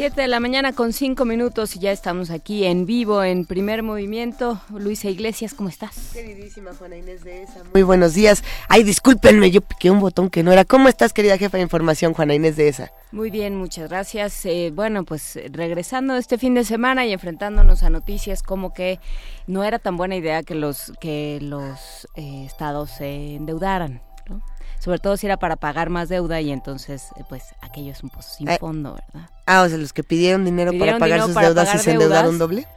Siete de la mañana con cinco minutos y ya estamos aquí en vivo en primer movimiento. Luisa Iglesias, ¿cómo estás? Queridísima Juana Inés de ESA. Muy buenos días. Ay, discúlpenme, yo piqué un botón que no era. ¿Cómo estás, querida jefa de información, Juana Inés de ESA? Muy bien, muchas gracias. Eh, bueno, pues regresando este fin de semana y enfrentándonos a noticias como que no era tan buena idea que los que los eh, estados se endeudaran sobre todo si era para pagar más deuda y entonces eh, pues aquello es un pozo sin fondo, ¿verdad? Ah, o sea, los que pidieron dinero para pagar sus deudas y se endeudaron doble.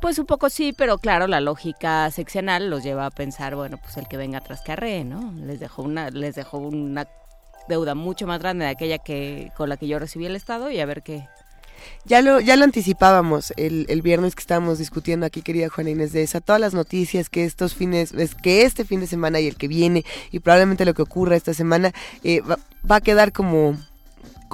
Pues un poco sí, pero claro, la lógica seccional los lleva a pensar, bueno, pues el que venga atrás que arree, ¿no? Les dejó una les dejó una deuda mucho más grande de aquella que con la que yo recibí el Estado y a ver qué ya lo, ya lo anticipábamos el, el viernes que estábamos discutiendo aquí, querida Juana Inés de esa, todas las noticias que estos fines, es que este fin de semana y el que viene, y probablemente lo que ocurra esta semana, eh, va, va a quedar como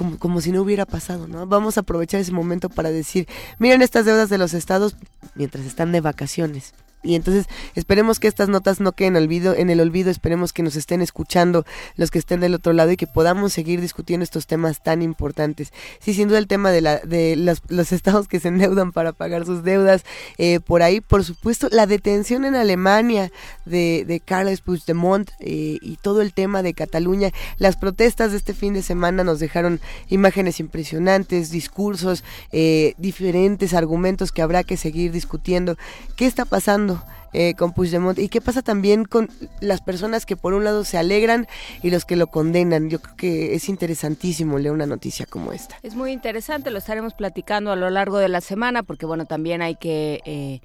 como, como, si no hubiera pasado, ¿no? Vamos a aprovechar ese momento para decir, miren estas deudas de los estados mientras están de vacaciones. Y entonces esperemos que estas notas no queden olvido, en el olvido, esperemos que nos estén escuchando los que estén del otro lado y que podamos seguir discutiendo estos temas tan importantes. Sí, sin duda el tema de, la, de los, los estados que se endeudan para pagar sus deudas, eh, por ahí, por supuesto, la detención en Alemania de, de Carles Puigdemont eh, y todo el tema de Cataluña, las protestas de este fin de semana nos dejaron imágenes impresionantes, discursos, eh, diferentes argumentos que habrá que seguir discutiendo. ¿Qué está pasando? Eh, con Puigdemont y qué pasa también con las personas que por un lado se alegran y los que lo condenan. Yo creo que es interesantísimo leer una noticia como esta. Es muy interesante, lo estaremos platicando a lo largo de la semana porque bueno, también hay que... Eh,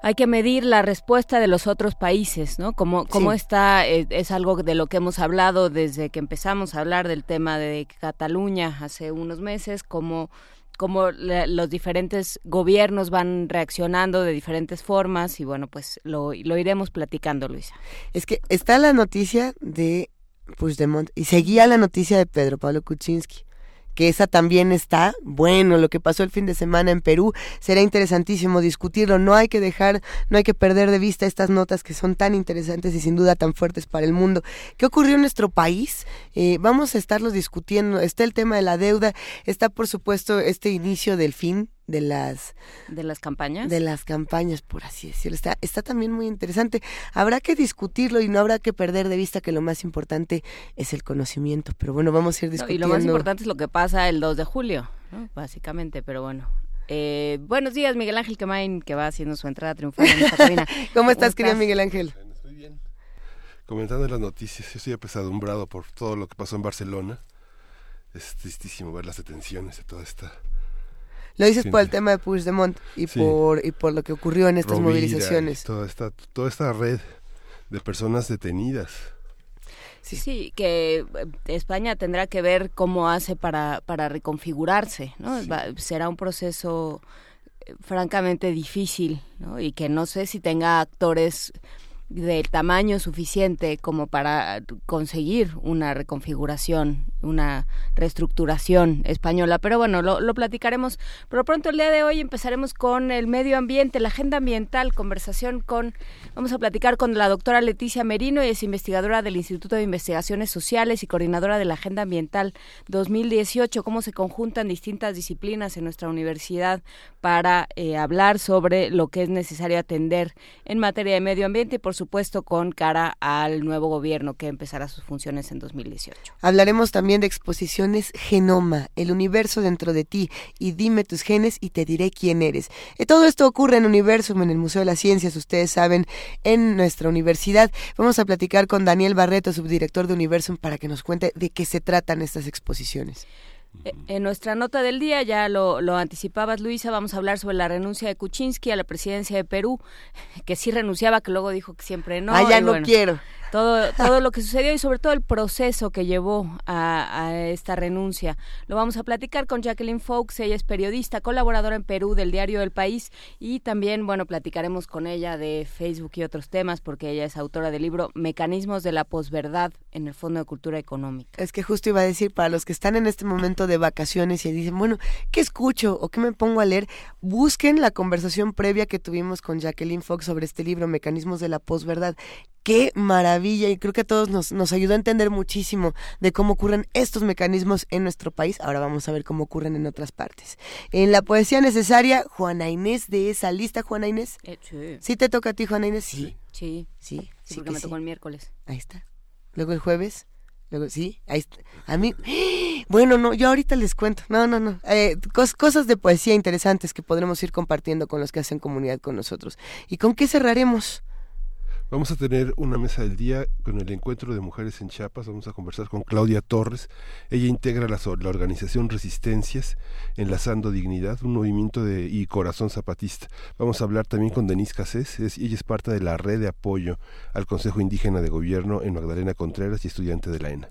hay que medir la respuesta de los otros países, ¿no? Cómo, cómo está, es, eh, es, algo de lo que hemos hablado desde que empezamos a hablar del tema de Cataluña hace unos meses, cómo cómo los diferentes gobiernos van reaccionando de diferentes formas y bueno, pues lo, lo iremos platicando, Luisa. Es que está la noticia de Puigdemont y seguía la noticia de Pedro Pablo Kuczynski que esa también está, bueno, lo que pasó el fin de semana en Perú, será interesantísimo discutirlo, no hay que dejar, no hay que perder de vista estas notas que son tan interesantes y sin duda tan fuertes para el mundo. ¿Qué ocurrió en nuestro país? Eh, vamos a estarlos discutiendo, está el tema de la deuda, está por supuesto este inicio del fin de las de las campañas de las campañas por así decirlo. Está está también muy interesante. Habrá que discutirlo y no habrá que perder de vista que lo más importante es el conocimiento. Pero bueno vamos a ir discutiendo y lo más importante es lo que pasa el 2 de julio básicamente pero bueno. Eh, buenos días Miguel Ángel Quemain que va haciendo su entrada triunfal en esta cabina. ¿Cómo estás querido Miguel Ángel? Estoy bien. Comentando las noticias estoy apesadumbrado por todo lo que pasó en Barcelona. Es tristísimo ver las detenciones de toda esta lo dices por el tema de Puigdemont y sí. por y por lo que ocurrió en estas Rovira, movilizaciones. Toda esta, toda esta red de personas detenidas. Sí, sí, que eh, España tendrá que ver cómo hace para, para reconfigurarse, ¿no? Sí. Va, será un proceso eh, francamente difícil, ¿no? Y que no sé si tenga actores del tamaño suficiente como para conseguir una reconfiguración, una reestructuración española. Pero bueno, lo, lo, platicaremos. Pero pronto el día de hoy empezaremos con el medio ambiente, la agenda ambiental, conversación con, vamos a platicar con la doctora Leticia Merino, es investigadora del Instituto de Investigaciones Sociales y coordinadora de la Agenda Ambiental 2018, cómo se conjuntan distintas disciplinas en nuestra universidad para eh, hablar sobre lo que es necesario atender en materia de medio ambiente por supuesto con cara al nuevo gobierno que empezará sus funciones en 2018. Hablaremos también de exposiciones Genoma, el universo dentro de ti y dime tus genes y te diré quién eres. Y todo esto ocurre en Universum, en el Museo de las Ciencias, ustedes saben, en nuestra universidad. Vamos a platicar con Daniel Barreto, subdirector de Universum, para que nos cuente de qué se tratan estas exposiciones. Eh, en nuestra nota del día, ya lo, lo, anticipabas, Luisa, vamos a hablar sobre la renuncia de Kuczynski a la presidencia de Perú, que sí renunciaba, que luego dijo que siempre no. Ah, ya no bueno, quiero. Todo, todo lo que sucedió y sobre todo el proceso que llevó a, esta renuncia. Lo vamos a platicar con Jacqueline Fox, ella es periodista, colaboradora en Perú del diario El País y también, bueno, platicaremos con ella de Facebook y otros temas porque ella es autora del libro Mecanismos de la posverdad en el Fondo de Cultura Económica. Es que justo iba a decir, para los que están en este momento de vacaciones y dicen, bueno, ¿qué escucho o qué me pongo a leer? Busquen la conversación previa que tuvimos con Jacqueline Fox sobre este libro, Mecanismos de la posverdad qué maravilla y creo que a todos nos, nos ayudó a entender muchísimo de cómo ocurren estos mecanismos en nuestro país. Ahora vamos a ver cómo ocurren en otras partes. En la poesía necesaria, Juana Inés de esa lista, Juana Inés. Eh, sí. sí. te toca a ti, Juana Inés? Sí. Sí. Sí, sí, porque me tocó el miércoles. Ahí está. Luego el jueves. Luego, sí, ahí está. A mí, bueno, no, yo ahorita les cuento. No, no, no. Eh, cosas de poesía interesantes que podremos ir compartiendo con los que hacen comunidad con nosotros. ¿Y con qué cerraremos? Vamos a tener una mesa del día con el encuentro de mujeres en Chiapas. Vamos a conversar con Claudia Torres. Ella integra la, la organización Resistencias, Enlazando Dignidad, un movimiento de, y corazón zapatista. Vamos a hablar también con Denise Casés. ella es parte de la red de apoyo al Consejo Indígena de Gobierno en Magdalena Contreras y estudiante de la ENA.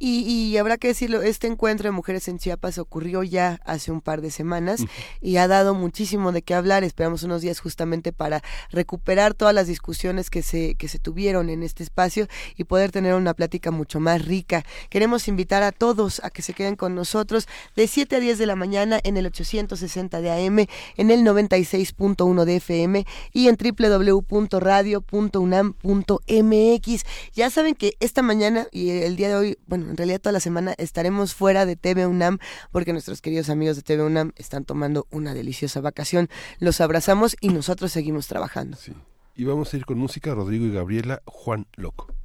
Y, habrá que decirlo, este encuentro de mujeres en Chiapas ocurrió ya hace un par de semanas y ha dado muchísimo de qué hablar. Esperamos unos días justamente para recuperar todas las discusiones que se, que se tuvieron en este espacio y poder tener una plática mucho más rica. Queremos invitar a todos a que se queden con nosotros de 7 a 10 de la mañana en el 860 de AM, en el 96.1 de FM y en www.radio.unam.mx. Ya saben que esta mañana y el día de hoy, bueno, en realidad toda la semana estaremos fuera de TV UNAM porque nuestros queridos amigos de TV UNAM están tomando una deliciosa vacación. Los abrazamos y nosotros seguimos trabajando. Sí. Y vamos a ir con música, Rodrigo y Gabriela, Juan Loco.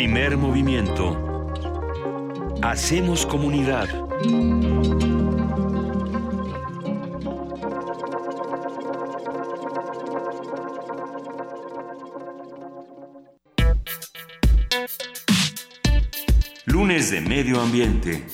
Primer movimiento. Hacemos comunidad. Lunes de Medio Ambiente.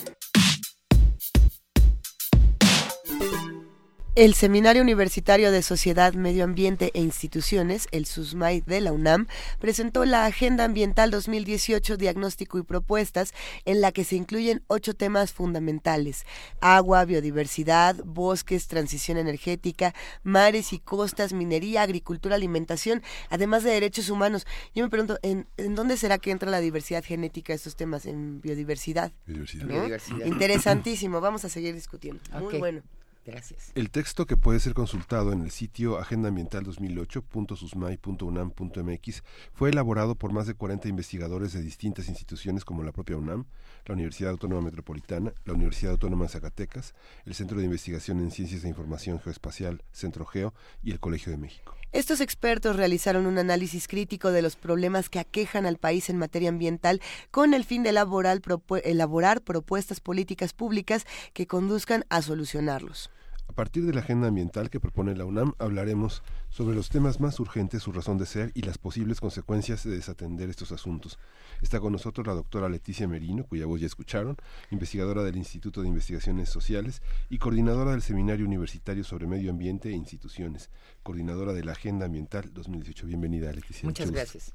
El Seminario Universitario de Sociedad, Medio Ambiente e Instituciones, el SUSMAI de la UNAM, presentó la Agenda Ambiental 2018 Diagnóstico y Propuestas, en la que se incluyen ocho temas fundamentales: agua, biodiversidad, bosques, transición energética, mares y costas, minería, agricultura, alimentación, además de derechos humanos. Yo me pregunto, ¿en, dónde será que entra la diversidad genética estos temas? ¿En biodiversidad? Biodiversidad. Interesantísimo, vamos a seguir discutiendo. Muy bueno. Gracias. El texto que puede ser consultado en el sitio Agenda Ambiental 2008.susmai.unam.mx fue elaborado por más de 40 investigadores de distintas instituciones como la propia UNAM, la Universidad Autónoma Metropolitana, la Universidad Autónoma de Zacatecas, el Centro de Investigación en Ciencias de Información Geoespacial, Centro Geo y el Colegio de México. Estos expertos realizaron un análisis crítico de los problemas que aquejan al país en materia ambiental con el fin de elaborar, elaborar propuestas políticas públicas que conduzcan a solucionarlos. A partir de la agenda ambiental que propone la UNAM, hablaremos sobre los temas más urgentes, su razón de ser y las posibles consecuencias de desatender estos asuntos. Está con nosotros la doctora Leticia Merino, cuya voz ya escucharon, investigadora del Instituto de Investigaciones Sociales y coordinadora del Seminario Universitario sobre Medio Ambiente e Instituciones, coordinadora de la Agenda Ambiental 2018. Bienvenida, Leticia. Muchas gracias.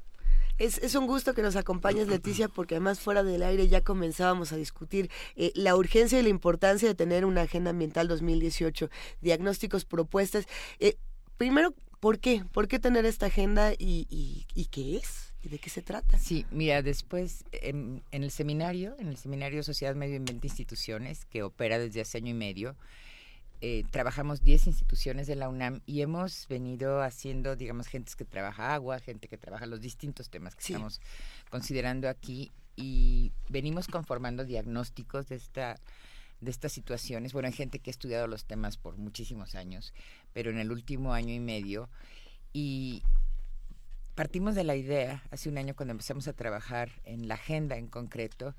Es, un gusto que nos acompañes, Leticia, porque además fuera del aire ya comenzábamos a discutir eh, la urgencia y la importancia de tener una agenda ambiental 2018, diagnósticos, propuestas. Eh, primero, ¿por qué? ¿Por qué tener esta agenda y, qué es? ¿Y de qué se trata? Sí, mira, después en, en, el seminario, en el seminario Sociedad Medio Ambiente Instituciones, que opera desde hace año y medio, eh, trabajamos 10 instituciones de la UNAM y hemos venido haciendo, digamos, gente que trabaja agua, gente que trabaja los distintos temas que estamos considerando aquí y venimos conformando diagnósticos de esta de estas situaciones. Bueno, hay gente que ha estudiado los temas por muchísimos años, pero en el último año y medio y partimos de la idea hace un año cuando empezamos a trabajar en la agenda en concreto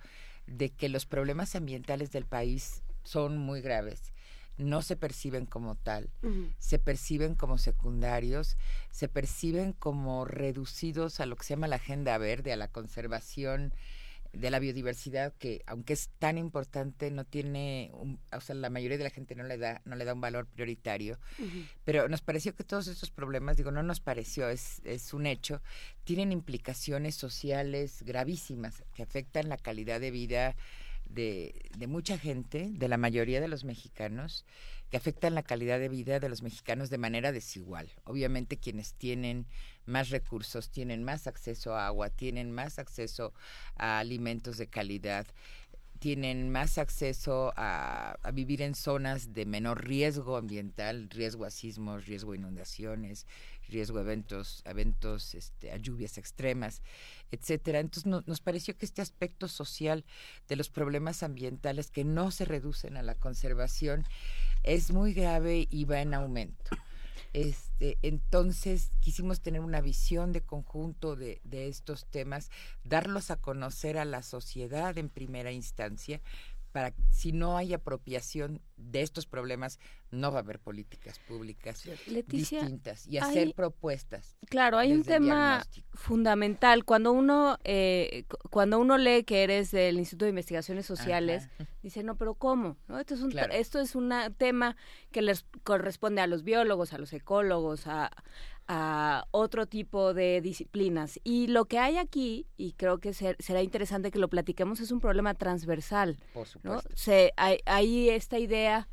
de que los problemas ambientales del país son muy graves no se perciben como tal, se perciben como secundarios, se perciben como reducidos a lo que se llama la agenda verde, a la conservación de la biodiversidad que aunque es tan importante no tiene o sea la mayoría de la gente no le da no le da un valor prioritario. Pero nos pareció que todos estos problemas digo no nos pareció es es un hecho tienen implicaciones sociales gravísimas que afectan la calidad de vida de, de, mucha gente, de la mayoría de los mexicanos, que afectan la calidad de vida de los mexicanos de manera desigual. Obviamente quienes tienen más recursos tienen más acceso a agua, tienen más acceso a alimentos de calidad, tienen más acceso a, a, vivir en zonas de menor riesgo ambiental, riesgo a sismos, riesgo a inundaciones, riesgo a eventos, eventos este, a lluvias extremas, etcétera. Entonces nos pareció que este aspecto social de los problemas ambientales que no se reducen a la conservación es muy grave y va en aumento. Este, entonces quisimos tener una visión de conjunto de, de estos temas, darlos a conocer a la sociedad en primera instancia, para si no hay apropiación de estos problemas, no va a haber políticas públicas distintas y hacer propuestas. Claro, hay un tema fundamental. Cuando uno eh, cuando uno lee que eres del Instituto de Investigaciones Sociales, dice no, pero cómo, ¿no? Esto es un esto es un tema que les corresponde a los biólogos, a los ecólogos, a a otro tipo de disciplinas. Y lo que hay aquí, y creo que será interesante que lo platiquemos, es un problema transversal. Por supuesto. Se, hay, esta idea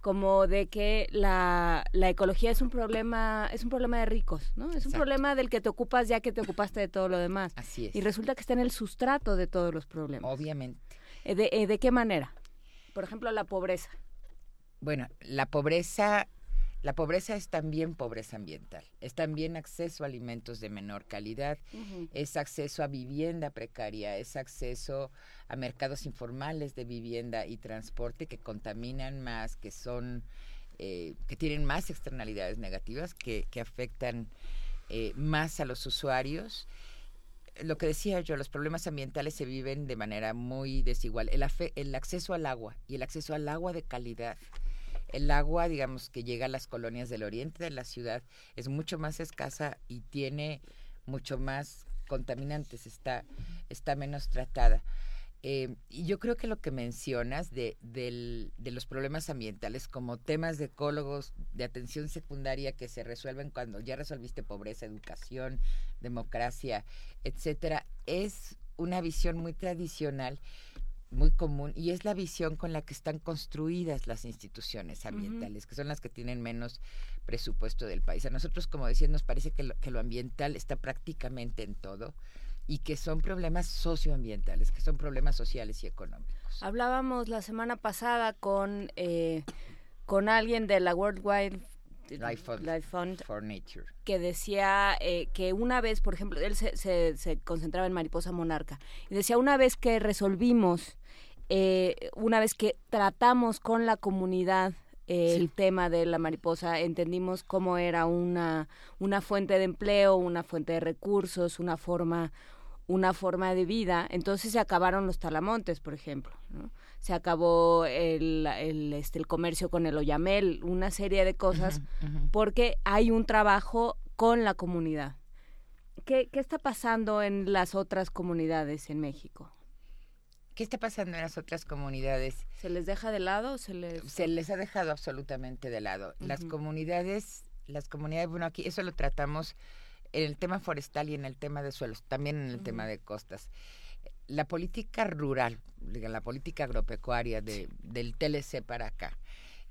como de que la, la, ecología es un problema es un problema de ricos, ¿no? Es un problema del que te ocupas ya que te ocupaste de todo lo demás. Así es. Y resulta que está en el sustrato de todos los problemas. Obviamente. Eh, ¿De, eh, de qué manera? Por ejemplo, la pobreza. Bueno, la pobreza la pobreza es también pobreza ambiental, es también acceso a alimentos de menor calidad, es acceso a vivienda precaria, es acceso a mercados informales de vivienda y transporte que contaminan más, que son, eh, que tienen más externalidades negativas, que, afectan eh, más a los usuarios. lo que decía yo, los problemas ambientales se viven de manera muy desigual. El, el acceso al agua y el acceso al agua de calidad el agua, digamos, que llega a las colonias del oriente de la ciudad es mucho más escasa y tiene mucho más contaminantes, está, está menos tratada. Eh, y yo creo que lo que mencionas de, de los problemas ambientales como temas de ecólogos, de atención secundaria que se resuelven cuando ya resolviste pobreza, educación, democracia, etcétera, es una visión muy tradicional muy común y es la visión con la que están construidas las instituciones ambientales, que son las que tienen menos presupuesto del país. A nosotros, como decía, nos parece que lo, que lo ambiental está prácticamente en todo y que son problemas socioambientales, que son problemas sociales y económicos. Hablábamos la semana pasada con, eh, con alguien de la World Wide Life Fund, for Nature. Que decía eh, que una vez, por ejemplo, él se, se, concentraba en mariposa monarca, y decía, una vez que resolvimos, eh, una vez que tratamos con la comunidad eh, el tema de la mariposa, entendimos cómo era una, una fuente de empleo, una fuente de recursos, una forma una forma de vida, entonces se acabaron los talamontes, por ejemplo, se acabó el, el, este, el comercio con el oyamel, una serie de cosas, porque hay un trabajo con la comunidad. ¿Qué, ¿Qué está pasando en las otras comunidades en México? ¿Qué está pasando en las otras comunidades? ¿Se les deja de lado? se, les... se les ha dejado absolutamente de lado. Las comunidades, las comunidades, bueno, aquí eso lo tratamos en el tema forestal y en el tema de suelos, también en el tema de costas. La política rural, la política agropecuaria de, del TLC para acá,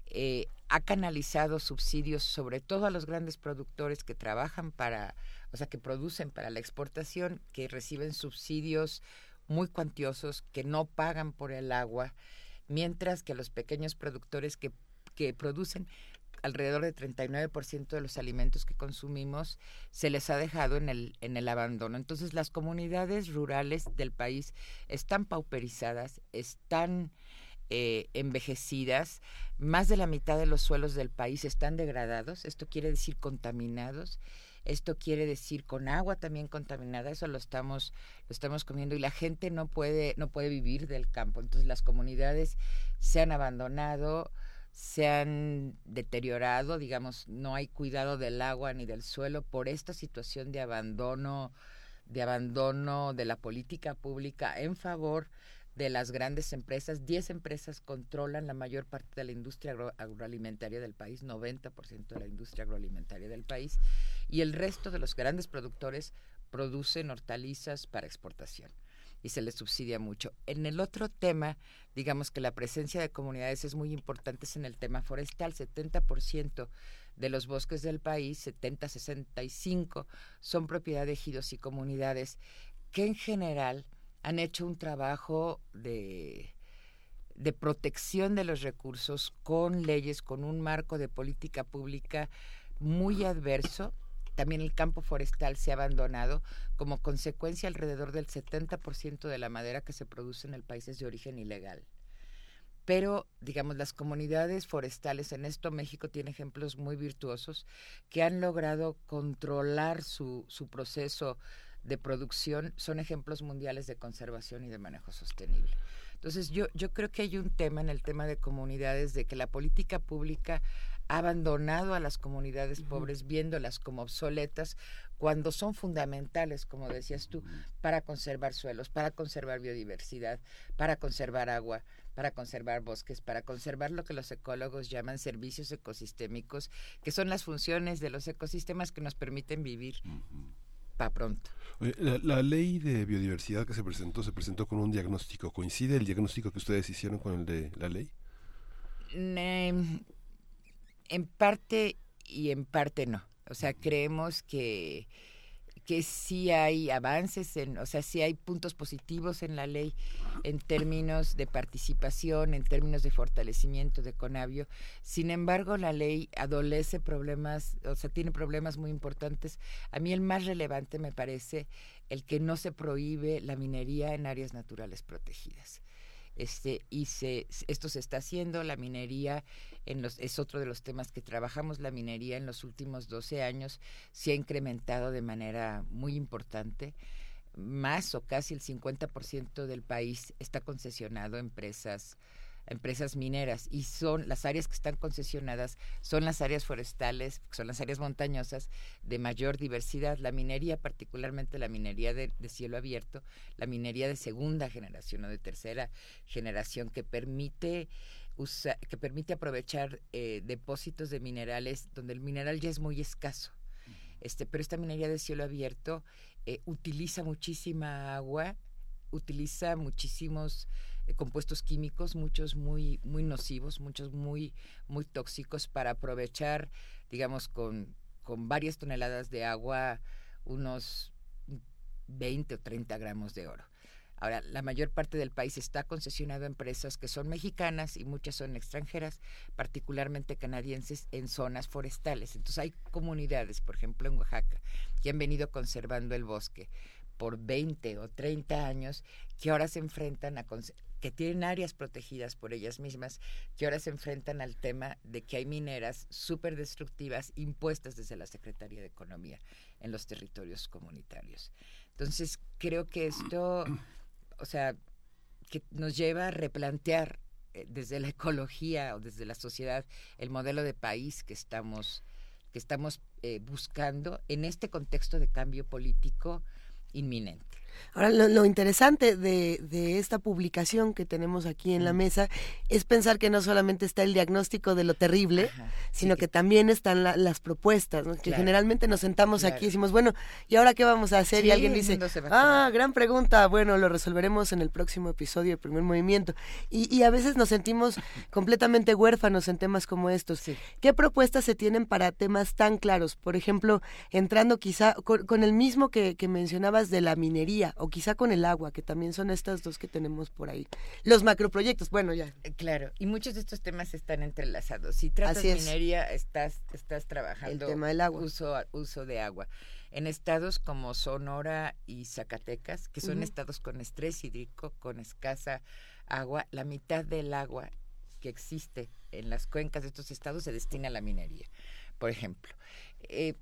eh, ha canalizado subsidios sobre todo a los grandes productores que trabajan para, o sea, que producen para la exportación, que reciben subsidios muy cuantiosos, que no pagan por el agua, mientras que los pequeños productores que, que producen alrededor del 39% de los alimentos que consumimos se les ha dejado en el, en el abandono. Entonces las comunidades rurales del país están pauperizadas, están eh, envejecidas, más de la mitad de los suelos del país están degradados, esto quiere decir contaminados, esto quiere decir con agua también contaminada, eso lo estamos, lo estamos comiendo y la gente no puede, no puede vivir del campo. Entonces las comunidades se han abandonado, se han deteriorado, digamos, no hay cuidado del agua ni del suelo por esta situación de abandono, de abandono de la política pública en favor de las grandes empresas. Diez empresas controlan la mayor parte de la industria agroalimentaria del país, 90% de la industria agroalimentaria del país, y el resto de los grandes productores producen hortalizas para exportación y se les subsidia mucho. En el otro tema, digamos que la presencia de comunidades es muy importante en el tema forestal. 70% de los bosques del país, 70-65, son propiedad de ejidos y comunidades que en general han hecho un trabajo de de protección de los recursos con leyes, con un marco de política pública muy adverso también el campo forestal se ha abandonado. Como consecuencia, alrededor del 70% de la madera que se produce en el país es de origen ilegal. Pero, digamos, las comunidades forestales, en esto México tiene ejemplos muy virtuosos que han logrado controlar su, su proceso de producción, son ejemplos mundiales de conservación y de manejo sostenible. Entonces, yo, yo creo que hay un tema en el tema de comunidades de que la política pública ha abandonado a las comunidades pobres viéndolas como obsoletas cuando son fundamentales, como decías tú, para conservar suelos, para conservar biodiversidad, para conservar agua, para conservar bosques, para conservar lo que los ecólogos llaman servicios ecosistémicos, que son las funciones de los ecosistemas que nos permiten vivir. Pronto. La, ley de biodiversidad que se presentó se presentó con un diagnóstico. ¿Coincide el diagnóstico que ustedes hicieron con el de la ley? En parte y en parte no. O sea, creemos que, que sí hay avances, en, o sea, sí hay puntos positivos en la ley en términos de participación, en términos de fortalecimiento de Conavio. Sin embargo, la ley adolece problemas, o sea, tiene problemas muy importantes. A mí el más relevante me parece el que no se prohíbe la minería en áreas naturales protegidas este y se esto se está haciendo la minería en los es otro de los temas que trabajamos la minería en los últimos 12 años se ha incrementado de manera muy importante más o casi el 50% del país está concesionado a empresas empresas mineras y son las áreas que están concesionadas son las áreas forestales, son las áreas montañosas de mayor diversidad. La minería, particularmente la minería de, cielo abierto, la minería de segunda generación o de tercera generación que permite que permite aprovechar eh, depósitos de minerales donde el mineral ya es muy escaso. Este, pero esta minería de cielo abierto eh, utiliza muchísima agua, utiliza muchísimos eh, compuestos químicos, muchos muy, muy nocivos, muchos muy, muy tóxicos, para aprovechar, digamos, con, con varias toneladas de agua, unos 20 o 30 gramos de oro. Ahora, la mayor parte del país está concesionado a empresas que son mexicanas y muchas son extranjeras, particularmente canadienses, en zonas forestales. Entonces hay comunidades, por ejemplo en Oaxaca, que han venido conservando el bosque por 20 o 30 años, que ahora se enfrentan a que tienen áreas protegidas por ellas mismas, que ahora se enfrentan al tema de que hay mineras súper destructivas impuestas desde la Secretaría de Economía en los territorios comunitarios. Entonces, creo que esto o sea, que nos lleva a replantear eh, desde la ecología o desde la sociedad el modelo de país que estamos que estamos eh, buscando en este contexto de cambio político inminente. Ahora, lo, interesante de, de, esta publicación que tenemos aquí en la mesa es pensar que no solamente está el diagnóstico de lo terrible, sino que, también están las propuestas, que generalmente nos sentamos aquí y decimos, bueno, ¿y ahora qué vamos a hacer? y alguien dice, ah, gran pregunta, bueno, lo resolveremos en el próximo episodio del primer movimiento. Y, y a veces nos sentimos completamente huérfanos en temas como estos. ¿Qué propuestas se tienen para temas tan claros? Por ejemplo, entrando quizá con, el mismo que, que mencionabas de la minería, o quizá con el agua, que también son estas dos que tenemos por ahí. Los macroproyectos, bueno, ya. Eh, claro, y muchos de estos temas están entrelazados. Si tratas minería, estás, estás trabajando el tema del agua. Uso, uso de agua. En estados como Sonora y Zacatecas, que son estados con estrés hídrico, con escasa agua, la mitad del agua que existe en las cuencas de estos estados se destina a la minería, por ejemplo. Eh,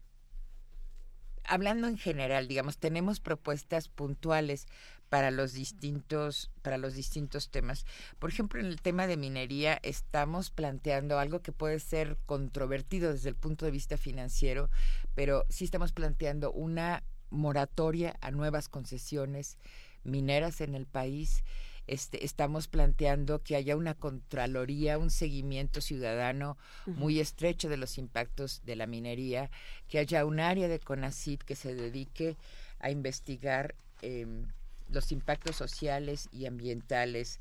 hablando en general, digamos, tenemos propuestas puntuales para los distintos para los distintos temas. Por ejemplo, en el tema de minería estamos planteando algo que puede ser controvertido desde el punto de vista financiero, pero sí estamos planteando una moratoria a nuevas concesiones mineras en el país este, estamos planteando que haya una contraloría, un seguimiento ciudadano muy estrecho de los impactos de la minería, que haya un área de CONACID que se dedique a investigar em, los impactos sociales y ambientales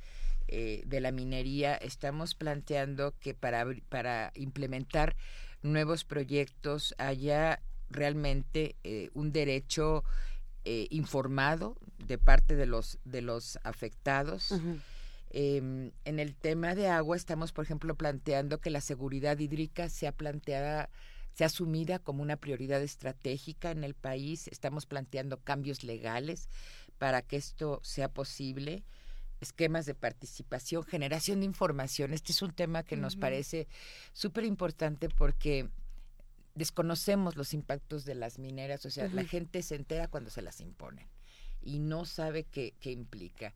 eh, de la minería. Estamos planteando que para, para implementar nuevos proyectos haya realmente eh, un derecho eh, informado de parte de los de los afectados. Em, en el tema de agua estamos, por ejemplo, planteando que la seguridad hídrica sea planteada, sea asumida como una prioridad estratégica en el país. Estamos planteando cambios legales para que esto sea posible esquemas de participación, generación de información. Este es un tema que nos parece súper importante porque desconocemos los impactos de las mineras, o sea, la gente se entera cuando se las imponen y no sabe qué, qué implica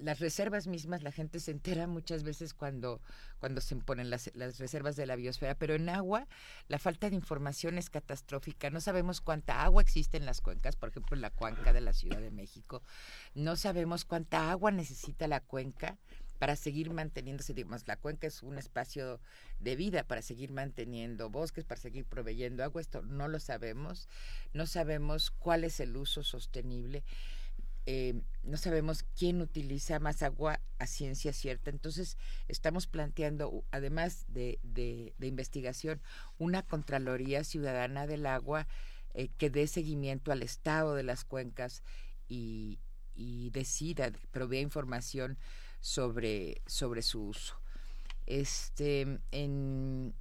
las reservas mismas la gente se entera muchas veces cuando, cuando se imponen las, las, reservas de la biosfera, pero en agua la falta de información es catastrófica. No sabemos cuánta agua existe en las cuencas, por ejemplo en la cuenca de la Ciudad de México. No sabemos cuánta agua necesita la cuenca para seguir manteniéndose, digamos, la cuenca es un espacio de vida para seguir manteniendo bosques, para seguir proveyendo agua, esto no lo sabemos, no sabemos cuál es el uso sostenible, eh, no sabemos quién utiliza más agua a ciencia cierta, entonces estamos planteando, además de, de, investigación, una Contraloría Ciudadana del Agua eh, que dé seguimiento al estado de las cuencas y, y decida, provea información sobre, sobre su uso. Este, en,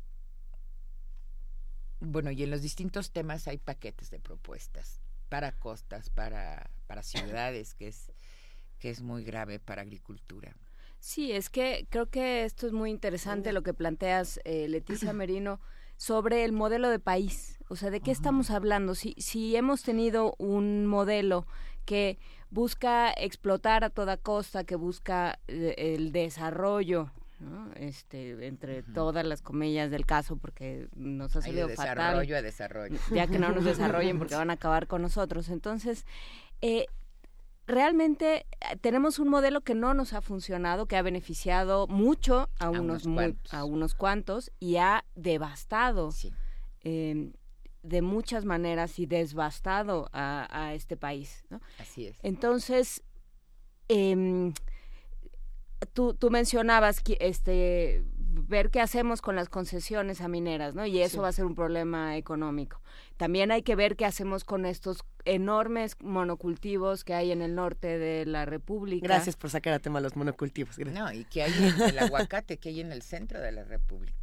bueno, y en los distintos temas hay paquetes de propuestas para costas, para, para ciudades, que es, que es muy grave para agricultura. Sí, es que creo que esto es muy interesante lo que planteas, eh, Leticia Merino, sobre el modelo de país. O sea, ¿de qué estamos hablando? Si, si hemos tenido un modelo que busca explotar a toda costa, que busca eh, el desarrollo este entre todas las comillas del caso porque nos ha salido de desarrollo a desarrollo. Ya que no nos desarrollen porque van a acabar con nosotros. Entonces eh, realmente eh, tenemos un modelo que no nos ha funcionado, que ha beneficiado mucho a, unos, a unos cuantos y ha devastado em, de muchas maneras y desbastado a, este país. Así es. Entonces, eh, tú, tú mencionabas que este ver qué hacemos con las concesiones a mineras, ¿no? Y eso va a ser un problema económico. También hay que ver qué hacemos con estos enormes monocultivos que hay en el norte de la República. Gracias por sacar a tema los monocultivos. No, y que hay el aguacate que hay en el centro de la República.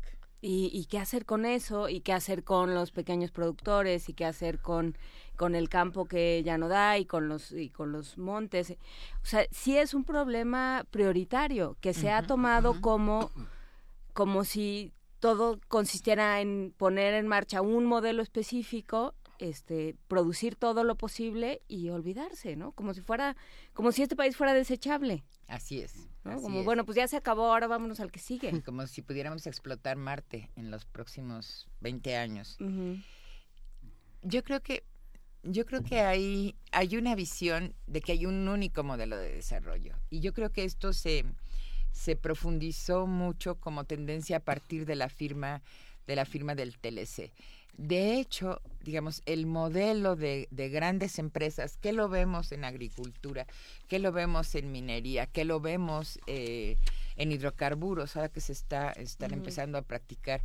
Y, qué hacer con eso, y qué hacer con los pequeños productores, y qué hacer con, con el campo que ya no da, y con los, y con los montes. O sea, sí es un problema prioritario que se ha tomado como, como si todo consistiera en poner en marcha un modelo específico este producir todo lo posible y olvidarse, ¿no? Como si fuera como si este país fuera desechable. Así es. como, bueno, pues ya se acabó, ahora vámonos al que sigue. Como si pudiéramos explotar Marte en los próximos 20 años. Yo creo que yo creo que hay, hay una visión de que hay un único modelo de desarrollo. Y yo creo que esto se, se profundizó mucho como tendencia a partir de la firma, de la firma del TLC. De hecho, digamos, el modelo de, grandes empresas, que lo vemos en agricultura, que lo vemos en minería, que lo vemos eh, en hidrocarburos, ahora que se está, están empezando a practicar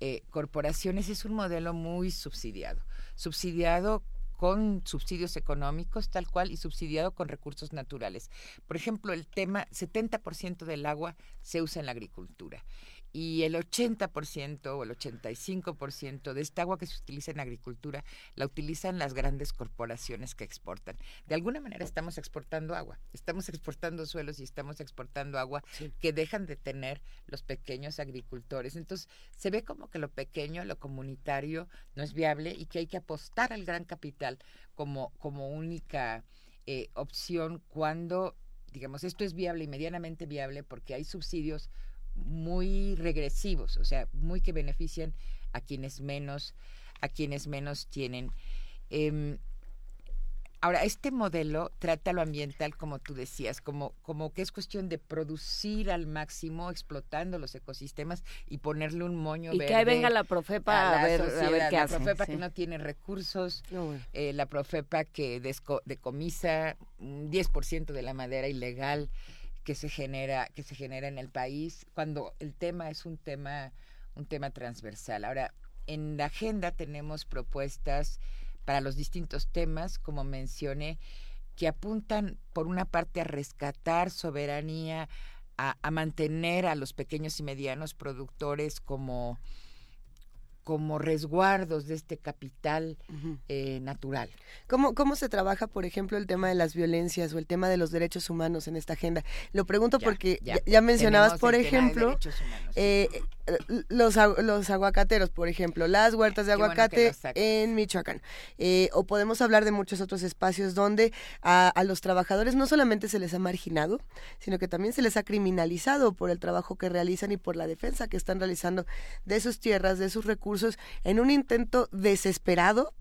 eh, corporaciones, es un modelo muy subsidiado. Subsidiado con subsidios económicos tal cual y subsidiado con recursos naturales. Por ejemplo, el tema 70% del agua se usa en la agricultura y el 80% o el 85% de esta agua que se utiliza en agricultura la utilizan las grandes corporaciones que exportan. De alguna manera estamos exportando agua, estamos exportando suelos y estamos exportando agua que dejan de tener los pequeños agricultores. Entonces se ve como que lo pequeño, lo comunitario no es viable y que hay que apostar al gran capital como, como única eh, opción cuando digamos, esto es viable y medianamente viable porque hay subsidios muy regresivos, o sea, muy que benefician a quienes menos, a quienes menos tienen. Em, ahora, este modelo trata lo ambiental, como tú decías, como, como que es cuestión de producir al máximo, explotando los ecosistemas y ponerle un moño y que ahí venga la Profepa a, ver, qué la hace. La Profepa que no tiene recursos, eh, la Profepa que decomisa un 10% de la madera ilegal que se genera que se genera en el país cuando el tema es un tema un tema transversal. Ahora, en la agenda tenemos propuestas para los distintos temas, como mencioné, que apuntan por una parte a rescatar soberanía, a, a mantener a los pequeños y medianos productores como como resguardos de este capital eh, natural. ¿Cómo, ¿Cómo se trabaja, por ejemplo, el tema de las violencias o el tema de los derechos humanos en esta agenda? Lo pregunto porque ya, mencionabas, por ejemplo, eh, los, los aguacateros, por ejemplo, las huertas de aguacate en Michoacán. Eh, o podemos hablar de muchos otros espacios donde a, a, los trabajadores no solamente se les ha marginado, sino que también se les ha criminalizado por el trabajo que realizan y por la defensa que están realizando de sus tierras, de sus recursos, en un intento desesperado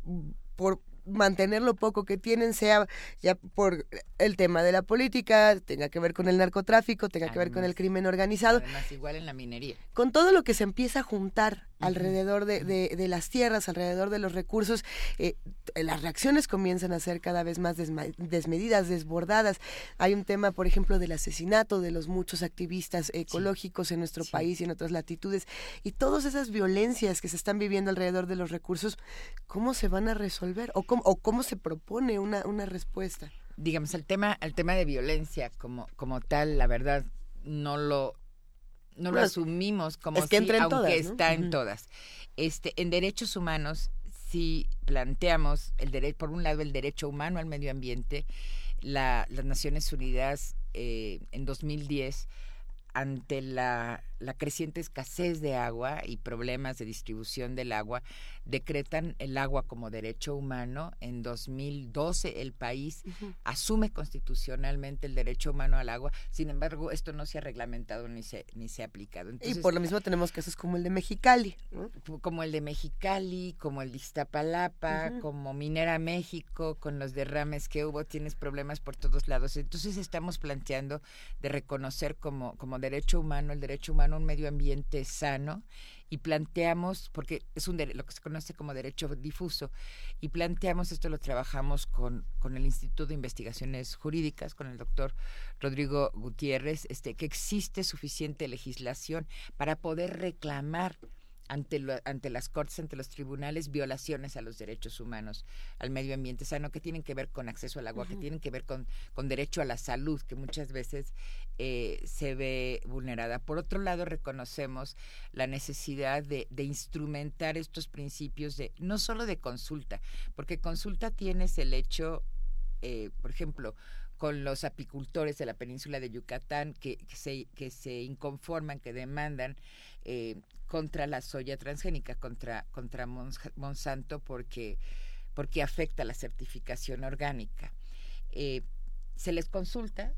por mantener lo poco que tienen, sea ya por el tema de la política, tenga que ver con el narcotráfico, tenga que ver con el crimen organizado. Además, igual en la minería. Con todo lo que se empieza a juntar alrededor de, de, las tierras, alrededor de los recursos, eh, las reacciones comienzan a ser cada vez más desmedidas, desbordadas. Hay un tema, por ejemplo, del asesinato de los muchos activistas ecológicos en nuestro país y en otras latitudes, y todas esas violencias que se están viviendo alrededor de los recursos, ¿cómo se van a resolver? ¿O cómo, o cómo se propone una, una respuesta? Digamos, el tema, el tema de violencia como, como tal, la verdad, no lo no lo asumimos como es que si, aunque está en todas. Este, en derechos humanos, si planteamos el derecho, por un lado el derecho humano al medio ambiente, la, las Naciones Unidas eh, en 2010 ante la la creciente escasez de agua y problemas de distribución del agua decretan el agua como derecho humano. En 2012 el país asume constitucionalmente el derecho humano al agua. Sin embargo, esto no se ha reglamentado ni se ni se ha aplicado. y por lo mismo tenemos casos como el de Mexicali, como el de Mexicali, como el de Iztapalapa, como Minera México, con los derrames que hubo, tienes problemas por todos lados. Entonces estamos planteando de reconocer como como derecho humano el derecho humano un medio ambiente sano y planteamos, porque es un lo que se conoce como derecho difuso, y planteamos, esto lo trabajamos con, con el Instituto de Investigaciones Jurídicas, con el doctor Rodrigo Gutiérrez, este, que existe suficiente legislación para poder reclamar ante, ante las cortes, ante los tribunales, violaciones a los derechos humanos, al medio ambiente sano, que tienen que ver con acceso al agua, que tienen que ver con, con derecho a la salud, que muchas veces eh, se ve vulnerada. Por otro lado, reconocemos la necesidad de, instrumentar estos principios de no solo de consulta, porque consulta tienes el hecho, eh, por ejemplo, con los apicultores de la península de Yucatán que, se, que se inconforman, que demandan eh, contra la soya transgénica, contra, contra Monsanto, porque, porque afecta la certificación orgánica. Se les consulta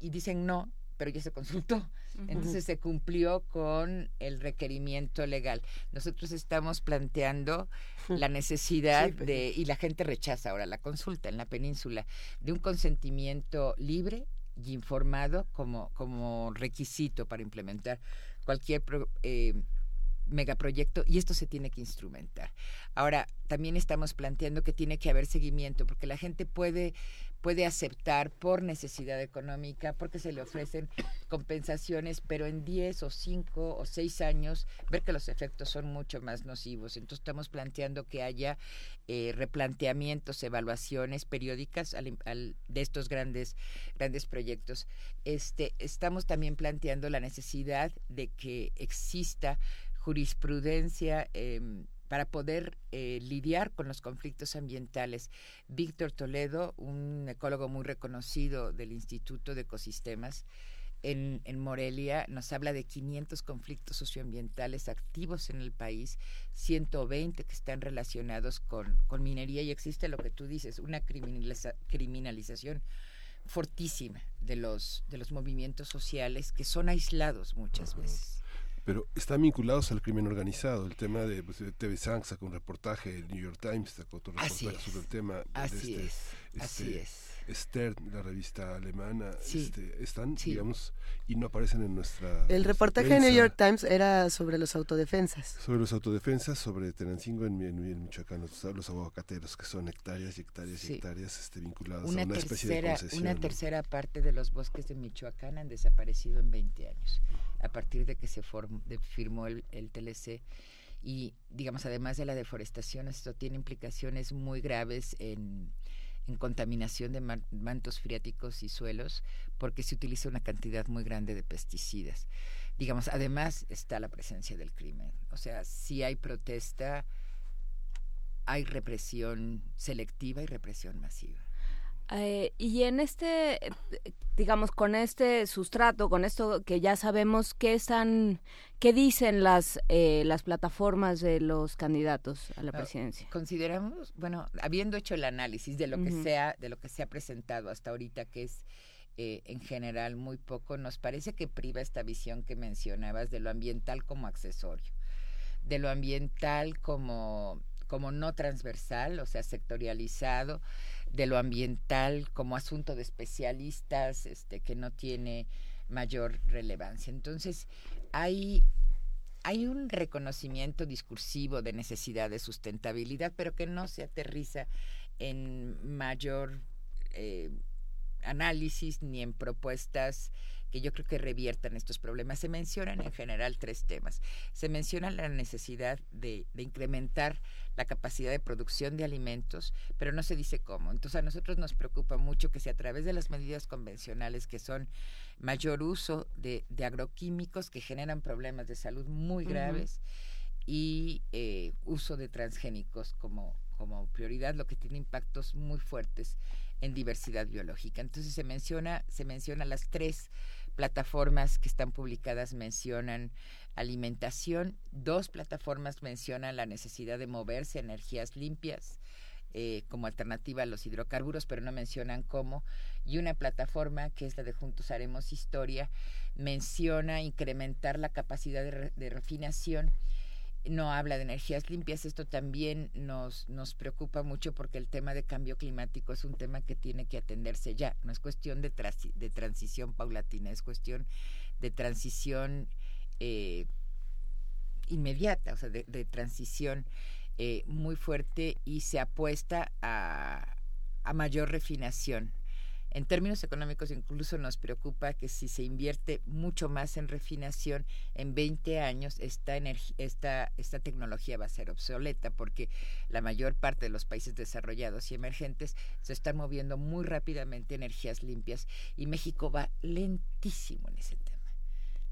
y dicen no, pero ya se consultó. Entonces se cumplió con el requerimiento legal. Nosotros estamos planteando la necesidad pues de, y la gente rechaza ahora la consulta en la península, de un consentimiento libre y informado como, como requisito para implementar cualquier eh, megaproyecto y esto se tiene que instrumentar. Ahora, también estamos planteando que tiene que haber seguimiento porque la gente puede puede aceptar por necesidad económica, porque se le ofrecen compensaciones, pero en 10 o 5 o 6 años ver que los efectos son mucho más nocivos. Entonces estamos planteando que haya eh, replanteamientos, evaluaciones periódicas de estos grandes, grandes proyectos. Este, estamos también planteando la necesidad de que exista jurisprudencia em, para poder eh, lidiar con los conflictos ambientales. Víctor Toledo, un ecólogo muy reconocido del Instituto de Ecosistemas en, en, Morelia, nos habla de 500 conflictos socioambientales activos en el país, 120 que están relacionados con, con minería y existe lo que tú dices, una criminalización fortísima de los, de los movimientos sociales que son aislados muchas veces pero están vinculados al crimen organizado. El tema de pues, TV Sang sacó un reportaje, el New York Times sacó otro reportaje sobre el tema. Así este, es. Este, así es. Stern, la revista alemana, este, están, digamos, y no aparecen en nuestra... El reportaje de New York Times era sobre los autodefensas. Sobre los autodefensas, sobre Tenancingo en, en, Michoacán, los, los, aguacateros, que son hectáreas y hectáreas y hectáreas este, vinculadas una a una tercera, especie de concesión. Una tercera parte de los bosques de Michoacán han desaparecido en 20 años, a partir de que se formó, de, firmó el, el TLC y digamos además de la deforestación esto tiene implicaciones muy graves en en contaminación de mantos freáticos y suelos porque se utiliza una cantidad muy grande de pesticidas. Digamos, además está la presencia del crimen. O sea, si hay protesta, hay represión selectiva y represión masiva. Eh, y en este, digamos, con este sustrato, con esto que ya sabemos, ¿qué están, qué dicen las eh, las plataformas de los candidatos a la ah, presidencia? Consideramos, bueno, habiendo hecho el análisis de lo que sea, de lo que se ha presentado hasta ahorita, que es eh, en general muy poco, nos parece que priva esta visión que mencionabas de lo ambiental como accesorio, de lo ambiental como como no transversal, o sea, sectorializado, de lo ambiental como asunto de especialistas, este, que no tiene mayor relevancia. Entonces, hay, hay un reconocimiento discursivo de necesidad de sustentabilidad, pero que no se aterriza en mayor eh, análisis ni en propuestas que yo creo que reviertan estos problemas. Se mencionan en general tres temas. Se menciona la necesidad de, de, incrementar la capacidad de producción de alimentos, pero no se dice cómo. Entonces a nosotros nos preocupa mucho que si a través de las medidas convencionales que son mayor uso de, de agroquímicos que generan problemas de salud muy graves y eh, uso de transgénicos como, como prioridad, lo que tiene impactos muy fuertes en diversidad biológica. Entonces se menciona, se menciona las tres plataformas que están publicadas mencionan alimentación, dos plataformas mencionan la necesidad de moverse a energías limpias eh, como alternativa a los hidrocarburos, pero no mencionan cómo, y una plataforma que es la de Juntos Haremos Historia menciona incrementar la capacidad de refinación no habla de energías limpias. Esto también nos, nos preocupa mucho porque el tema de cambio climático es un tema que tiene que atenderse ya. No es cuestión de, transición paulatina, es cuestión de transición eh, inmediata, o sea, de, transición eh, muy fuerte y se apuesta a mayor refinación en términos económicos incluso nos preocupa que si se invierte mucho más en refinación, en 20 años esta, esta, esta tecnología va a ser obsoleta porque la mayor parte de los países desarrollados y emergentes se están moviendo muy rápidamente energías limpias y México va lentísimo en ese tema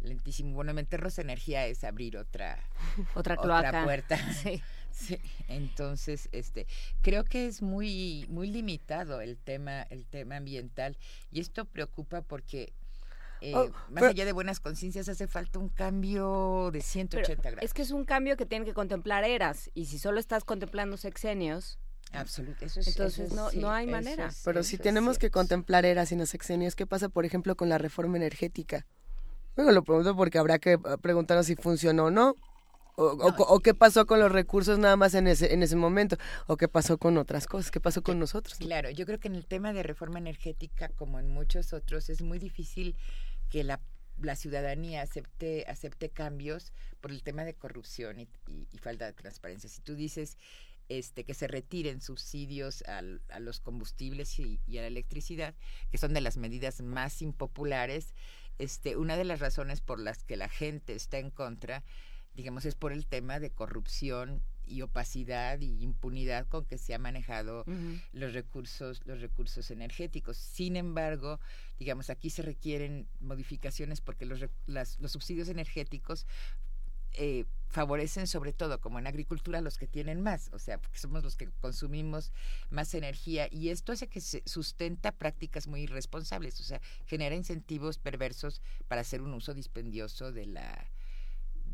lentísimo. Bueno, meternos energía es abrir otra, otra, otra puerta. Sí. Sí, entonces, este, creo que es muy, muy limitado el tema, el tema ambiental y esto preocupa porque eh, oh, más allá de buenas conciencias hace falta un cambio de 180 grados. Es que es un cambio que tiene que contemplar eras y si solo estás contemplando sexenios, Absolutamente. Entonces no, no hay manera. Pero si tenemos que contemplar eras y no sexenios, ¿qué pasa, por ejemplo, con la reforma energética? Bueno, lo pregunto porque habrá que preguntarnos si funcionó o no. O, qué pasó con los recursos nada más en ese, en ese momento, o qué pasó con otras cosas, qué pasó con nosotros. Claro, yo creo que en el tema de reforma energética, como en muchos otros, es muy difícil que la, la ciudadanía acepte, acepte cambios por el tema de corrupción y, falta de transparencia. Si tú dices este, que se retiren subsidios al, a los combustibles y, y, a la electricidad, que son de las medidas más impopulares, este, una de las razones por las que la gente está en contra digamos, es por el tema de corrupción y opacidad y impunidad con que se ha manejado los recursos los recursos energéticos. Sin embargo, digamos, aquí se requieren modificaciones porque los, los subsidios energéticos eh, favorecen sobre todo, como en agricultura, los que tienen más, o sea, porque somos los que consumimos más energía y esto hace que se sustenta prácticas muy irresponsables, o sea, genera incentivos perversos para hacer un uso dispendioso de la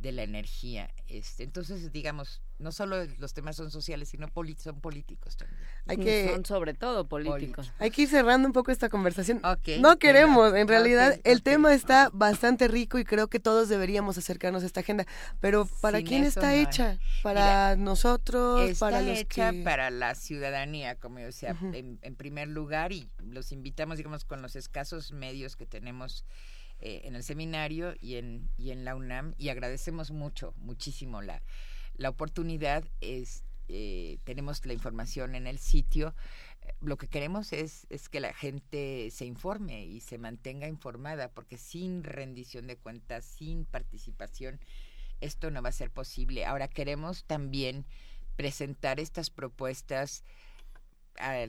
de la energía. Este, entonces, digamos, no solo los temas son sociales, sino son políticos también. Hay que, son sobre todo políticos. Hay que ir cerrando un poco esta conversación. no queremos, en realidad el tema está bastante rico y creo que todos deberíamos acercarnos a esta agenda. Pero ¿para quién está hecha? ¿Para nosotros? Está para los hecha para la ciudadanía, como yo decía, en, en primer lugar, y los invitamos, digamos, con los escasos medios que tenemos eh, en el seminario y en, y en la UNAM y agradecemos mucho, muchísimo la, la oportunidad. Es, eh, tenemos la información en el sitio. Lo que queremos es, es que la gente se informe y se mantenga informada, porque sin rendición de cuentas, sin participación, esto no va a ser posible. Ahora queremos también presentar estas propuestas a,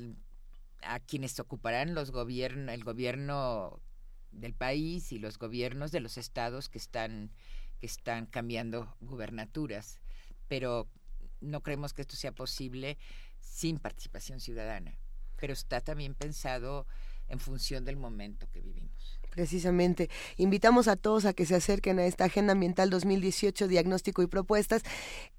a quienes ocuparán los gobiernos, el gobierno del país y los gobiernos de los estados que están, que están cambiando gubernaturas. Pero no creemos que esto sea posible sin participación ciudadana. Pero está también pensado en función del momento que vivimos. Precisamente, invitamos a todos a que se acerquen a esta Agenda Ambiental 2018, diagnóstico y propuestas,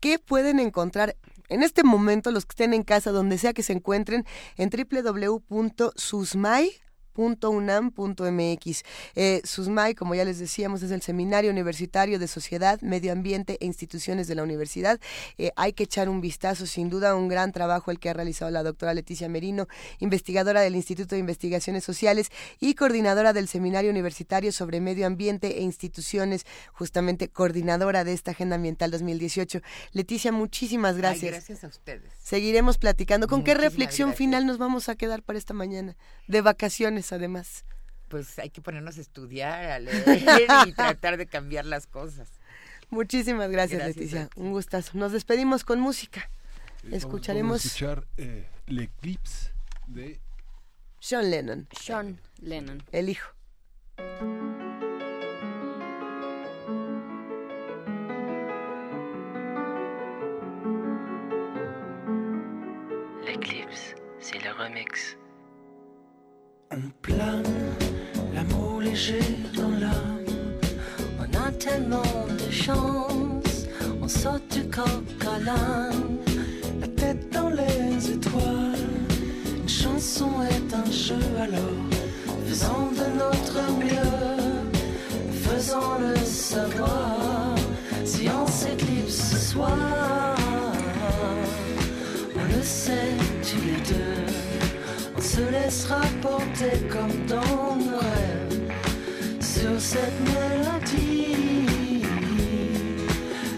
que pueden encontrar en este momento los que estén en casa, donde sea que se encuentren, en www.susmai .unam.mx. Eh, SUSMAI, como ya les decíamos, es el Seminario Universitario de Sociedad, Medio Ambiente e Instituciones de la Universidad. Eh, hay que echar un vistazo, sin duda, un gran trabajo el que ha realizado la doctora Leticia Merino, investigadora del Instituto de Investigaciones Sociales y coordinadora del Seminario Universitario sobre Medio Ambiente e Instituciones, justamente coordinadora de esta Agenda Ambiental 2018. Leticia, muchísimas gracias. gracias a ustedes. Seguiremos platicando. ¿Con qué reflexión final nos vamos a quedar para esta mañana? De vacaciones además. Pues hay que ponernos a estudiar, a leer y tratar de cambiar las cosas. Muchísimas gracias, Leticia. Un gustazo. Nos despedimos con música. Escucharemos. escuchar eh, El Eclipse de Sean Lennon. Sean Lennon. El hijo. L'Eclipse, c'est le remix On plane, l'amour léger dans la tellement de chance, on saute du coq à l'âne, la tête dans les étoiles. Une chanson est un jeu alors, faisons de notre mieux, faisons le savoir, si on s'éclipse ce soir, on le sait se laissera porter comme dans nos rêves sur cette mélodie.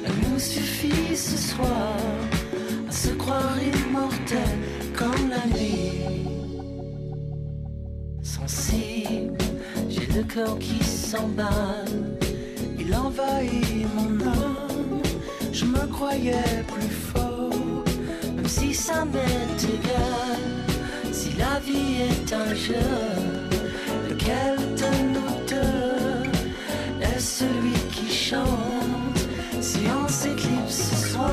Elle nous suffit ce soir à se croire immortel comme la nuit. Sensible, j'ai le cœur qui s'emballe, il envahit mon âme. Je me croyais plus fort, même si ça m'est égal. La vie est un jeu, lequel de nous deux est celui qui chante Si on s'éclipse ce soir,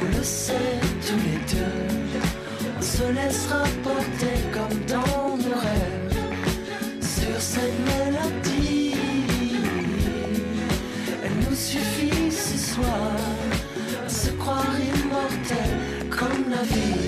on le sait tous les deux, on se laissera porter comme dans nos rêves sur cette mélodie. Elle nous suffit ce soir à se croire immortel comme la vie.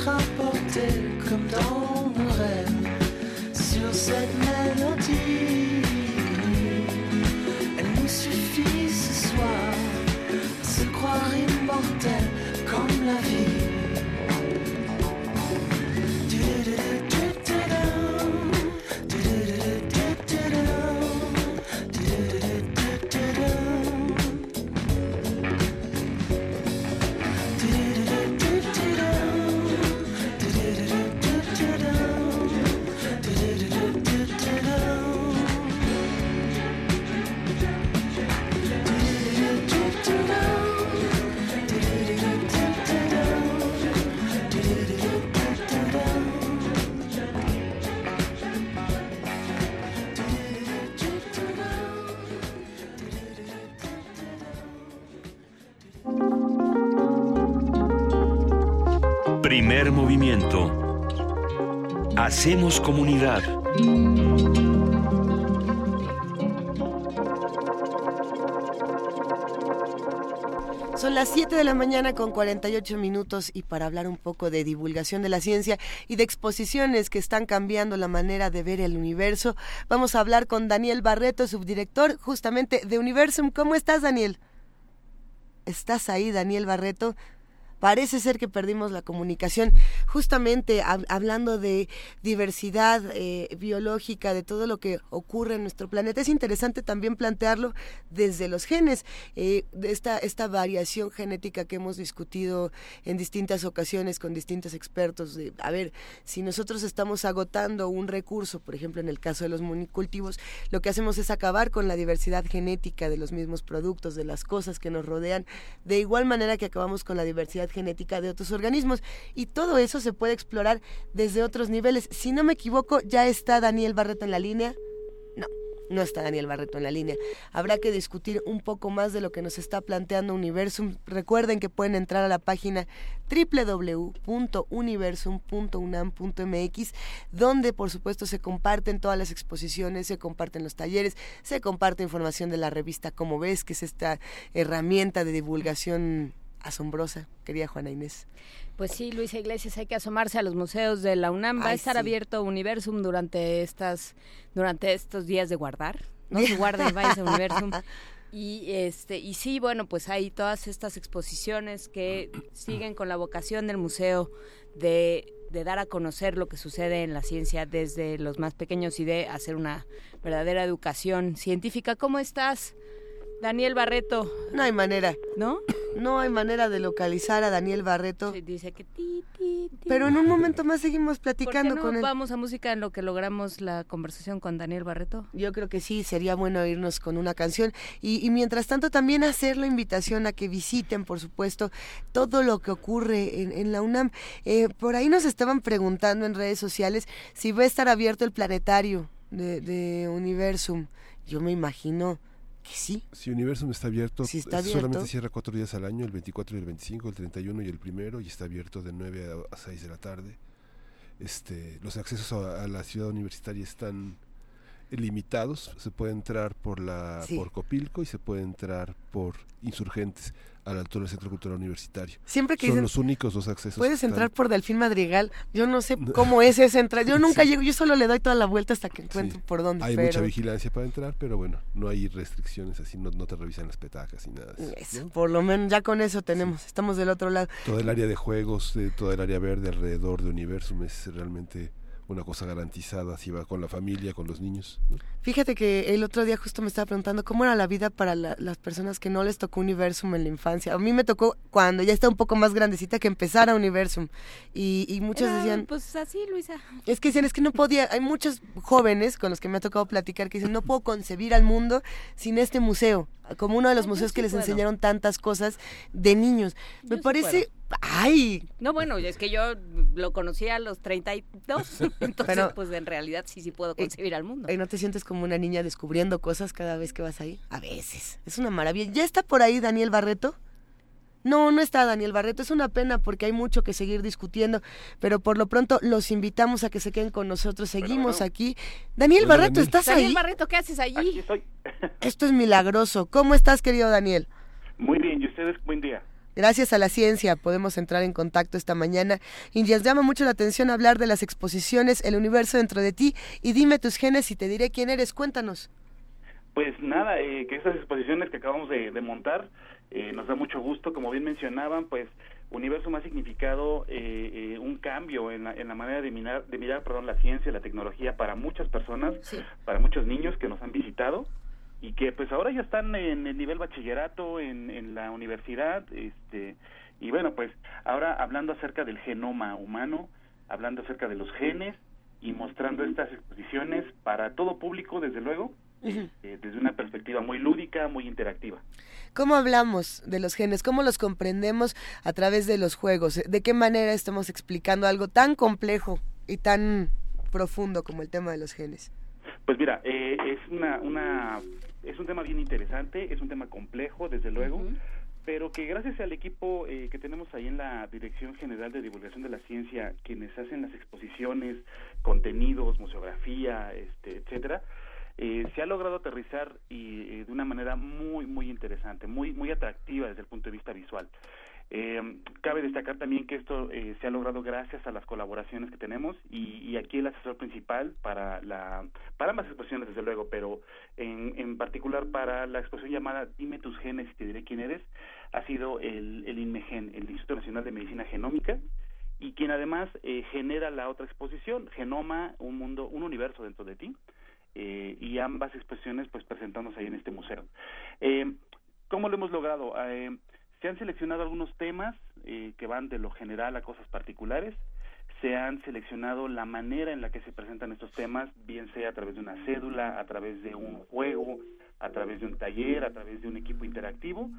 Se laissera porter comme dans Hacemos comunidad. Son las 7 de la mañana con 48 minutos y para hablar un poco de divulgación de la ciencia y de exposiciones que están cambiando la manera de ver el universo, vamos a hablar con Daniel Barreto, subdirector justamente de Universum. ¿Cómo estás, Daniel? ¿Estás ahí, Daniel Barreto? Parece ser que perdimos la comunicación. Justamente hab- hablando de diversidad eh, biológica, de todo lo que ocurre en nuestro planeta, es interesante también plantearlo desde los genes. Eh, esta, esta variación genética que hemos discutido en distintas ocasiones con distintos expertos. A ver, si nosotros estamos agotando un recurso, por ejemplo, en el caso de los monocultivos, lo que hacemos es acabar con la diversidad genética de los mismos productos, de las cosas que nos rodean, de igual manera que acabamos con la diversidad genética de otros organismos. Y todo eso se puede explorar desde otros niveles. Si no me equivoco, ya está Daniel Barreto en la línea. No, no está Daniel Barreto en la línea. Habrá que discutir un poco más de lo que nos está planteando Universum. Recuerden que pueden entrar a la página www.universum.unam.mx, donde por supuesto se comparten todas las exposiciones, se comparten los talleres, se comparte información de la revista Como ves, que es esta herramienta de divulgación asombrosa, querida Juana Inés. Pues sí, Luisa Iglesias, hay que asomarse a los museos de la UNAM. Va a estar sí. abierto Universum durante estas, durante estos días de guardar. No se guarden, váyanse a Universum. Y este, y sí, bueno, pues hay todas estas exposiciones que siguen con la vocación del museo de, de dar a conocer lo que sucede en la ciencia desde los más pequeños y de hacer una verdadera educación científica. ¿Cómo estás? Daniel Barreto. No hay manera. ¿No? No hay manera de localizar a Daniel Barreto. dice que ti, ti, ti. Pero en un momento más seguimos ¿Por qué platicando no con él. vamos a música en lo que logramos la conversación con Daniel Barreto? Yo creo que sí, sería bueno irnos con una canción. Y, y mientras tanto también hacer la invitación a que visiten, por supuesto, todo lo que ocurre en, en la UNAM. Eh, por ahí nos estaban preguntando en redes sociales si va a estar abierto el planetario de, de Universum. Yo me imagino que sí. Si Universum está abierto, está eh, solamente cierra cuatro días al año, el 24 y el 25, el 31 y el primero, y está abierto de 9 a, a 6 de la tarde. Este, los accesos a, a la ciudad universitaria están limitados, se puede entrar por la Sí. por Copilco y se puede entrar por Insurgentes a la altura del Centro Cultural Universitario. Siempre que Son dicen, los únicos dos accesos. puedes están- entrar por Delfín Madrigal. Yo no sé cómo es esa entrada. Yo nunca llego, yo solo le doy toda la vuelta hasta que encuentro Sí. por dónde. Hay pero... mucha vigilancia para entrar, pero bueno, no hay restricciones así, no, no te revisan las petacas y nada. de eso. Por lo menos ya con eso tenemos, estamos del otro lado. Todo el área de juegos, eh, todo el área verde alrededor de Universum es realmente una cosa garantizada si va con la familia, con los niños. ¿no? Fíjate que el otro día justo me estaba preguntando cómo era la vida para la- las personas que no les tocó Universum en la infancia. A mí me tocó cuando ya estaba un poco más grandecita que empezara Universum. Y, y muchos Era, decían, Pues así, Luisa. es que decían, es que no podía. Hay muchos jóvenes con los que me ha tocado platicar que dicen, no puedo concebir al mundo sin este museo. Como uno de los museos sí que les puedo. enseñaron tantas cosas de niños. Yo Me sí parece, ay, No, bueno, es que yo lo conocí a los 32, entonces Pero- pues en realidad sí, sí puedo concebir al mundo. ¿Y no te sientes como una niña descubriendo cosas cada vez que vas ahí? A veces. Es una maravilla. ¿Ya está por ahí Daniel Barreto? No, no está Daniel Barreto. Es una pena porque hay mucho que seguir discutiendo, pero por lo pronto los invitamos a que se queden con nosotros. Seguimos bueno. aquí. Daniel Hola, Barreto, Daniel. ¿estás Daniel ahí? Barreto, ¿qué haces allí? Aquí estoy. Esto es milagroso. ¿Cómo estás, querido Daniel? Muy bien, ¿y ustedes? Buen día. Gracias a la ciencia podemos entrar en contacto esta mañana y nos llama mucho la atención hablar de las exposiciones El universo dentro de ti y dime tus genes y te diré quién eres. Cuéntanos. Pues nada, eh, que estas exposiciones que acabamos de, de montar eh, nos da mucho gusto. Como bien mencionaban, pues Universo ha significado eh, eh, un cambio en la, en la manera de mirar, de mirar perdón, la ciencia y la tecnología para muchas personas, para muchos niños que nos han visitado y que pues ahora ya están en el nivel bachillerato, en, en la universidad, este y bueno, pues ahora hablando acerca del genoma humano, hablando acerca de los genes y mostrando estas exposiciones para todo público, desde luego, eh, desde una perspectiva muy lúdica, muy interactiva. ¿Cómo hablamos de los genes? ¿Cómo los comprendemos a través de los juegos? ¿De qué manera estamos explicando algo tan complejo y tan profundo como el tema de los genes? Pues mira, eh, es una, una es un tema bien interesante, es un tema complejo, desde luego, pero que gracias al equipo eh, que tenemos ahí en la Dirección General de Divulgación de la Ciencia, quienes hacen las exposiciones, contenidos, museografía, este, etcétera, eh, se ha logrado aterrizar y eh, de una manera muy muy interesante, muy muy atractiva desde el punto de vista visual. Eh, cabe destacar también que esto eh, se ha logrado gracias a las colaboraciones que tenemos y, y aquí el asesor principal para la para ambas exposiciones desde luego, pero en, en particular para la exposición llamada Dime tus genes y te diré quién eres ha sido el, el INMEGEN, el Instituto Nacional de Medicina Genómica y quien además eh, genera la otra exposición, Genoma, un mundo, un universo dentro de ti, eh, y ambas exposiciones pues presentándose ahí en este museo. Eh, ¿Cómo lo hemos logrado? Eh, se han seleccionado algunos temas eh, que van de lo general a cosas particulares, se han seleccionado la manera en la que se presentan estos temas, bien sea a través de una cédula, a través de un juego, a través de un taller, a través de un equipo interactivo,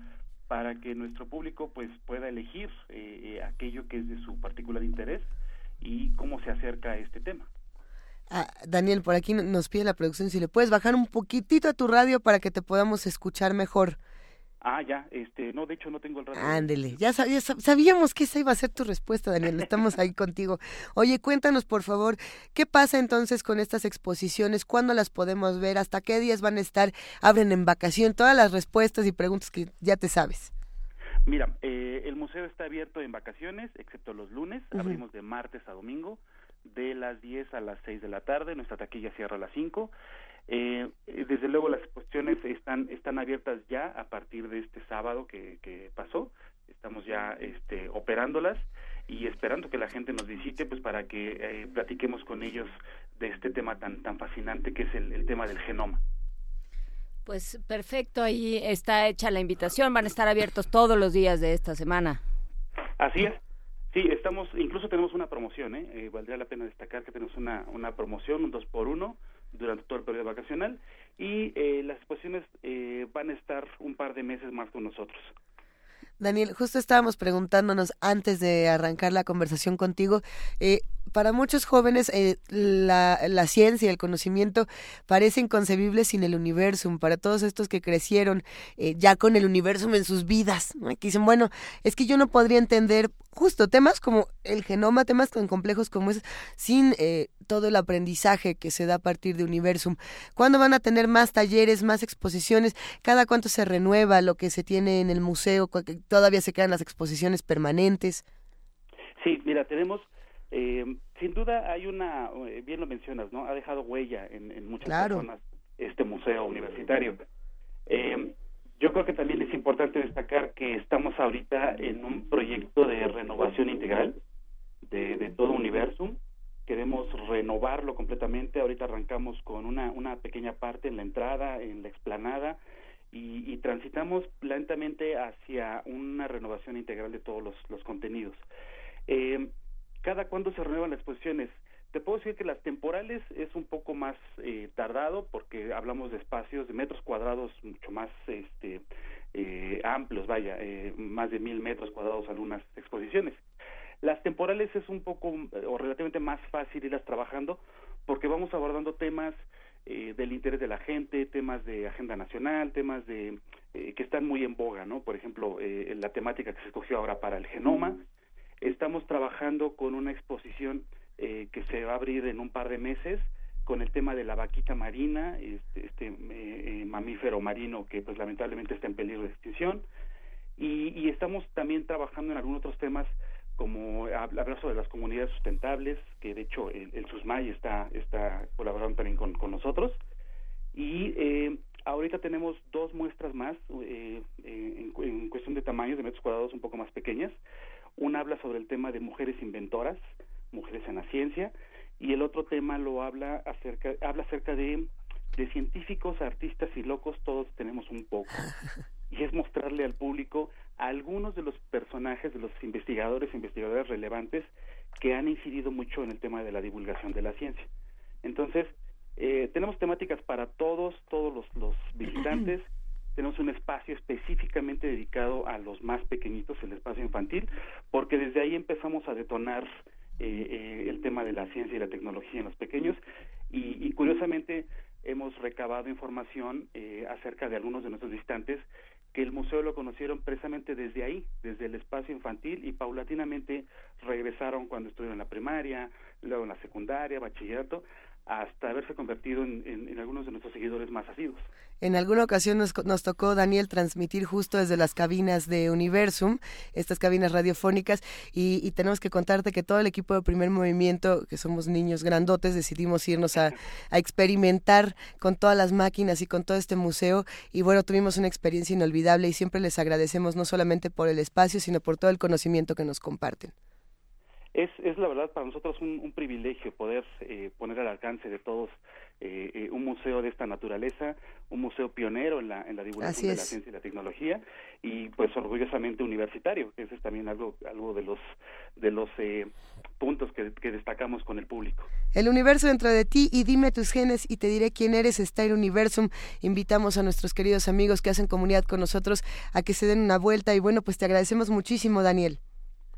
para que nuestro público pues pueda elegir eh, aquello que es de su particular interés y cómo se acerca a este tema. Ah, Daniel, por aquí nos pide la producción si le puedes bajar un poquitito a tu radio para que te podamos escuchar mejor. Ah, ya, este, no, de hecho no tengo el radio. Ándele, ya sab- ya sab- sabíamos que esa iba a ser tu respuesta, Daniel, estamos ahí contigo. Oye, cuéntanos por favor, ¿qué pasa entonces con estas exposiciones? ¿Cuándo las podemos ver? ¿Hasta qué días van a estar? ¿Abren en vacación? Todas las respuestas y preguntas que ya te sabes. Mira, eh, el museo está abierto en vacaciones, excepto los lunes, abrimos de martes a domingo, de las 10 a las 6 de la tarde, nuestra taquilla cierra a las 5. Eh, eh, desde luego las exposiciones están están abiertas ya a partir de este sábado que, que pasó, estamos ya este, operándolas y esperando que la gente nos visite pues para que eh, platiquemos con ellos de este tema tan tan fascinante que es el, el tema del genoma. Pues perfecto, ahí está hecha la invitación, van a estar abiertos todos los días de esta semana. Así es. Sí, estamos, incluso tenemos una promoción, ¿eh? ¿eh? valdría la pena destacar que tenemos una, una promoción, un dos por uno, durante todo el periodo vacacional, y eh, las exposiciones eh, van a estar un par de meses más con nosotros. Daniel, justo estábamos preguntándonos antes de arrancar la conversación contigo, eh, para muchos jóvenes eh, la, la, ciencia, el conocimiento parece inconcebible sin el universo. Para todos estos que crecieron eh, ya con el universo en sus vidas, ¿no? que dicen, bueno, es que yo no podría entender justo temas como el genoma, temas tan complejos como es, sin eh, todo el aprendizaje que se da a partir de Universum. ¿Cuándo van a tener más talleres, más exposiciones? ¿Cada cuánto se renueva lo que se tiene en el museo? ¿Todavía se quedan las exposiciones permanentes? Sí, mira, tenemos eh, sin duda hay una, eh, bien lo mencionas, ¿no? Ha dejado huella en, en muchas claro. personas este museo universitario. Eh, yo creo que también es importante destacar que estamos ahorita en un proyecto de renovación integral de, todo Universum. Queremos renovarlo completamente. Ahorita arrancamos con una, una pequeña parte en la entrada, en la explanada, y, transitamos lentamente hacia una renovación integral de todos los, los contenidos. Eh, cada cuándo se renuevan las exposiciones. Te puedo decir que las temporales es un poco más eh, tardado porque hablamos de espacios de metros cuadrados mucho más este, eh, amplios, vaya, eh, más de mil metros cuadrados algunas exposiciones. Las temporales es un poco o relativamente más fácil irlas trabajando porque vamos abordando temas eh, del interés de la gente, temas de agenda nacional, temas de eh, que están muy en boga, ¿no? Por ejemplo, eh, la temática que se escogió ahora para el genoma. Estamos trabajando con una exposición eh, que se va a abrir en un par de meses con el tema de la vaquita marina, este, este eh, mamífero marino que pues lamentablemente está en peligro de extinción. Y, y estamos también trabajando en algunos otros temas como hablar sobre las comunidades sustentables, que de hecho el, el SUSMAI está, está colaborando también con, con nosotros. Y eh, ahorita tenemos dos muestras más eh, en, en cuestión de tamaños, de metros cuadrados un poco más pequeñas. Una habla sobre el tema de mujeres inventoras, mujeres en la ciencia, y el otro tema lo habla acerca, habla acerca de, de científicos, artistas y locos, todos tenemos un poco. Y es mostrarle al público a algunos de los personajes, de los investigadores e investigadoras relevantes que han incidido mucho en el tema de la divulgación de la ciencia. Entonces, eh, tenemos temáticas para todos, todos los, los visitantes tenemos un espacio específicamente dedicado a los más pequeñitos, el espacio infantil, porque desde ahí empezamos a detonar eh, eh, el tema de la ciencia y la tecnología en los pequeños. Y, y curiosamente hemos recabado información eh, acerca de algunos de nuestros visitantes que el museo lo conocieron precisamente desde ahí, desde el espacio infantil y paulatinamente regresaron cuando estuvieron en la primaria, luego en la secundaria, bachillerato, hasta haberse convertido en, en, algunos de nuestros seguidores más asiduos. En alguna ocasión nos, nos, tocó, Daniel, transmitir justo desde las cabinas de Universum, estas cabinas radiofónicas, y, y, tenemos que contarte que todo el equipo de primer movimiento, que somos niños grandotes, decidimos irnos a, a experimentar con todas las máquinas y con todo este museo, y bueno, tuvimos una experiencia inolvidable y siempre les agradecemos no solamente por el espacio, sino por todo el conocimiento que nos comparten es, es la verdad para nosotros un, un privilegio poder eh, poner al alcance de todos eh, eh, un museo de esta naturaleza, un museo pionero en la, en la divulgación de la ciencia y la tecnología y pues orgullosamente universitario, que ese es también algo, algo de los, de los eh, puntos que, que, destacamos con el público. El universo dentro de ti y dime tus genes y te diré quién eres, está el Universum. Invitamos a nuestros queridos amigos que hacen comunidad con nosotros a que se den una vuelta y bueno, pues te agradecemos muchísimo, Daniel.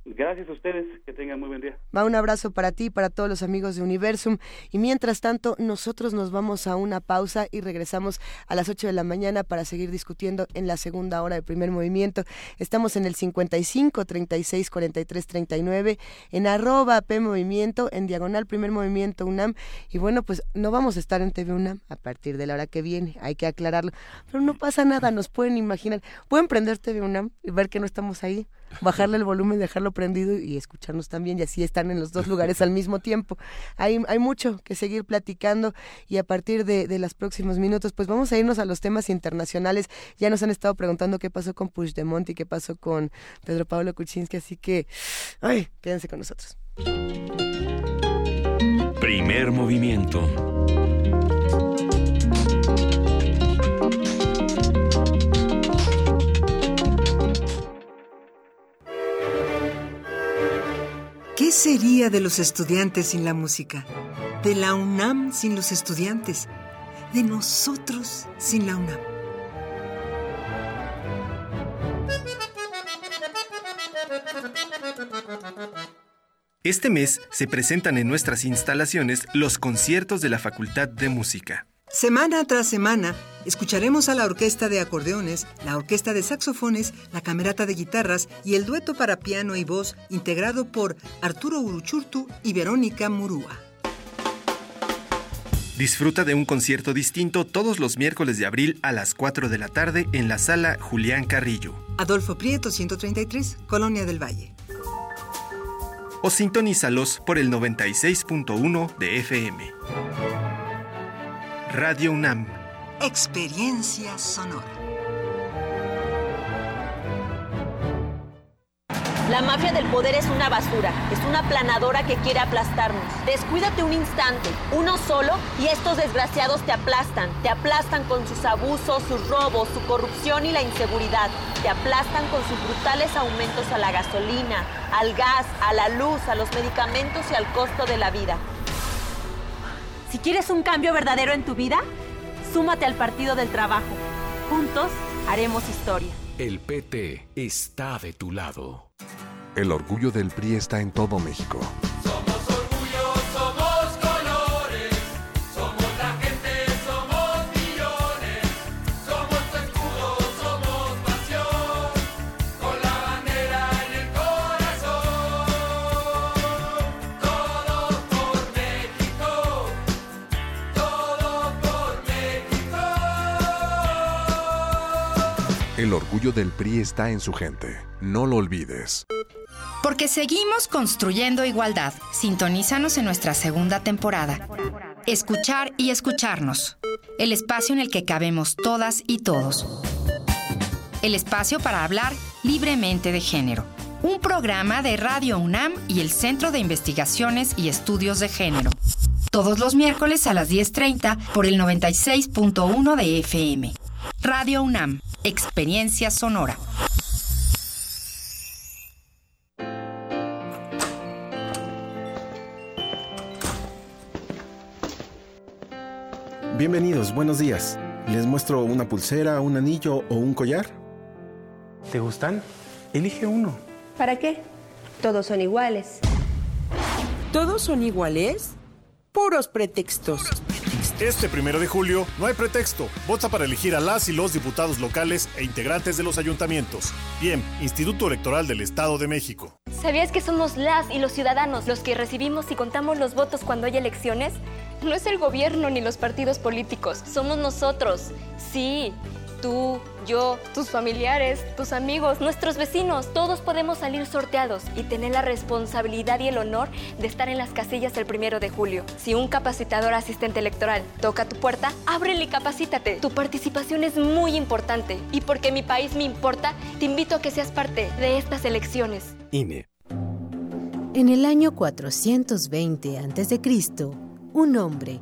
Gracias a ustedes, que tengan muy buen día. Va un abrazo para ti y para todos los amigos de Universum. Y mientras tanto, nosotros nos vamos a una pausa y regresamos a las 8 de la mañana para seguir discutiendo en la segunda hora del primer movimiento. Estamos en el 55 36 43 39, en arroba P Movimiento, en diagonal primer movimiento UNAM. Y bueno, pues no vamos a estar en TV UNAM a partir de la hora que viene, hay que aclararlo. Pero no pasa nada, nos pueden imaginar. Pueden prender TV UNAM y ver que no estamos ahí bajarle el volumen, dejarlo prendido y escucharnos también, y así están en los dos lugares al mismo tiempo. Hay, hay mucho que seguir platicando y a partir de, de los próximos minutos, pues vamos a irnos a los temas internacionales. Ya nos han estado preguntando qué pasó con Puigdemont y qué pasó con Pedro Pablo Kuczynski, así que, ay, quédense con nosotros. Primer movimiento sería de los estudiantes sin la música? ¿De la UNAM sin los estudiantes? ¿De nosotros sin la UNAM? Este mes se presentan en nuestras instalaciones los conciertos de la Facultad de Música. Semana tras semana, escucharemos a la orquesta de acordeones, la orquesta de saxofones, la camerata de guitarras y el dueto para piano y voz integrado por Arturo Uruchurtu y Verónica Murúa. Disfruta de un concierto distinto todos los miércoles de abril a las 4 de la tarde en la sala Julián Carrillo. Adolfo Prieto 133, Colonia del Valle. O sintonízalos por el 96.1 de FM. Radio UNAM. Experiencia sonora. La mafia del poder es una basura, es una planadora que quiere aplastarnos. Descuídate un instante, uno solo, y estos desgraciados te aplastan. Te aplastan con sus abusos, sus robos, su corrupción y la inseguridad. Te aplastan con sus brutales aumentos a la gasolina, al gas, a la luz, a los medicamentos y al costo de la vida. Si quieres un cambio verdadero en tu vida, súmate al Partido del Trabajo. Juntos haremos historia. El PT está de tu lado. El orgullo del PRI está en todo México. El orgullo del PRI está en su gente. No lo olvides. Porque seguimos construyendo igualdad. Sintonízanos en nuestra segunda temporada. Escuchar y escucharnos. El espacio en el que cabemos todas y todos. El espacio para hablar libremente de género. Un programa de Radio UNAM y el Centro de Investigaciones y Estudios de Género. Todos los miércoles a las 10.30 por el 96.1 de FM. Radio UNAM. Experiencia sonora. Bienvenidos, buenos días. ¿Les muestro una pulsera, un anillo o un collar? ¿Te gustan? Elige uno. ¿Para qué? Todos son iguales. ¿Todos son iguales? Puros pretextos. Este primero de julio no hay pretexto. Vota para elegir a las y los diputados locales e integrantes de los ayuntamientos. Bien, Instituto Electoral del Estado de México. ¿Sabías que somos las y los ciudadanos los que recibimos y contamos los votos cuando hay elecciones? No es el gobierno ni los partidos políticos, somos nosotros. Sí, tú, yo, tus familiares, tus amigos, nuestros vecinos, todos podemos salir sorteados y tener la responsabilidad y el honor de estar en las casillas el primero de julio. Si un capacitador asistente electoral toca tu puerta, ábrele y capacítate. Tu participación es muy importante y porque mi país me importa, te invito a que seas parte de estas elecciones. INE. En el año 420 a.C., un hombre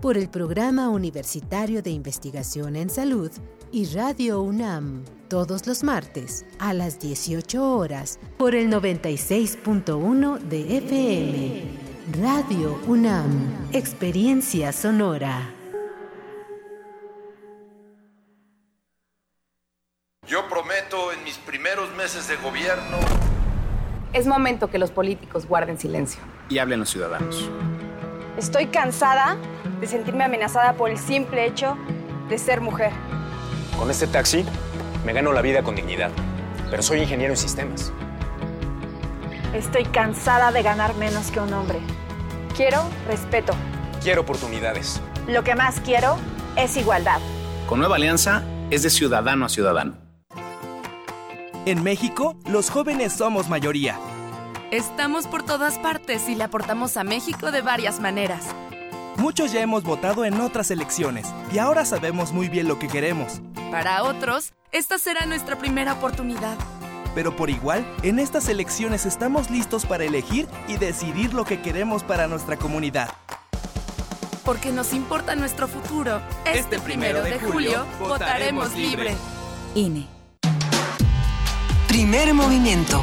por el Programa Universitario de Investigación en Salud y Radio UNAM todos los martes a las 18 horas por el 96.1 de FM. Radio UNAM, Experiencia Sonora. Yo prometo en mis primeros meses de gobierno... Es momento que los políticos guarden silencio. Y hablen los ciudadanos. Estoy cansada de sentirme amenazada por el simple hecho de ser mujer. Con este taxi me gano la vida con dignidad, pero soy ingeniero en sistemas. Estoy cansada de ganar menos que un hombre. Quiero respeto. Quiero oportunidades. Lo que más quiero es igualdad. Con Nueva Alianza es de ciudadano a ciudadano. En México, los jóvenes somos mayoría. Estamos por todas partes y le aportamos a México de varias maneras. Muchos ya hemos votado en otras elecciones y ahora sabemos muy bien lo que queremos. Para otros, esta será nuestra primera oportunidad. Pero por igual, en estas elecciones estamos listos para elegir y decidir lo que queremos para nuestra comunidad. Porque nos importa nuestro futuro. Este primero de julio votaremos libre. INE. Primer movimiento.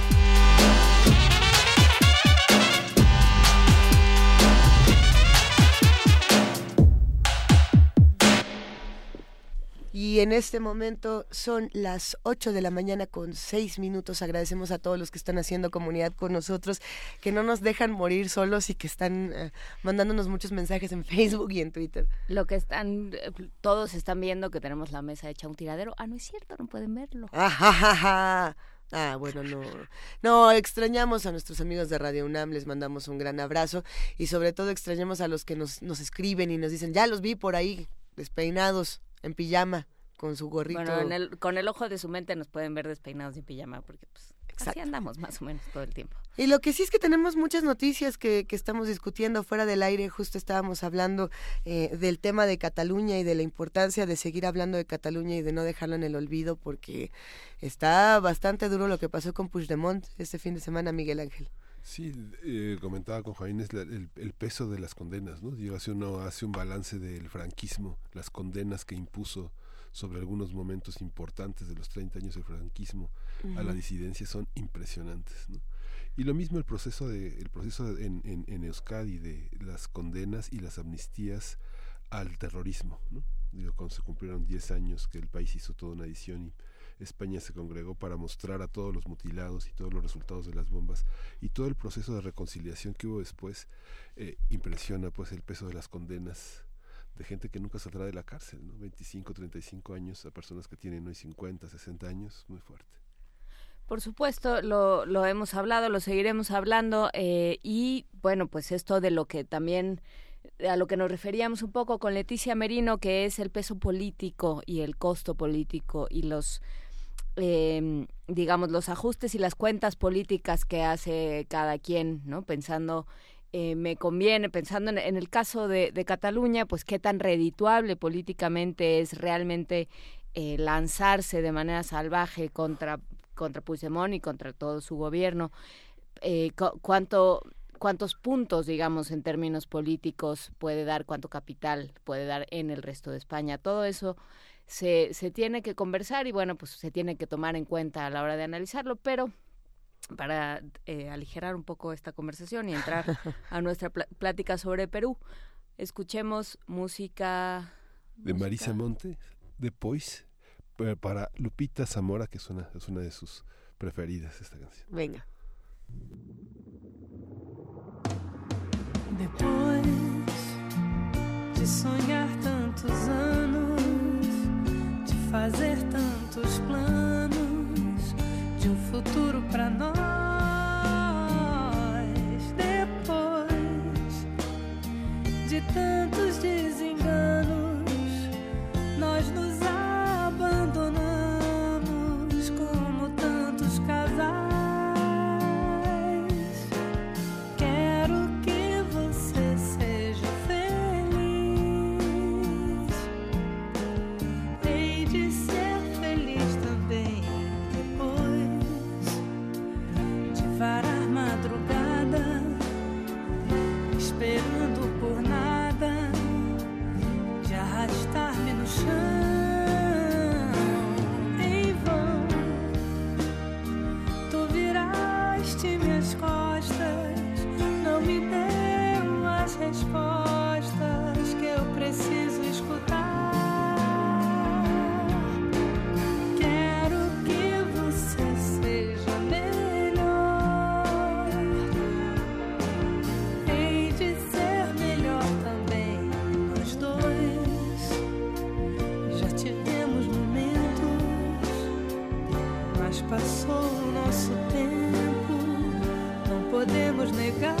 Y en este momento son las 8 de la mañana con 6 minutos. Agradecemos a todos los que están haciendo comunidad con nosotros, que no nos dejan morir solos y que están eh, mandándonos muchos mensajes en Facebook y en Twitter. Lo que están, eh, todos están viendo que tenemos la mesa hecha un tiradero. Ah, no es cierto, no pueden verlo. Ajajaja. Ah, bueno, no. No, extrañamos a nuestros amigos de Radio UNAM, les mandamos un gran abrazo y sobre todo extrañamos a los que nos, nos escriben y nos dicen, ya los vi por ahí, despeinados, en pijama, con su gorrito. Bueno, en el- con el ojo de su mente nos pueden ver despeinados en pijama porque pues así andamos más o menos todo el tiempo. Y lo que sí es que tenemos muchas noticias que, que estamos discutiendo fuera del aire. Justo estábamos hablando eh, del tema de Cataluña y de la importancia de seguir hablando de Cataluña y de no dejarlo en el olvido porque está bastante duro lo que pasó con Puigdemont este fin de semana, Miguel Ángel. Sí, eh, comentaba con la- el, el peso de las condenas, ¿no? Digo, hace uno hace un balance del franquismo, las condenas que impuso sobre algunos momentos importantes de los 30 años del franquismo a la disidencia son impresionantes, ¿no? Y lo mismo el proceso de el proceso en, en, en Euskadi de las condenas y las amnistías al terrorismo, ¿no? Digo, cuando se cumplieron 10 años que el país hizo toda una edición y España se congregó para mostrar a todos los mutilados y todos los resultados de las bombas y todo el proceso de reconciliación que hubo después eh, impresiona pues el peso de las condenas de gente que nunca saldrá de la cárcel, ¿no? 25, 35 años a personas que tienen hoy 50, 60 años, muy fuerte. Por supuesto, lo, lo hemos hablado, lo seguiremos hablando eh, y bueno, pues esto de lo que también a lo que nos referíamos un poco con Leticia Merino, que es el peso político y el costo político y los eh, digamos los ajustes y las cuentas políticas que hace cada quien, ¿no? Pensando eh, me conviene, pensando en, en el caso de, Cataluña, pues qué tan redituable políticamente es realmente eh, lanzarse de manera salvaje contra contra Puigdemont y contra todo su gobierno. Eh, cu- cuánto cuántos puntos, digamos, en términos políticos puede dar, cuánto capital puede dar en el resto de España. Todo eso se, se tiene que conversar y bueno, pues se tiene que tomar en cuenta a la hora de analizarlo, pero para eh, aligerar un poco esta conversación y entrar a nuestra pl- plática sobre Perú, escuchemos música De Marisa Monte, de Pois, pa- para Lupita Zamora, que es una, es una de sus preferidas esta canción. Venga. Depois de sonhar tantos anos, de fazer tantos planos, futuro pra nós. Depois de tantos desenganos, podemos negar.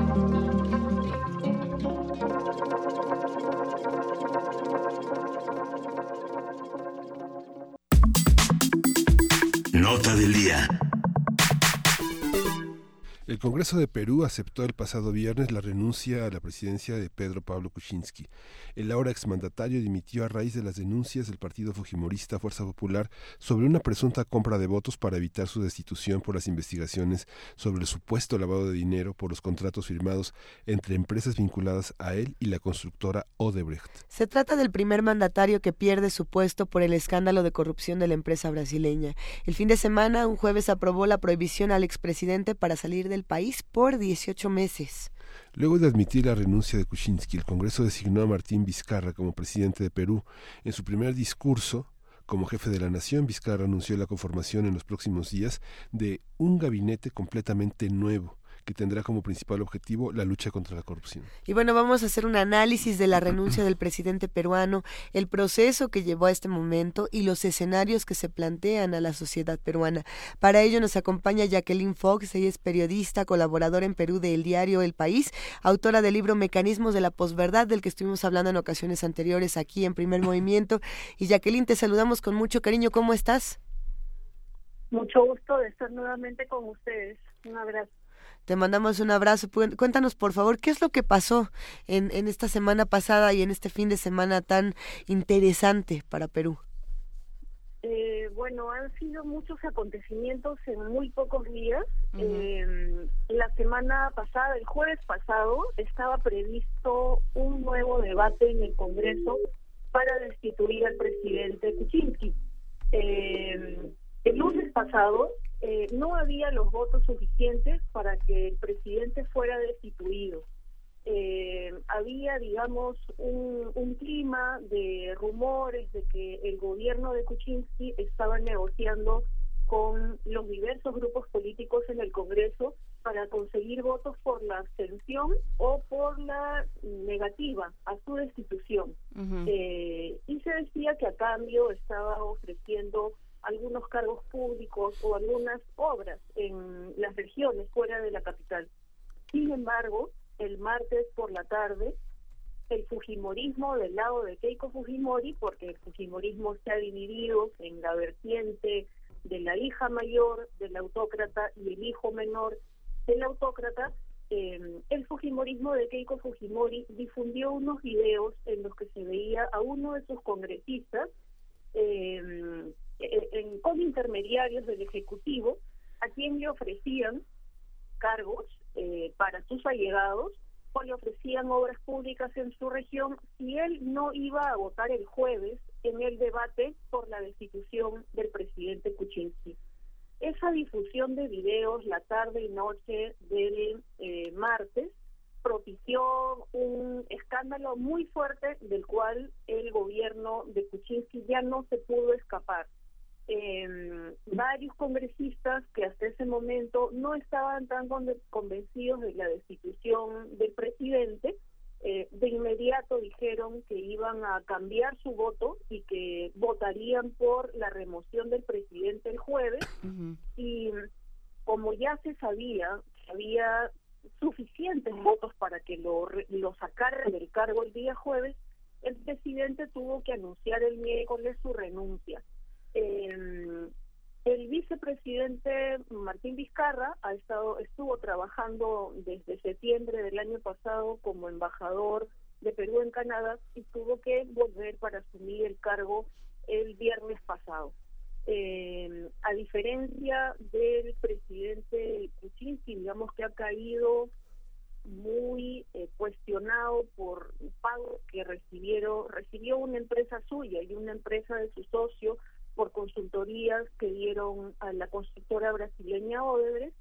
Congreso de Perú aceptó el pasado viernes la renuncia a la presidencia de Pedro Pablo Kuczynski. El ahora exmandatario dimitió a raíz de las denuncias del partido fujimorista Fuerza Popular sobre una presunta compra de votos para evitar su destitución por las investigaciones sobre el supuesto lavado de dinero por los contratos firmados entre empresas vinculadas a él y la constructora Odebrecht. Se trata del primer mandatario que pierde su puesto por el escándalo de corrupción de la empresa brasileña. El fin de semana, un jueves aprobó la prohibición al expresidente para salir del país por 18 meses. Luego de admitir la renuncia de Kuczynski, el Congreso designó a Martín Vizcarra como presidente de Perú. En su primer discurso, como jefe de la nación, Vizcarra anunció la conformación en los próximos días de un gabinete completamente nuevo que tendrá como principal objetivo la lucha contra la corrupción. Y bueno, vamos a hacer un análisis de la renuncia del presidente peruano, el proceso que llevó a este momento y los escenarios que se plantean a la sociedad peruana. Para ello nos acompaña Jacqueline Fox, ella es periodista, colaboradora en Perú del diario El País, autora del libro Mecanismos de la posverdad, del que estuvimos hablando en ocasiones anteriores aquí en Primer Movimiento. Y Jacqueline, te saludamos con mucho cariño, ¿cómo estás? Mucho gusto de estar nuevamente con ustedes. Un abrazo. Te mandamos un abrazo. Cuéntanos, por favor, qué es lo que pasó en, en esta semana pasada y en este fin de semana tan interesante para Perú. Eh, bueno, han sido muchos acontecimientos en muy pocos días. eh, la semana pasada, el jueves pasado, estaba previsto un nuevo debate en el Congreso para destituir al presidente Kuczynski. Eh, el lunes pasado eh, no había los votos suficientes para que el presidente fuera destituido. Eh, había, digamos, un, un clima de rumores de que el gobierno de Kuczynski estaba negociando con los diversos grupos políticos en el Congreso para conseguir votos por la abstención o por la negativa a su destitución. Eh, y se decía que a cambio estaba ofreciendo algunos cargos públicos o algunas obras en las regiones fuera de la capital. Sin embargo, el martes por la tarde, el Fujimorismo del lado de Keiko Fujimori, porque el Fujimorismo se ha dividido en la vertiente de la hija mayor del autócrata y el hijo menor del autócrata, eh, el Fujimorismo de Keiko Fujimori difundió unos videos en los que se veía a uno de sus congresistas eh, en, con intermediarios del Ejecutivo, a quien le ofrecían cargos eh, para sus allegados o le ofrecían obras públicas en su región si él no iba a votar el jueves en el debate por la destitución del presidente Kuczynski. Esa difusión de videos la tarde y noche del eh, martes propició un escándalo muy fuerte del cual el gobierno de Kuczynski ya no se pudo escapar. Eh, varios congresistas que hasta ese momento no estaban tan convencidos de la destitución del presidente, eh, de inmediato dijeron que iban a cambiar su voto y que votarían por la remoción del presidente el jueves. Y como ya se sabía que había suficientes votos para que lo, lo sacaran del cargo el día jueves, el presidente tuvo que anunciar el miércoles su renuncia. Eh, el vicepresidente Martín Vizcarra ha estado estuvo trabajando desde septiembre del año pasado como embajador de Perú en Canadá y tuvo que volver para asumir el cargo el viernes pasado. Eh, a diferencia del presidente Kuczynski, digamos que ha caído muy eh, cuestionado por pagos que recibieron recibió una empresa suya y una empresa de su socio por consultorías que dieron a la constructora brasileña Odebrecht.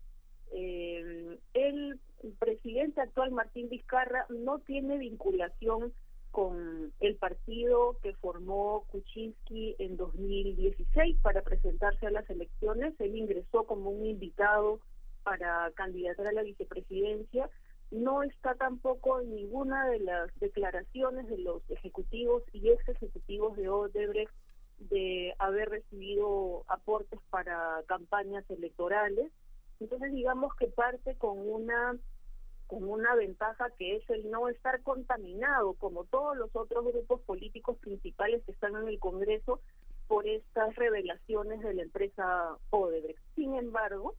Eh, el presidente actual Martín Vizcarra no tiene vinculación con el partido que formó Kuczynski en 2016 para presentarse a las elecciones. Él ingresó como un invitado para candidatar a la vicepresidencia. No está tampoco en ninguna de las declaraciones de los ejecutivos y ex ejecutivos de Odebrecht de haber recibido aportes para campañas electorales. Entonces digamos que parte con una con una ventaja que es el no estar contaminado como todos los otros grupos políticos principales que están en el Congreso por estas revelaciones de la empresa Odebrecht. Sin embargo,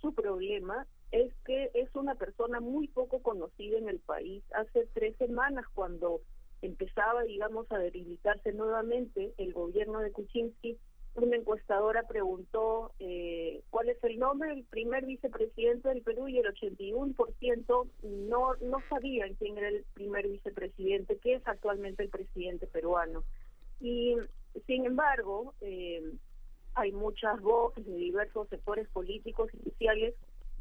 su problema es que es una persona muy poco conocida en el país. Hace tres semanas, cuando empezaba, digamos, a debilitarse nuevamente el gobierno de Kuczynski, una encuestadora preguntó eh, cuál es el nombre del primer vicepresidente del Perú y el 81% no, no sabían quién era el primer vicepresidente, que es actualmente el presidente peruano. Y sin embargo, eh, hay muchas voces de diversos sectores políticos y sociales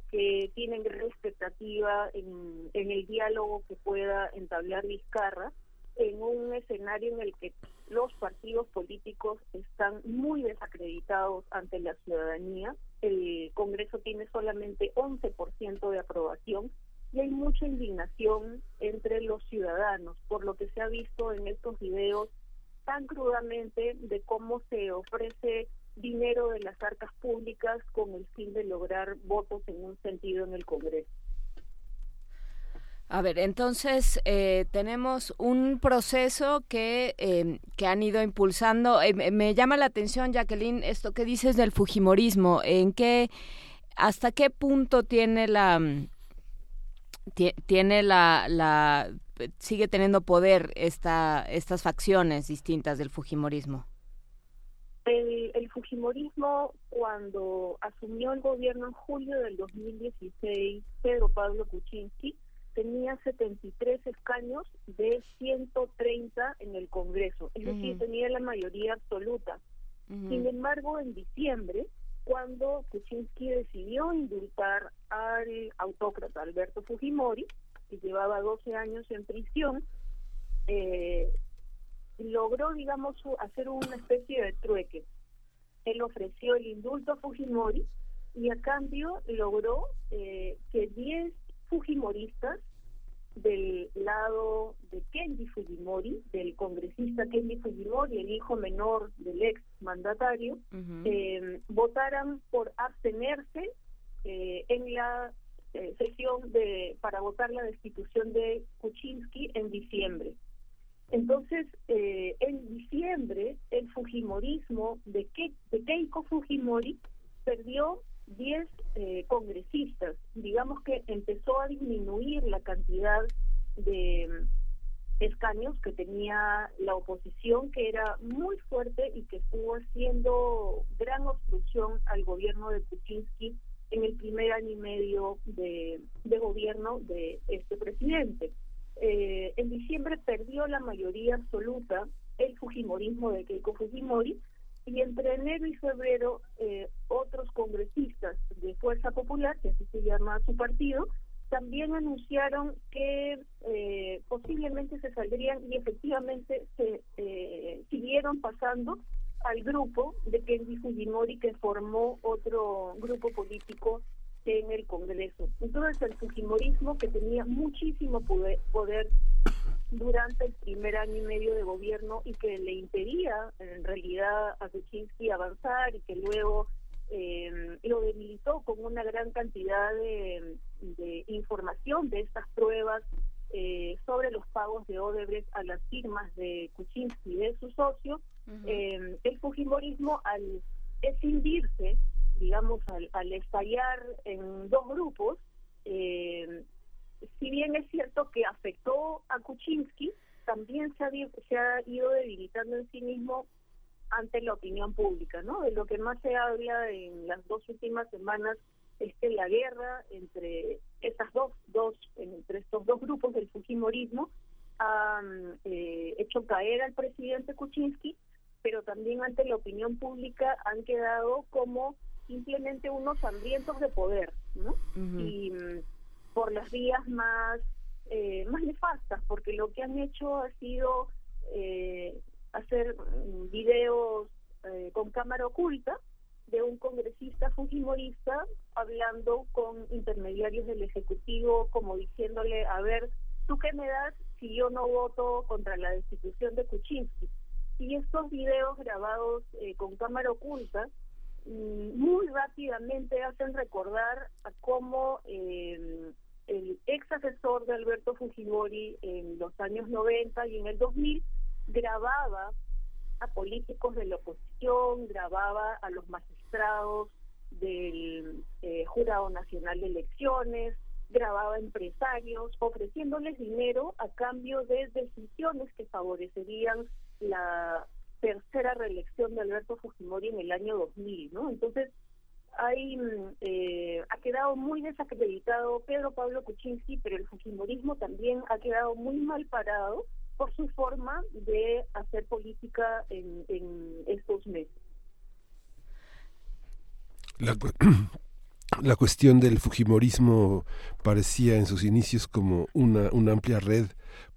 que tienen gran expectativa en, en el diálogo que pueda entablar Vizcarra en un escenario en el que los partidos políticos están muy desacreditados ante la ciudadanía. El Congreso tiene solamente 11% de aprobación y hay mucha indignación entre los ciudadanos por lo que se ha visto en estos videos tan crudamente de cómo se ofrece dinero de las arcas públicas con el fin de lograr votos en un sentido en el Congreso. A ver, entonces eh, tenemos un proceso que, em, que han ido impulsando. Eh, me llama la atención, Jacqueline, esto que dices del Fujimorismo. ¿En qué, hasta qué punto tiene la, mm, tiene la, la, sigue teniendo poder esta, estas facciones distintas del Fujimorismo? El, el Fujimorismo, cuando asumió el gobierno en julio del 2016, Pedro Pablo Kuczynski, tenía 73 escaños de 130 en el Congreso, es decir, tenía la mayoría absoluta. Sin embargo, en diciembre, cuando Kuczynski decidió indultar al autócrata Alberto Fujimori, que llevaba 12 años en prisión, eh, logró, digamos, hacer una especie de trueque. Él ofreció el indulto a Fujimori y a cambio logró eh, que 10 fujimoristas del lado de Kenji Fujimori, del congresista Kenji Fujimori, el hijo menor del ex mandatario, eh, votaran por abstenerse eh, en la eh, sesión de para votar la destitución de Kuczynski en diciembre. Entonces, en diciembre, el Fujimorismo de, Ke de Keiko Fujimori perdió 10 eh, congresistas. Digamos que empezó a disminuir la cantidad de mm, escaños que tenía la oposición, que era muy fuerte y que estuvo haciendo gran obstrucción al gobierno de Kuczynski en el primer año y medio de, gobierno de este presidente. Eh, en diciembre perdió la mayoría absoluta el Fujimorismo de Keiko Fujimori, y entre enero y febrero eh, otros congresistas de Fuerza Popular, que así se llama su partido, también anunciaron que eh, posiblemente se saldrían y efectivamente se eh, siguieron pasando al grupo de Kenji Fujimori que formó otro grupo político en el Congreso. Entonces el Fujimorismo que tenía muchísimo poder, poder durante el primer año y medio de gobierno y que le impedía en realidad a Kuczynski avanzar y que luego eh, lo debilitó con una gran cantidad de, información de estas pruebas eh, sobre los pagos de Odebrecht a las firmas de Kuczynski y de su socio, eh, el Fujimorismo al escindirse, digamos, al, al estallar en dos grupos, eh, si bien es cierto que afectó a Kuczynski, también se ha, se ha ido debilitando en sí mismo ante la opinión pública, ¿no? De lo que más se habla en las dos últimas semanas es que la guerra entre estas dos, dos entre estos dos grupos del Fujimorismo ha eh, hecho caer al presidente Kuczynski, pero también ante la opinión pública han quedado como simplemente unos hambrientos de poder, ¿no? Y por las vías más, eh, más nefastas, porque lo que han hecho ha sido eh, hacer videos eh, con cámara oculta de un congresista fujimorista hablando con intermediarios del Ejecutivo, como diciéndole, a ver, ¿tú qué me das si yo no voto contra la destitución de Kuczynski? Y estos videos grabados eh, con cámara oculta mm, muy rápidamente hacen recordar a cómo eh, el ex asesor de Alberto Fujimori en los años 90 y en el 2000 grababa a políticos de la oposición, grababa a los magistrados del eh, Jurado Nacional de Elecciones, grababa empresarios ofreciéndoles dinero a cambio de decisiones que favorecerían la tercera reelección de Alberto Fujimori en el año 2000, ¿no? Entonces, hay eh, ha quedado muy desacreditado Pedro Pablo Kuczynski, pero el fujimorismo también ha quedado muy mal parado por su forma de hacer política en, en estos meses. La, la cuestión del Fujimorismo parecía en sus inicios como una, una amplia red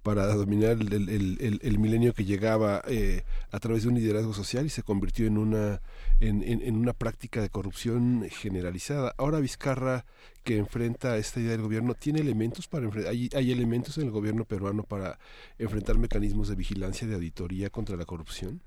para dominar el, el, el, milenio que llegaba eh, a través de un liderazgo social y se convirtió en una en, en, una práctica de corrupción generalizada. Ahora Vizcarra, que enfrenta esta idea del gobierno, tiene elementos para enfrentar, hay, elementos en el gobierno peruano para enfrentar mecanismos de vigilancia, de auditoría contra la corrupción.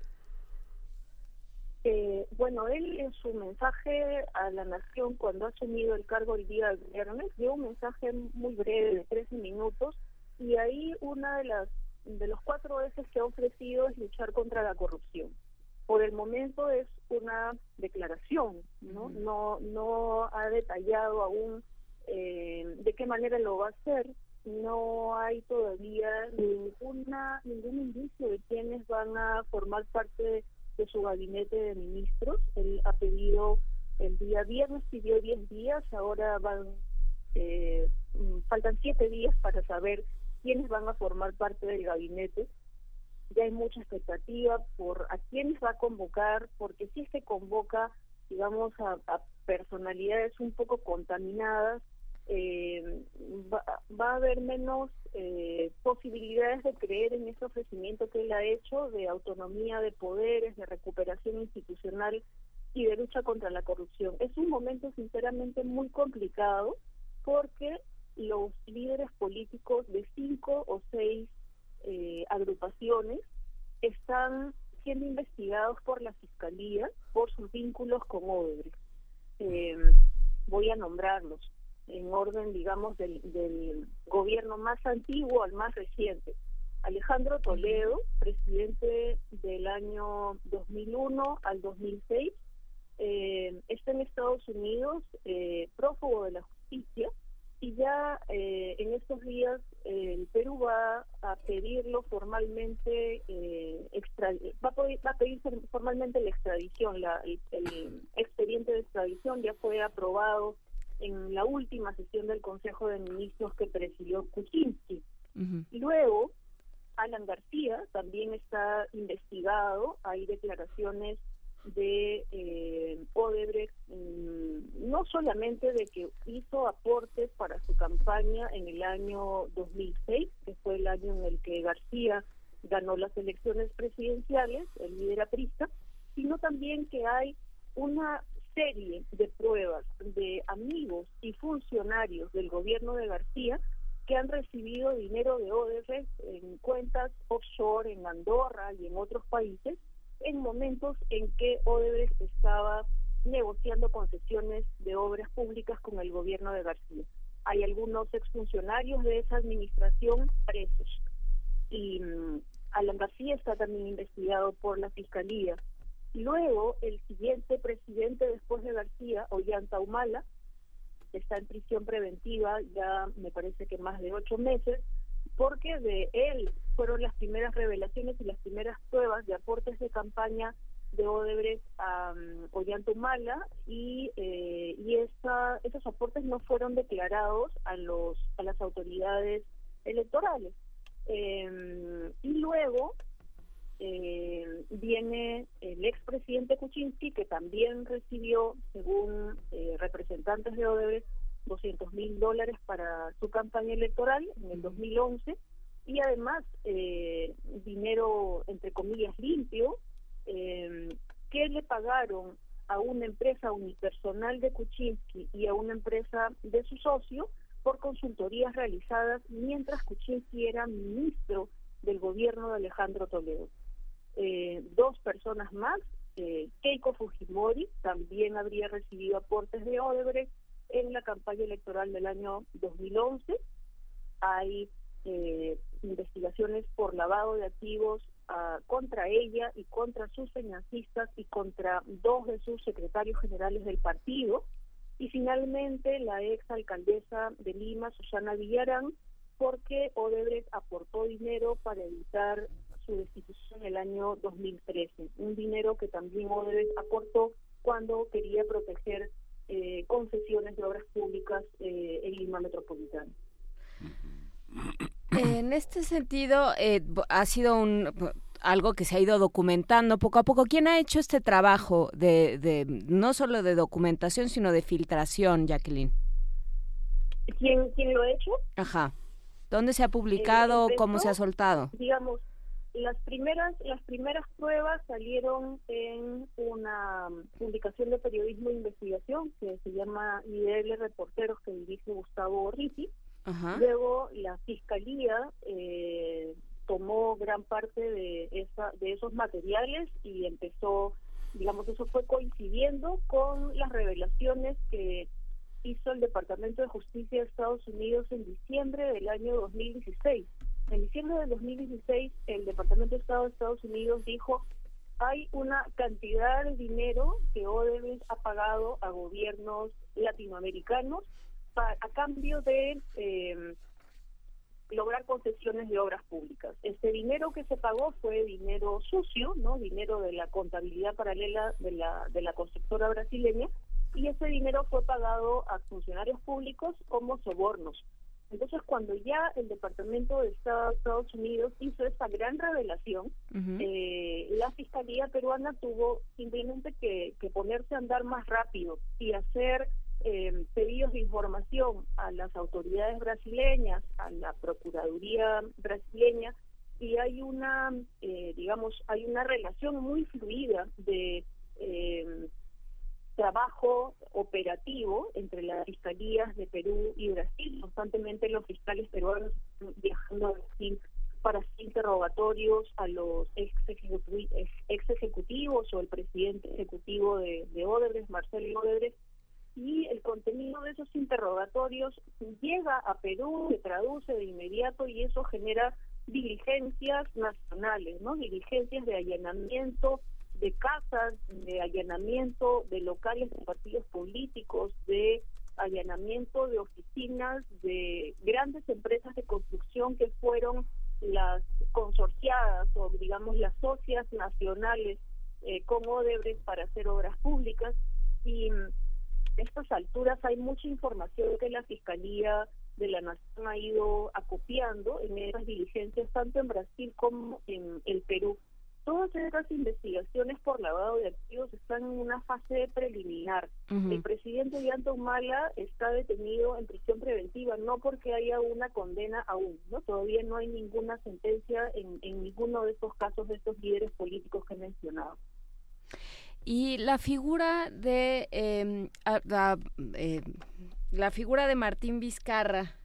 Eh, bueno, él en su mensaje a la nación cuando ha asumido el cargo el día viernes dio un mensaje muy breve de 13 minutos y ahí una de las de los cuatro ejes que ha ofrecido es luchar contra la corrupción. Por el momento es una declaración, ¿no? No no ha detallado aún eh, de qué manera lo va a hacer. No hay todavía ninguna ningún indicio de quiénes van a formar parte de su gabinete de ministros. Él ha pedido el día viernes, pidió 10 días, ahora van, eh, mm, faltan 7 días para saber quiénes van a formar parte del gabinete. Ya hay mucha expectativa por a quiénes va a convocar, porque si es que convoca, digamos, a, personalidades un poco contaminadas, eh, va, va, a haber menos eh, posibilidades de creer en ese ofrecimiento que él ha hecho de autonomía de poderes, de recuperación institucional y de lucha contra la corrupción. Es un momento sinceramente muy complicado porque los líderes políticos de cinco o seis eh, agrupaciones están siendo investigados por la Fiscalía por sus vínculos con Odebrecht. Eh, voy a nombrarlos en orden, digamos, del, del gobierno más antiguo al más reciente. Alejandro Toledo, presidente del año 2001 al 2006, eh, está en Estados Unidos, eh, prófugo de la justicia, y ya eh, en estos días el Perú va a pedirlo formalmente, extra, va, a pedir, va, a pedir, formalmente la extradición, la, el, el expediente de extradición ya fue aprobado en la última sesión del Consejo de Ministros que presidió Kuczynski. Luego, Alan García también está investigado, hay declaraciones de eh, Odebrecht, mm, no solamente de que hizo aportes para su campaña en el año 2006, que fue el año en el que García ganó las elecciones presidenciales, el líder aprista, sino también que hay una serie de pruebas de amigos y funcionarios del gobierno de García que han recibido dinero de Odebrecht en cuentas offshore en Andorra y en otros países en momentos en que Odebrecht estaba negociando concesiones de obras públicas con el gobierno de García. Hay algunos exfuncionarios de esa administración presos y um, Alan García está también investigado por la Fiscalía Luego, el siguiente presidente después de García, Ollanta Humala, está en prisión preventiva ya me parece que más de ocho meses, porque de él fueron las primeras revelaciones y las primeras pruebas de aportes de campaña de Odebrecht a um, Ollanta Humala y, eh, y esa, esos aportes no fueron declarados a, los, a las autoridades electorales. Eh, y luego eh, viene el expresidente Kuczynski, que también recibió, según eh, representantes de Odebrecht, 200 mil dólares para su campaña electoral en el 2011 y además eh, dinero, entre comillas, limpio, eh, que le pagaron a una empresa unipersonal de Kuczynski y a una empresa de su socio por consultorías realizadas mientras Kuczynski era ministro del gobierno de Alejandro Toledo. eh, dos personas más. Eh, Keiko Fujimori también habría recibido aportes de Odebrecht en la campaña electoral del año 2011. Hay eh, investigaciones por lavado de activos ah, contra ella y contra sus financistas y contra dos de sus secretarios generales del partido. Y finalmente la ex alcaldesa de Lima, Susana Villarán, porque Odebrecht aportó dinero para evitar su destitución en el año 2013. Un dinero que también Odebrecht aportó cuando quería proteger eh, concesiones de obras públicas eh, en Lima Metropolitana. En este sentido, eh, ha sido un algo que se ha ido documentando poco a poco. ¿Quién ha hecho este trabajo de, de no solo de documentación, sino de filtración, Jacqueline? ¿Quién, quién lo ha hecho? Ajá. ¿Dónde se ha publicado? Eh, ¿Cómo se ha soltado? Digamos, las primeras las primeras pruebas salieron en una publicación de periodismo de investigación que se llama IDL Reporteros que dirige Gustavo Ricci. Ajá. Luego la fiscalía eh, tomó gran parte de esa de esos materiales y empezó, digamos, eso fue coincidiendo con las revelaciones que hizo el Departamento de Justicia de Estados Unidos en diciembre del año 2016. En diciembre del 2016, el Departamento de Estado de Estados Unidos dijo hay una cantidad de dinero que Odebrecht ha pagado a gobiernos latinoamericanos pa- a cambio de eh, lograr concesiones de obras públicas. Este dinero que se pagó fue dinero sucio, no, dinero de la contabilidad paralela de la de la constructora brasileña y ese dinero fue pagado a funcionarios públicos como sobornos. Entonces, cuando ya el Departamento de Estado de Estados Unidos hizo esta gran revelación, eh, la Fiscalía peruana tuvo simplemente que, que ponerse a andar más rápido y hacer eh, pedidos de información a las autoridades brasileñas, a la Procuraduría brasileña, y hay una, eh, digamos, hay una relación muy fluida de eh, trabajo operativo entre las fiscalías de Perú y Brasil. Constantemente los fiscales peruanos están viajando a Brasil para hacer interrogatorios a los ex, ejecuti- ex- ex ejecutivos o el presidente ejecutivo de, de Odebrecht, Marcelo Odebrecht, y el contenido de esos interrogatorios llega a Perú, se traduce de inmediato y eso genera diligencias nacionales, ¿no? Diligencias de allanamiento de casas, de allanamiento de locales de partidos políticos, de allanamiento de oficinas de grandes empresas de construcción que fueron las consorciadas o digamos las socias nacionales eh, con para hacer obras públicas y mm, a estas alturas hay mucha información que la Fiscalía de la Nación ha ido acopiando en esas diligencias tanto en Brasil como en el Perú. Todas estas investigaciones por lavado de activos están en una fase preliminar. El presidente Ollanta Humala está detenido en prisión preventiva, no porque haya una condena aún, ¿no? Todavía no hay ninguna sentencia en, en ninguno de estos casos de estos líderes políticos que he mencionado. Y la figura de eh, la, eh, la figura de Martín Vizcarra,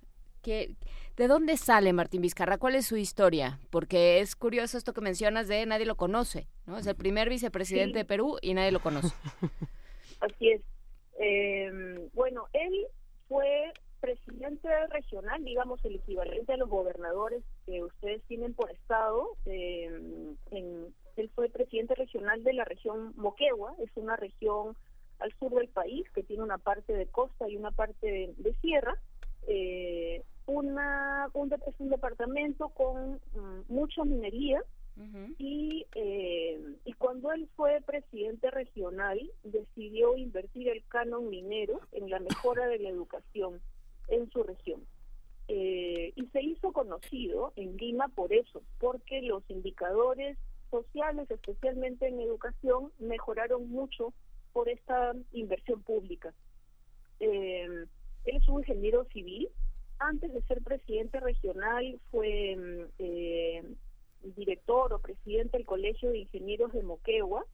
¿de dónde sale Martín Vizcarra? ¿Cuál es su historia? Porque es curioso esto que mencionas de nadie lo conoce, ¿no? Es el primer vicepresidente Sí. de Perú y nadie lo conoce. Así es. Eh, bueno, él fue presidente regional, digamos, el equivalente a los gobernadores que ustedes tienen por estado. eh, en- él fue presidente regional de la región Moquegua, es una región al sur del país que tiene una parte de costa y una parte de, de sierra. Eh, una, un, es un departamento con mm, mucha minería, y, eh, y cuando él fue presidente regional decidió invertir el canon minero en la mejora de la educación en su región. Eh, y se hizo conocido en Lima por eso, porque los indicadores sociales, especialmente en educación, mejoraron mucho por esta inversión pública. Eh, él es un ingeniero civil. Antes de ser presidente regional fue mm, eh, director o presidente del Colegio de Ingenieros de Moquegua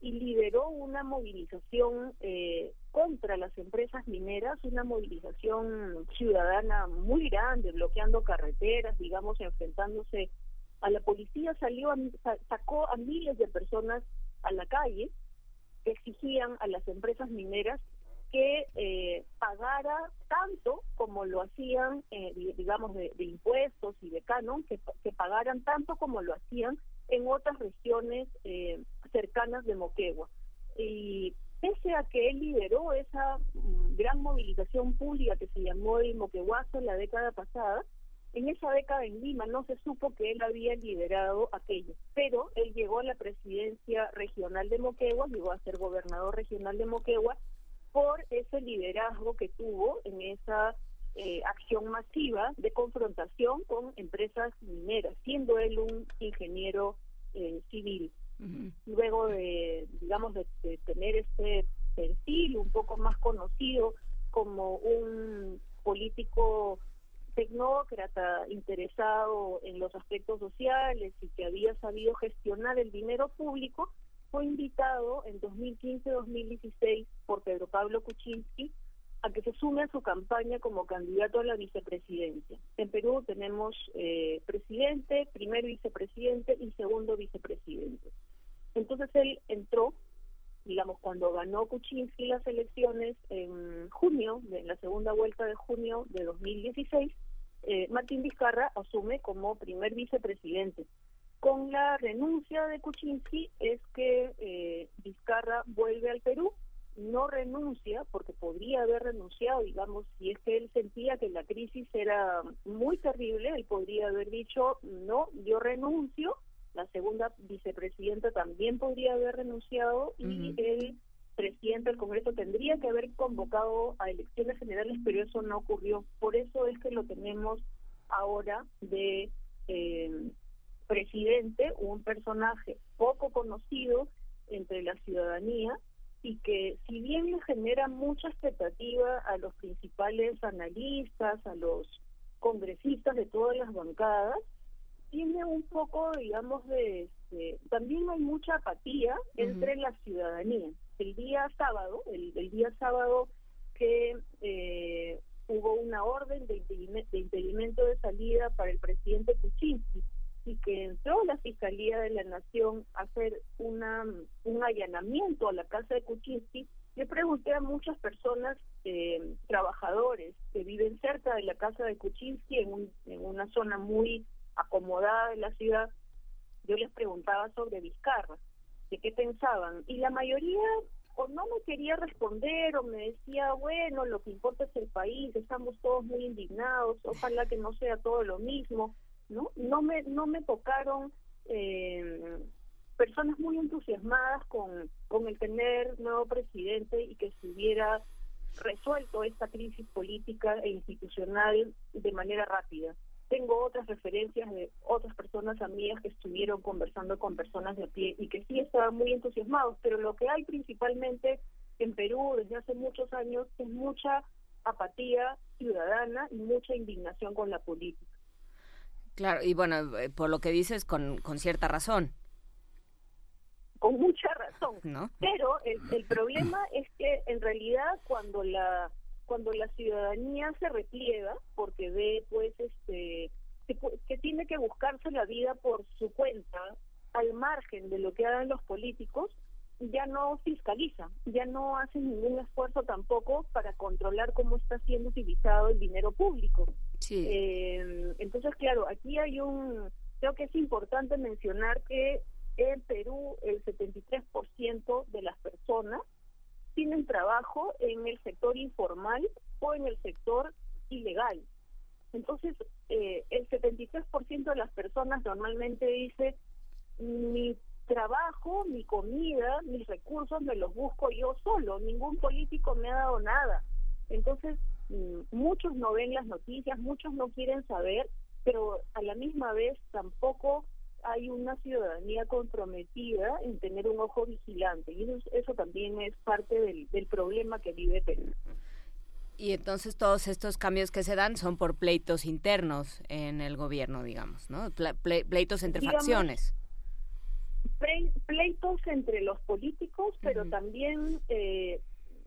y lideró una movilización eh, contra las empresas mineras, una movilización ciudadana muy grande, bloqueando carreteras, digamos, enfrentándose A la policía. Salió a- sa- sacó a miles de personas a la calle que exigían a las empresas mineras que eh, pagara tanto como lo hacían, eh, di- digamos, de, impuestos y de canon, que, que pagaran tanto como lo hacían en otras regiones eh, cercanas de Moquegua. Y pese a que él lideró esa mm, gran movilización pública que se llamó el Moqueguazo en la década pasada, en esa década en Lima no se supo que él había liderado aquello, pero él llegó a la presidencia regional de Moquegua, llegó a ser gobernador regional de Moquegua por ese liderazgo que tuvo en esa eh, acción masiva de confrontación con empresas mineras, siendo él un ingeniero eh, civil. Luego de, digamos, de, de tener este perfil un poco más conocido como un político tecnócrata interesado en los aspectos sociales y que había sabido gestionar el dinero público, fue invitado en 2015-2016 por Pedro Pablo Kuczynski a que se sume a su campaña como candidato a la vicepresidencia. En Perú tenemos eh, presidente, primer vicepresidente y segundo vicepresidente. Entonces él entró, digamos, cuando ganó Kuczynski las elecciones en junio, de la segunda vuelta de junio de 2016, eh, Martín Vizcarra asume como primer vicepresidente. Con la renuncia de Kuczynski es que eh, Vizcarra vuelve al Perú, no renuncia, porque podría haber renunciado, digamos, si es que él sentía que la crisis era muy terrible, él podría haber dicho, no, yo renuncio, la segunda vicepresidenta también podría haber renunciado y el presidente del Congreso tendría que haber convocado a elecciones generales, pero eso no ocurrió. Por eso es que lo tenemos ahora de eh, presidente, un personaje poco conocido entre la ciudadanía y que si bien le genera mucha expectativa a los principales analistas, a los congresistas de todas las bancadas, tiene un poco, digamos, de, de- también hay mucha apatía entre la ciudadanía. El día sábado, el, el día sábado que eh, hubo una orden de impedimento de salida para el presidente Kuczynski y que entró la Fiscalía de la Nación a hacer una, un allanamiento a la casa de Kuczynski, le pregunté a muchas personas, eh, trabajadores que viven cerca de la casa de Kuczynski, en, un- en una zona muy acomodada de la ciudad, yo les preguntaba sobre Vizcarra, de qué pensaban, y la mayoría o no me quería responder o me decía, bueno, lo que importa es el país, estamos todos muy indignados, ojalá que no sea todo lo mismo, ¿no? No me, no me tocaron eh, personas muy entusiasmadas con, con el tener nuevo presidente y que se hubiera resuelto esta crisis política e institucional de manera rápida. Tengo otras referencias de otras personas amigas que estuvieron conversando con personas de pie y que sí estaban muy entusiasmados, pero lo que hay principalmente en Perú desde hace muchos años es mucha apatía ciudadana y mucha indignación con la política. Claro, y bueno, eh, por lo que dices, con, con cierta razón, con mucha razón. ¿no? Pero el, el problema es que en realidad cuando la cuando la ciudadanía se repliega porque ve pues este que, tiene que buscarse la vida por su cuenta al margen de lo que hagan los políticos ya no fiscaliza, ya no hace ningún esfuerzo tampoco para controlar cómo está siendo utilizado el dinero público. Eh, entonces, claro, aquí hay un, creo que es importante mencionar que en Perú el 73% de las personas tienen trabajo en el sector informal o en el sector ilegal. Entonces, eh, el 73% de las personas normalmente dice, mi trabajo, mi comida, mis recursos me los busco yo solo, ningún político me ha dado nada. Entonces, muchos no ven las noticias, muchos no quieren saber, pero a la misma vez tampoco hay una ciudadanía comprometida en tener un ojo vigilante. Y eso, eso también es parte del, del problema que vive Perú. Y entonces todos estos cambios que se dan son por pleitos internos en el gobierno, digamos, ¿no? Ple- ple- pleitos entre Digamos, facciones. Ple- pleitos entre los políticos, pero también eh,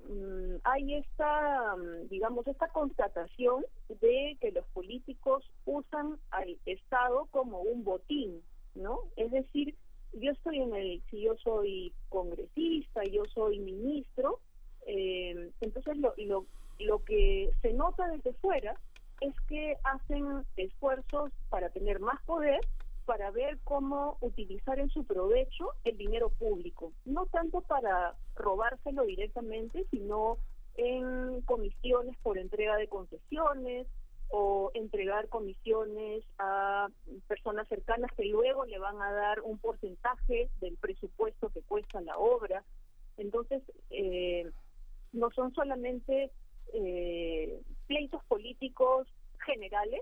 mm, hay esta, mm, digamos, esta constatación de que los políticos usan al Estado como un botín, ¿no? Es decir, yo estoy en el, si yo soy congresista, yo soy ministro, eh, entonces lo, lo, lo que se nota desde fuera es que hacen esfuerzos para tener más poder, para ver cómo utilizar en su provecho el dinero público, no tanto para robárselo directamente, sino en comisiones por entrega de concesiones o entregar comisiones a personas cercanas que luego le van a dar un porcentaje del presupuesto que cuesta la obra. Entonces, eh, no son solamente eh, pleitos políticos generales,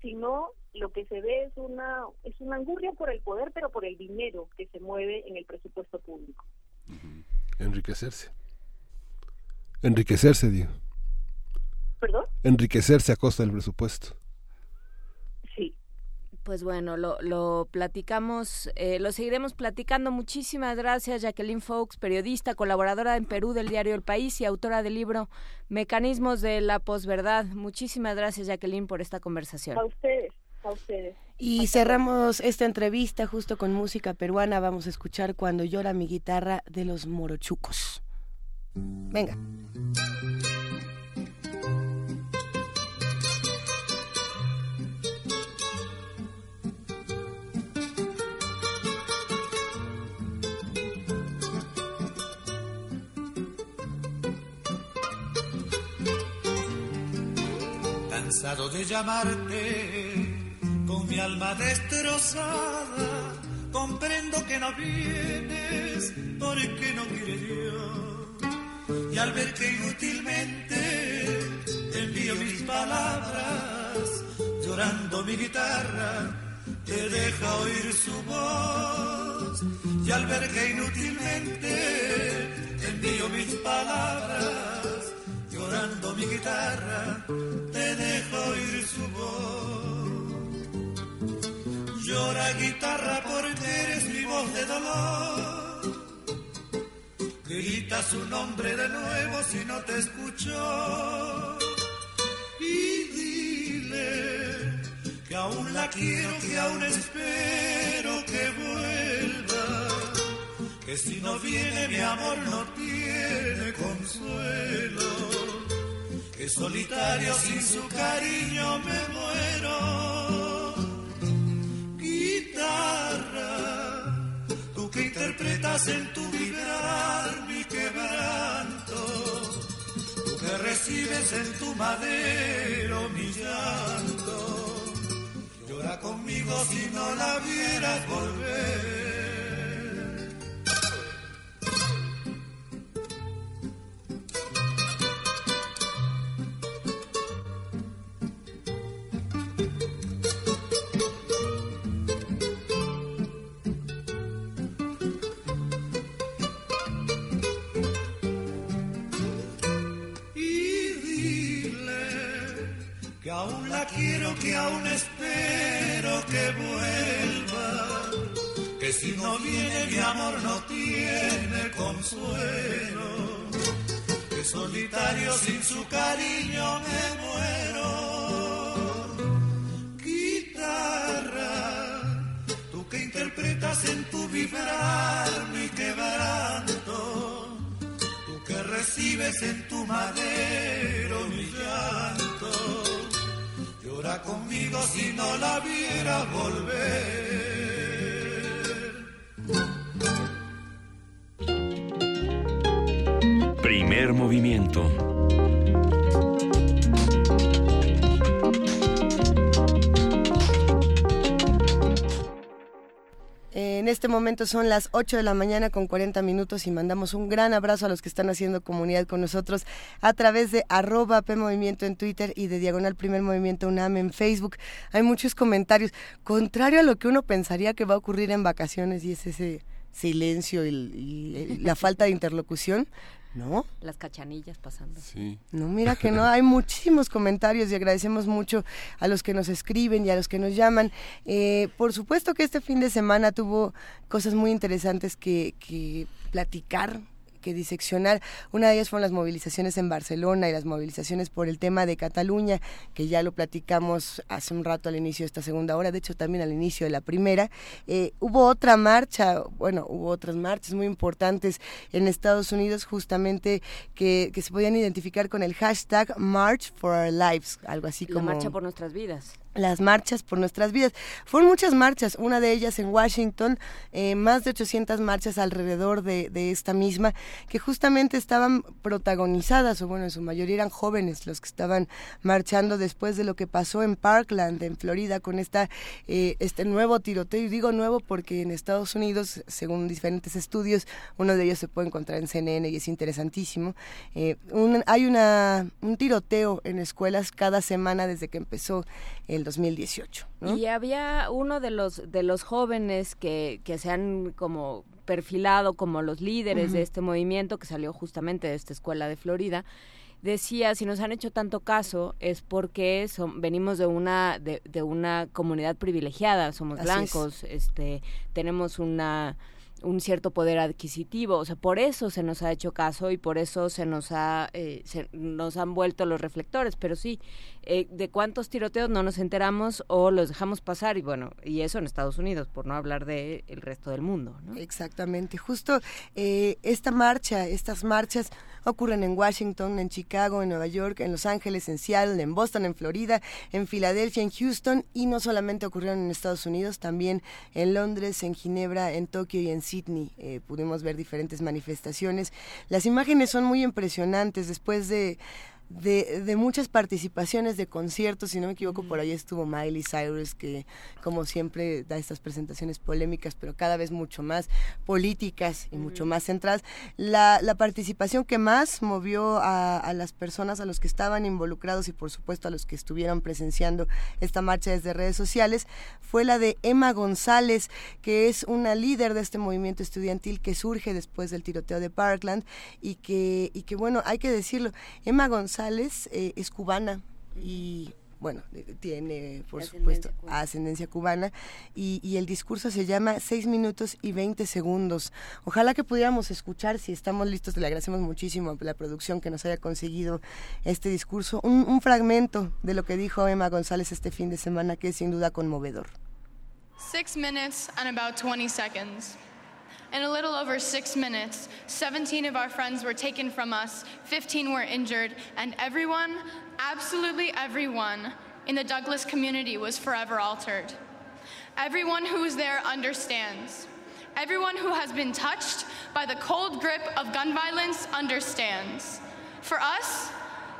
sino lo que se ve es una es una angurria por el poder, pero por el dinero que se mueve en el presupuesto público. Enriquecerse. Enriquecerse, digo. ¿Perdón? Enriquecerse a costa del presupuesto. Pues bueno, lo, lo platicamos, eh, lo seguiremos platicando. Muchísimas gracias, Jacqueline Fox, periodista, colaboradora en Perú del diario El País y autora del libro Mecanismos de la Posverdad. Muchísimas gracias, Jacqueline, por esta conversación. A ustedes, a ustedes. Y cerramos esta entrevista justo con música peruana. Vamos a escuchar Cuando llora mi guitarra de los morochucos. Venga. Cansado de llamarte con mi alma destrozada. Comprendo que no vienes porque no quiere Dios. Y al ver que inútilmente envío mis palabras, llorando mi guitarra, te deja oír su voz. Y al ver que inútilmente envío mis palabras, llorando mi guitarra, te dejo oír su voz. Llora guitarra porque eres mi voz de dolor. Grita su nombre de nuevo si no te escucho. Y dile que aún la quiero, que aún espero que vuelva. Que si no viene mi amor no tiene consuelo solitario sin su cariño me muero. Guitarra, tú que interpretas en tu vibrar mi quebranto, tú que recibes en tu madero mi llanto, llora conmigo si no la vieras volver. Son las 8 de la mañana con 40 minutos y mandamos un gran abrazo a los que están haciendo comunidad con nosotros a través de arroba PMovimiento en Twitter y de Diagonal Primer Movimiento UNAM en Facebook. Hay muchos comentarios, contrario a lo que uno pensaría que va a ocurrir en vacaciones y es ese silencio y la falta de interlocución. ¿No? Las cachanillas pasando. Sí. No, mira que no, hay muchísimos comentarios y agradecemos mucho a los que nos escriben y a los que nos llaman. Eh, por supuesto que este fin de semana tuvo cosas muy interesantes que, que platicar diseccionar. Una de ellas fueron las movilizaciones en Barcelona y las movilizaciones por el tema de Cataluña, que ya lo platicamos hace un rato al inicio de esta segunda hora, de hecho también al inicio de la primera. Eh, hubo otra marcha, bueno, hubo otras marchas muy importantes en Estados Unidos justamente que, que se podían identificar con el hashtag March for Our Lives, algo así como... La marcha por nuestras vidas las marchas por nuestras vidas. Fueron muchas marchas, una de ellas en Washington, eh, más de 800 marchas alrededor de, de, esta misma, que justamente estaban protagonizadas, o bueno, en su mayoría eran jóvenes los que estaban marchando después de lo que pasó en Parkland, en Florida, con esta, eh, este nuevo tiroteo. Y digo nuevo porque en Estados Unidos, según diferentes estudios, uno de ellos se puede encontrar en CNN y es interesantísimo. Eh, hay una, un tiroteo en escuelas cada semana desde que empezó el 2018. Y había uno de los de los jóvenes que, que se han como perfilado como los líderes de este movimiento que salió justamente de esta escuela de Florida decía si nos han hecho tanto caso es porque son, venimos de una de, de una comunidad privilegiada somos Así blancos este tenemos una un cierto poder adquisitivo, o sea, por eso se nos ha hecho caso y por eso se nos ha eh, se, nos han vuelto los reflectores, pero sí, eh, de cuántos tiroteos no nos enteramos o los dejamos pasar y bueno, y eso en Estados Unidos, por no hablar de el resto del mundo. Exactamente, justo eh, esta marcha, estas marchas ocurren en Washington, en Chicago, en Nueva York, en Los Ángeles, en Seattle, en Boston, en Florida, en Filadelfia, en Houston y no solamente ocurrieron en Estados Unidos, también en Londres, en Ginebra, en Tokio y en Sydney. Eh, pudimos ver diferentes manifestaciones. Las imágenes son muy impresionantes después de de, de, muchas participaciones de conciertos, si no me equivoco, por ahí estuvo Miley Cyrus, que como siempre da estas presentaciones polémicas, pero cada vez mucho más políticas y mucho más centradas. La, la participación que más movió a, a, las personas, a los que estaban involucrados y por supuesto a los que estuvieron presenciando esta marcha desde redes sociales, fue la de Emma González, que es una líder de este movimiento estudiantil que surge después del tiroteo de Parkland y que, y que bueno, hay que decirlo, Emma González González eh, es cubana y bueno, tiene por supuesto cubana. ascendencia cubana y, y, el discurso se llama 6 minutos y 20 segundos. Ojalá que pudiéramos escuchar, si estamos listos, le agradecemos muchísimo a la producción que nos haya conseguido este discurso, un, un fragmento de lo que dijo Emma González este fin de semana que es sin duda conmovedor. Six minutes and about 20 seconds. In a little over six minutes, 17 of our friends were taken from us, 15 were injured, and everyone, absolutely everyone, in the Douglas community was forever altered. Everyone who was there understands. Everyone who has been touched by the cold grip of gun violence understands. For us,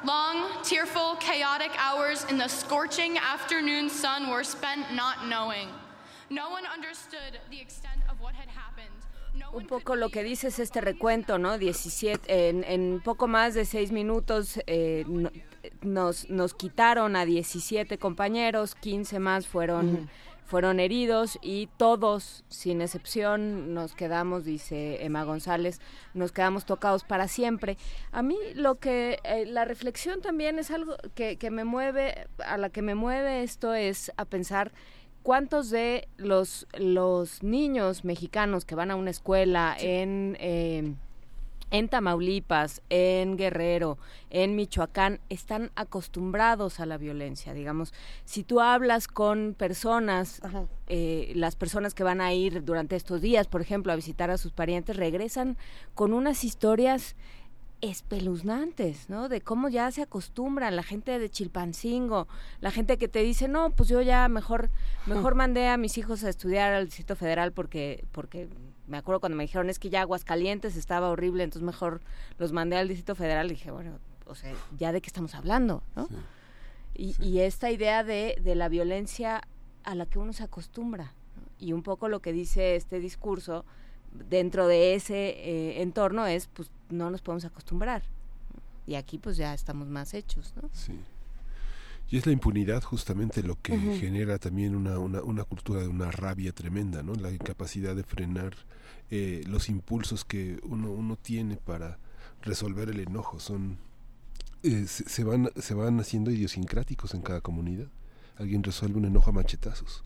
long, tearful, chaotic hours in the scorching afternoon sun were spent not knowing. No one understood the extent un poco lo que dices este recuento, ¿no? 17, en, en poco más de seis minutos eh, no, nos, nos quitaron a 17 compañeros, 15 más fueron, uh -huh. fueron heridos y todos, sin excepción, nos quedamos, dice Emma González, nos quedamos tocados para siempre. A mí lo que, eh, la reflexión también es algo que, que me mueve, a la que me mueve esto es a pensar ¿cuántos de los, los niños mexicanos que van a una escuela sí. en, eh, en Tamaulipas, en Guerrero, en Michoacán, están acostumbrados a la violencia? Digamos, si tú hablas con personas, eh, las personas que van a ir durante estos días, por ejemplo, a visitar a sus parientes, regresan con unas historias espeluznantes, ¿no? De cómo ya se acostumbran la gente de Chilpancingo, la gente que te dice, no, pues yo ya mejor, mejor mandé a mis hijos a estudiar al Distrito Federal porque, porque me acuerdo cuando me dijeron es que ya Aguascalientes estaba horrible, entonces mejor los mandé al Distrito Federal y dije, bueno, o sea, ya de qué estamos hablando, ¿no? Sí. Y, sí. y, esta idea de, de, la violencia a la que uno se acostumbra, ¿no? y un poco lo que dice este discurso, dentro de ese eh, entorno es, pues no nos podemos acostumbrar. Y aquí pues ya estamos más hechos, ¿no? Sí. Y es la impunidad justamente lo que uh -huh. genera también una, una, una, cultura de una rabia tremenda, ¿no? La incapacidad de frenar eh, los impulsos que uno, uno tiene para resolver el enojo. Son eh, se, se, van, se van haciendo idiosincráticos en cada comunidad. Alguien resuelve un enojo a machetazos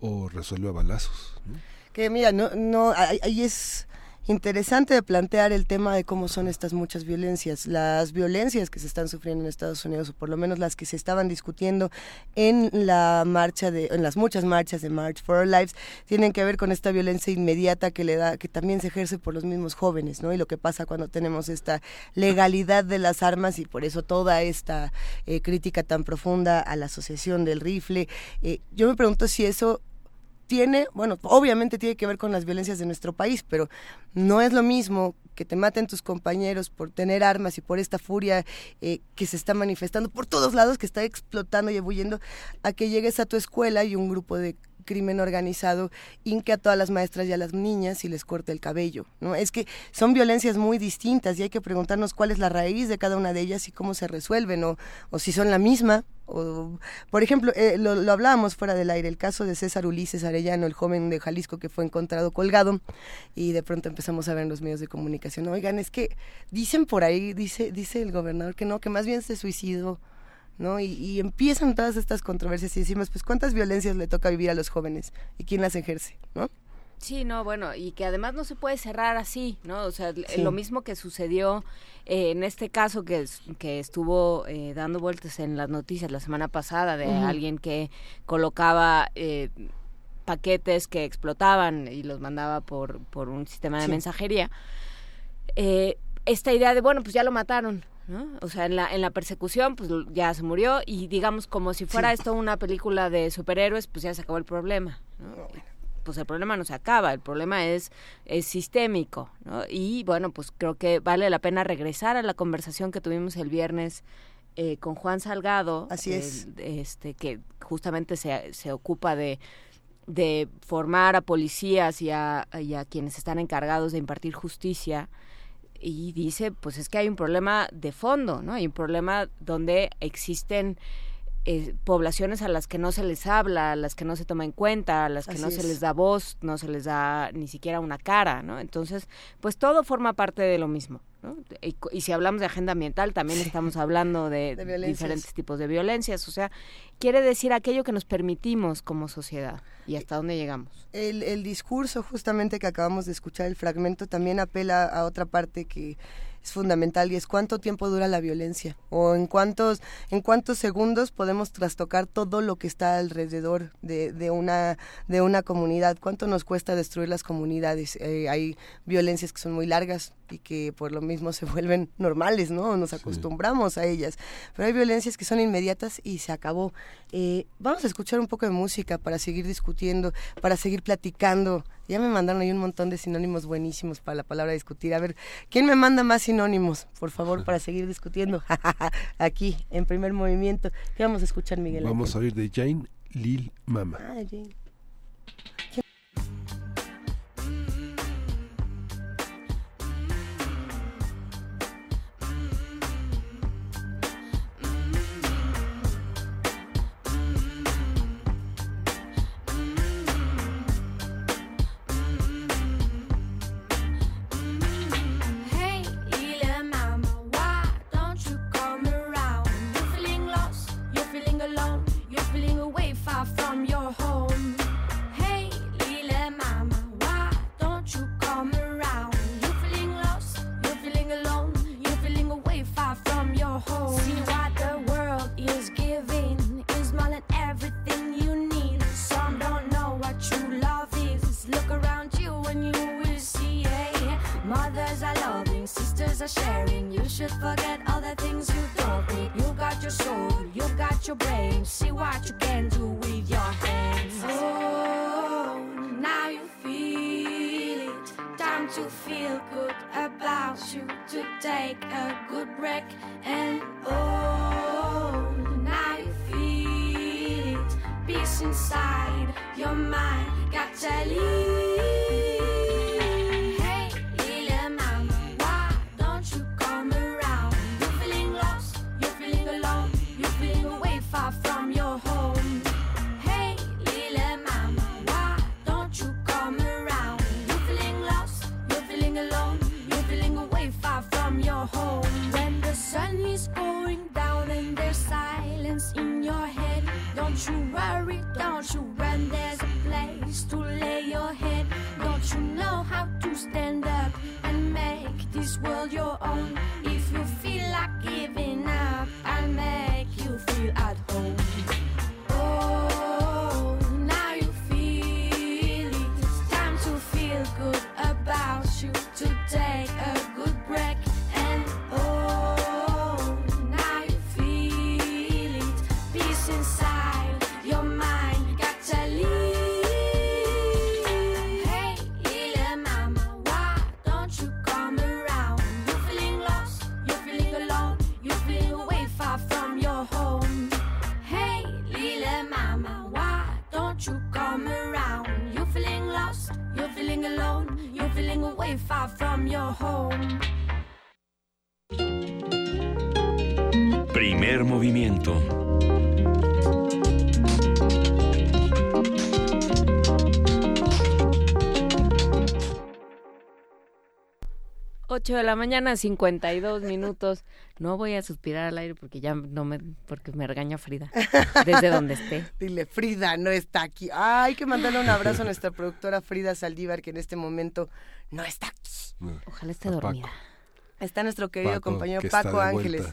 o resuelve a balazos. ¿no? Que mira, no, no, ahí es interesante plantear el tema de cómo son estas muchas violencias. Las violencias que se están sufriendo en Estados Unidos, o por lo menos las que se estaban discutiendo en la marcha de, en las muchas marchas de March for Our Lives, tienen que ver con esta violencia inmediata que le da, que también se ejerce por los mismos jóvenes, ¿no? Y lo que pasa cuando tenemos esta legalidad de las armas y por eso toda esta eh, crítica tan profunda a la asociación del rifle. Eh, yo me pregunto si eso tiene, bueno, obviamente tiene que ver con las violencias de nuestro país, pero no es lo mismo que te maten tus compañeros por tener armas y por esta furia eh, que se está manifestando por todos lados, que está explotando y ebulliendo, a que llegues a tu escuela y un grupo de crimen organizado inque a todas las maestras y a las niñas y les corte el cabello. ¿no? Es que son violencias muy distintas y hay que preguntarnos cuál es la raíz de cada una de ellas y cómo se resuelven o, o si son la misma. O, por ejemplo, eh, lo, lo, hablábamos fuera del aire, el caso de César Ulises Arellano, el joven de Jalisco que fue encontrado colgado y de pronto empezamos a ver en los medios de comunicación, oigan, es que dicen por ahí, dice, dice el gobernador que no, que más bien se suicidó ¿no? Y, empiezan todas estas controversias y decimos, pues, ¿cuántas violencias le toca vivir a los jóvenes y quién las ejerce, ¿no? Sí, no, bueno, y que además no se puede cerrar así, ¿no? O sea, lo mismo que sucedió eh, en este caso que, que estuvo eh, dando vueltas en las noticias la semana pasada de alguien que colocaba eh, paquetes que explotaban y los mandaba por, por un sistema de mensajería. esta idea de, bueno, pues ya lo mataron, o sea, en la, en la persecución, pues ya se murió y digamos como si fuera esto una película de superhéroes, pues ya se acabó el problema, Pues el problema no se acaba, el problema es, es sistémico, Y bueno, pues creo que vale la pena regresar a la conversación que tuvimos el viernes eh, con Juan Salgado. Así es. este, que justamente se, se ocupa de de formar a policías y a, y a quienes están encargados de impartir justicia y dice, pues es que hay un problema de fondo, ¿no? Hay un problema donde existen eh, poblaciones a las que no se les habla, a las que no se toma en cuenta, a las que no se les da voz, no se les da ni siquiera una cara, ¿no? Entonces, pues todo forma parte de lo mismo. Y, si hablamos de agenda ambiental, también estamos hablando de, diferentes tipos de violencias. O sea, quiere decir aquello que nos permitimos como sociedad y hasta dónde llegamos. El, el discurso justamente que acabamos de escuchar, el fragmento, también apela a otra parte que es fundamental y es cuánto tiempo dura la violencia o en cuántos en cuántos segundos podemos trastocar todo lo que está alrededor de, de una de una comunidad cuánto nos cuesta destruir las comunidades eh, hay violencias que son muy largas y que por lo mismo se vuelven normales no nos acostumbramos a ellas pero hay violencias que son inmediatas y se acabó eh, vamos a escuchar un poco de música para seguir discutiendo para seguir platicando ya me mandaron ahí un montón de sinónimos buenísimos para la palabra discutir. A ver, ¿quién me manda más sinónimos, por favor, para seguir discutiendo? Aquí, en primer movimiento. ¿Qué vamos a escuchar, Miguel? Vamos a oír de Jane Lil Mama. Ah, Jane. make a good wreck and own. Now you feel peace inside your mind. 8 de la mañana, 52 minutos. No voy a suspirar al aire porque ya no me, porque me regaña Frida, desde donde esté. Dile, Frida no está aquí. Hay que mandarle un abrazo a nuestra productora Frida Saldívar, que en este momento no está aquí. Ojalá esté dormida. Está nuestro querido compañero Paco Ángeles.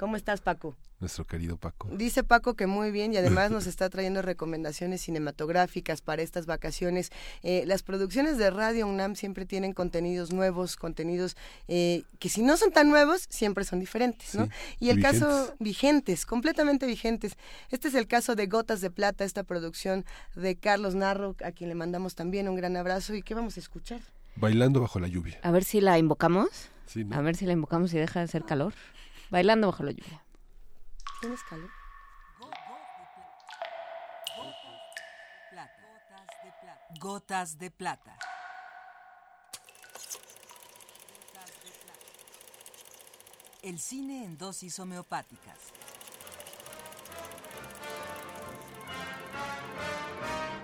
¿Cómo estás, Paco? Nuestro querido Paco. Dice Paco que muy bien y además nos está trayendo recomendaciones cinematográficas para estas vacaciones. Eh, las producciones de Radio UNAM siempre tienen contenidos nuevos, contenidos eh, que si no son tan nuevos, siempre son diferentes, ¿no? Sí, y el vigentes. caso, vigentes, completamente vigentes. Este es el caso de Gotas de Plata, esta producción de Carlos Narro, a quien le mandamos también un gran abrazo. ¿Y qué vamos a escuchar? Bailando bajo la lluvia. A ver si la invocamos. Sí, ¿no? A ver si la invocamos y deja de hacer calor. Bailando bajo la lluvia. ¿Tienes calor? Gotas de plata. El cine en dosis homeopáticas.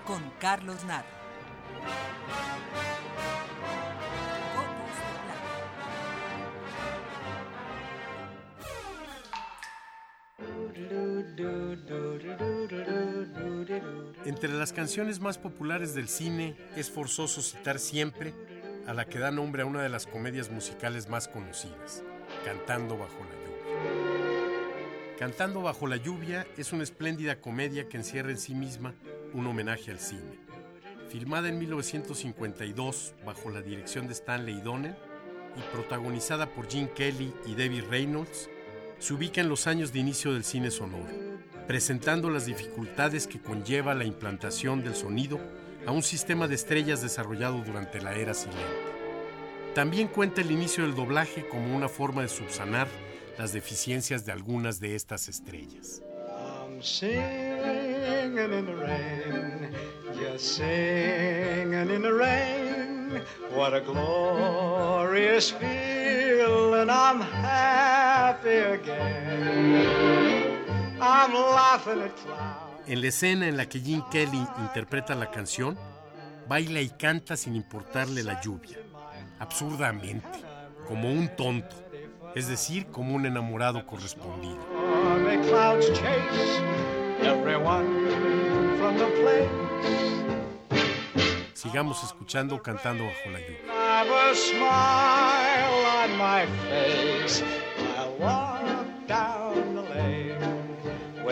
Con Carlos Narro. Entre las canciones más populares del cine es forzoso citar siempre a la que da nombre a una de las comedias musicales más conocidas, Cantando bajo la lluvia. Cantando bajo la lluvia es una espléndida comedia que encierra en sí misma un homenaje al cine. Filmada en 1952 bajo la dirección de Stanley Donen y protagonizada por Gene Kelly y Debbie Reynolds, se ubica en los años de inicio del cine sonoro, presentando las dificultades que conlleva la implantación del sonido a un sistema de estrellas desarrollado durante la era silente. También cuenta el inicio del doblaje como una forma de subsanar las deficiencias de algunas de estas estrellas. I'm singing in the rain, just singing in the rain. What a glorious feeling! I'm happy again. I'm laughing at clouds. En la escena en la que Gene Kelly interpreta la canción, baila y canta sin importarle la lluvia, absurdamente, como un tonto, es decir, como un enamorado correspondido. Sigamos escuchando Cantando bajo la lluvia.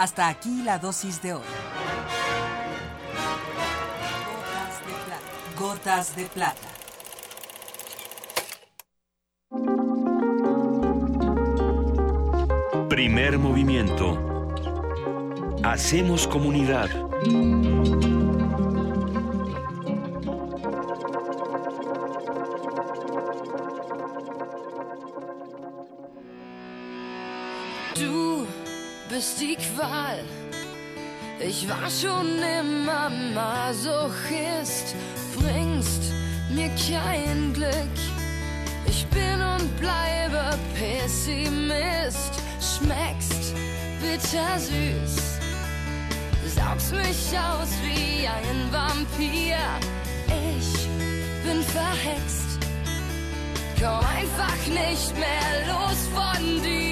Hasta aquí la dosis de hoy. Gotas de plata. Gotas de plata. Primer movimiento. Hacemos comunidad. Ich war schon immer Masochist, bringst mir kein Glück. Ich bin und bleibe Pessimist, schmeckst bittersüß, saugst mich aus wie ein Vampir. Ich bin verhext, komm einfach nicht mehr los von dir.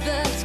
the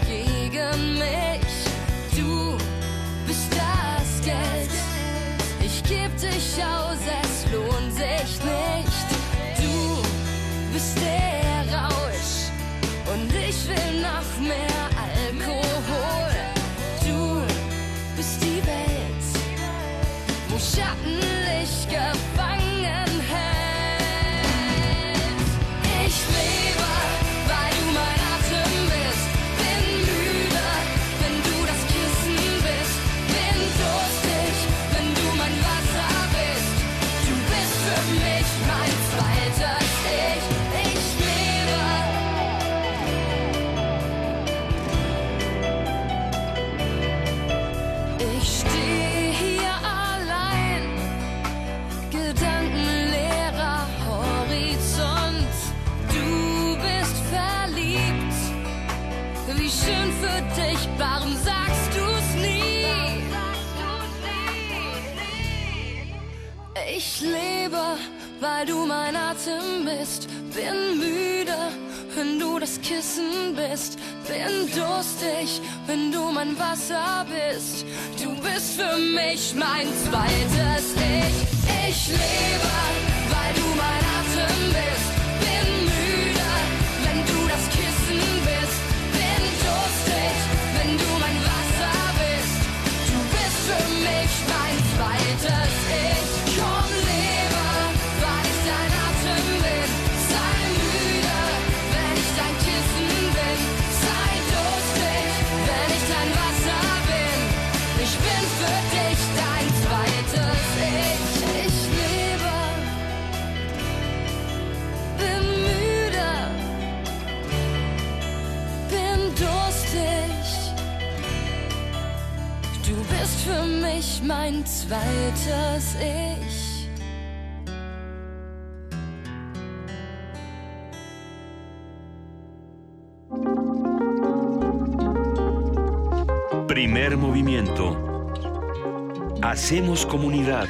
weil du mein Atem bist, bin müde, wenn du das Kissen bist, bin durstig, wenn du mein Wasser bist. Du bist für mich mein zweites Ich. Ich lebe, weil du mein Atem bist, bin müde, wenn du das Kissen bist, bin durstig, wenn du mein Wasser bist. Du bist für mich mein zweites Ich. Mich mein zweites Ich. Primer movimiento. Hacemos comunidad.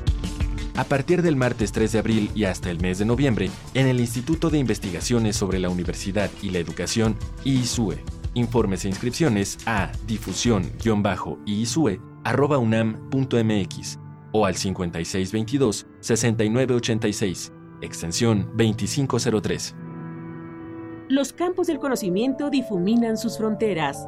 A partir del martes 3 de abril y hasta el mes de noviembre en el Instituto de Investigaciones sobre la Universidad y la Educación, ISUE. Informes e inscripciones a difusión-iisue.unam.mx o al 5622-6986, extensión 2503. Los campos del conocimiento difuminan sus fronteras.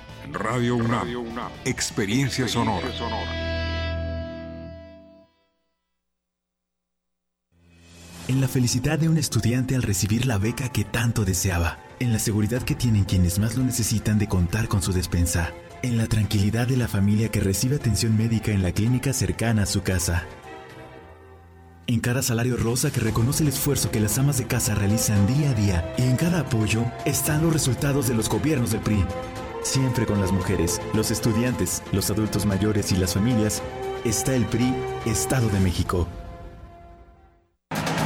Radio UNAM, experiencia sonora. En la felicidad de un estudiante al recibir la beca que tanto deseaba. En la seguridad que tienen quienes más lo necesitan de contar con su despensa. En la tranquilidad de la familia que recibe atención médica en la clínica cercana a su casa. En cada salario rosa que reconoce el esfuerzo que las amas de casa realizan día a día. Y en cada apoyo están los resultados de los gobiernos del PRI. Siempre con las mujeres, los estudiantes, los adultos mayores y las familias, está el PRI Estado de México.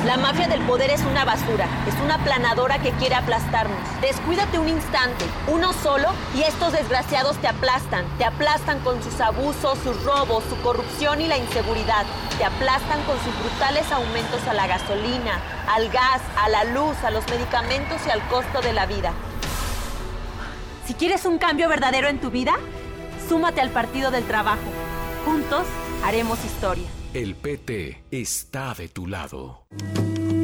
La mafia del poder es una basura, es una planadora que quiere aplastarnos. Descuídate un instante, uno solo, y estos desgraciados te aplastan. Te aplastan con sus abusos, sus robos, su corrupción y la inseguridad. Te aplastan con sus brutales aumentos a la gasolina, al gas, a la luz, a los medicamentos y al costo de la vida. Si quieres un cambio verdadero en tu vida, súmate al Partido del Trabajo. Juntos haremos historia. El PT está de tu lado.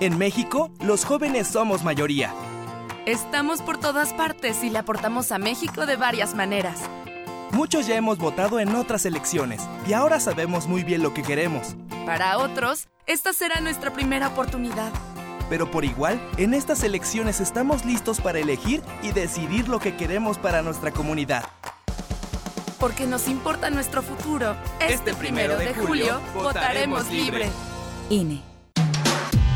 En México, los jóvenes somos mayoría. Estamos por todas partes y le aportamos a México de varias maneras. Muchos ya hemos votado en otras elecciones y ahora sabemos muy bien lo que queremos. Para otros, esta será nuestra primera oportunidad. Pero por igual, en estas elecciones estamos listos para elegir y decidir lo que queremos para nuestra comunidad. Porque nos importa nuestro futuro. Este primero de julio votaremos libre. INE.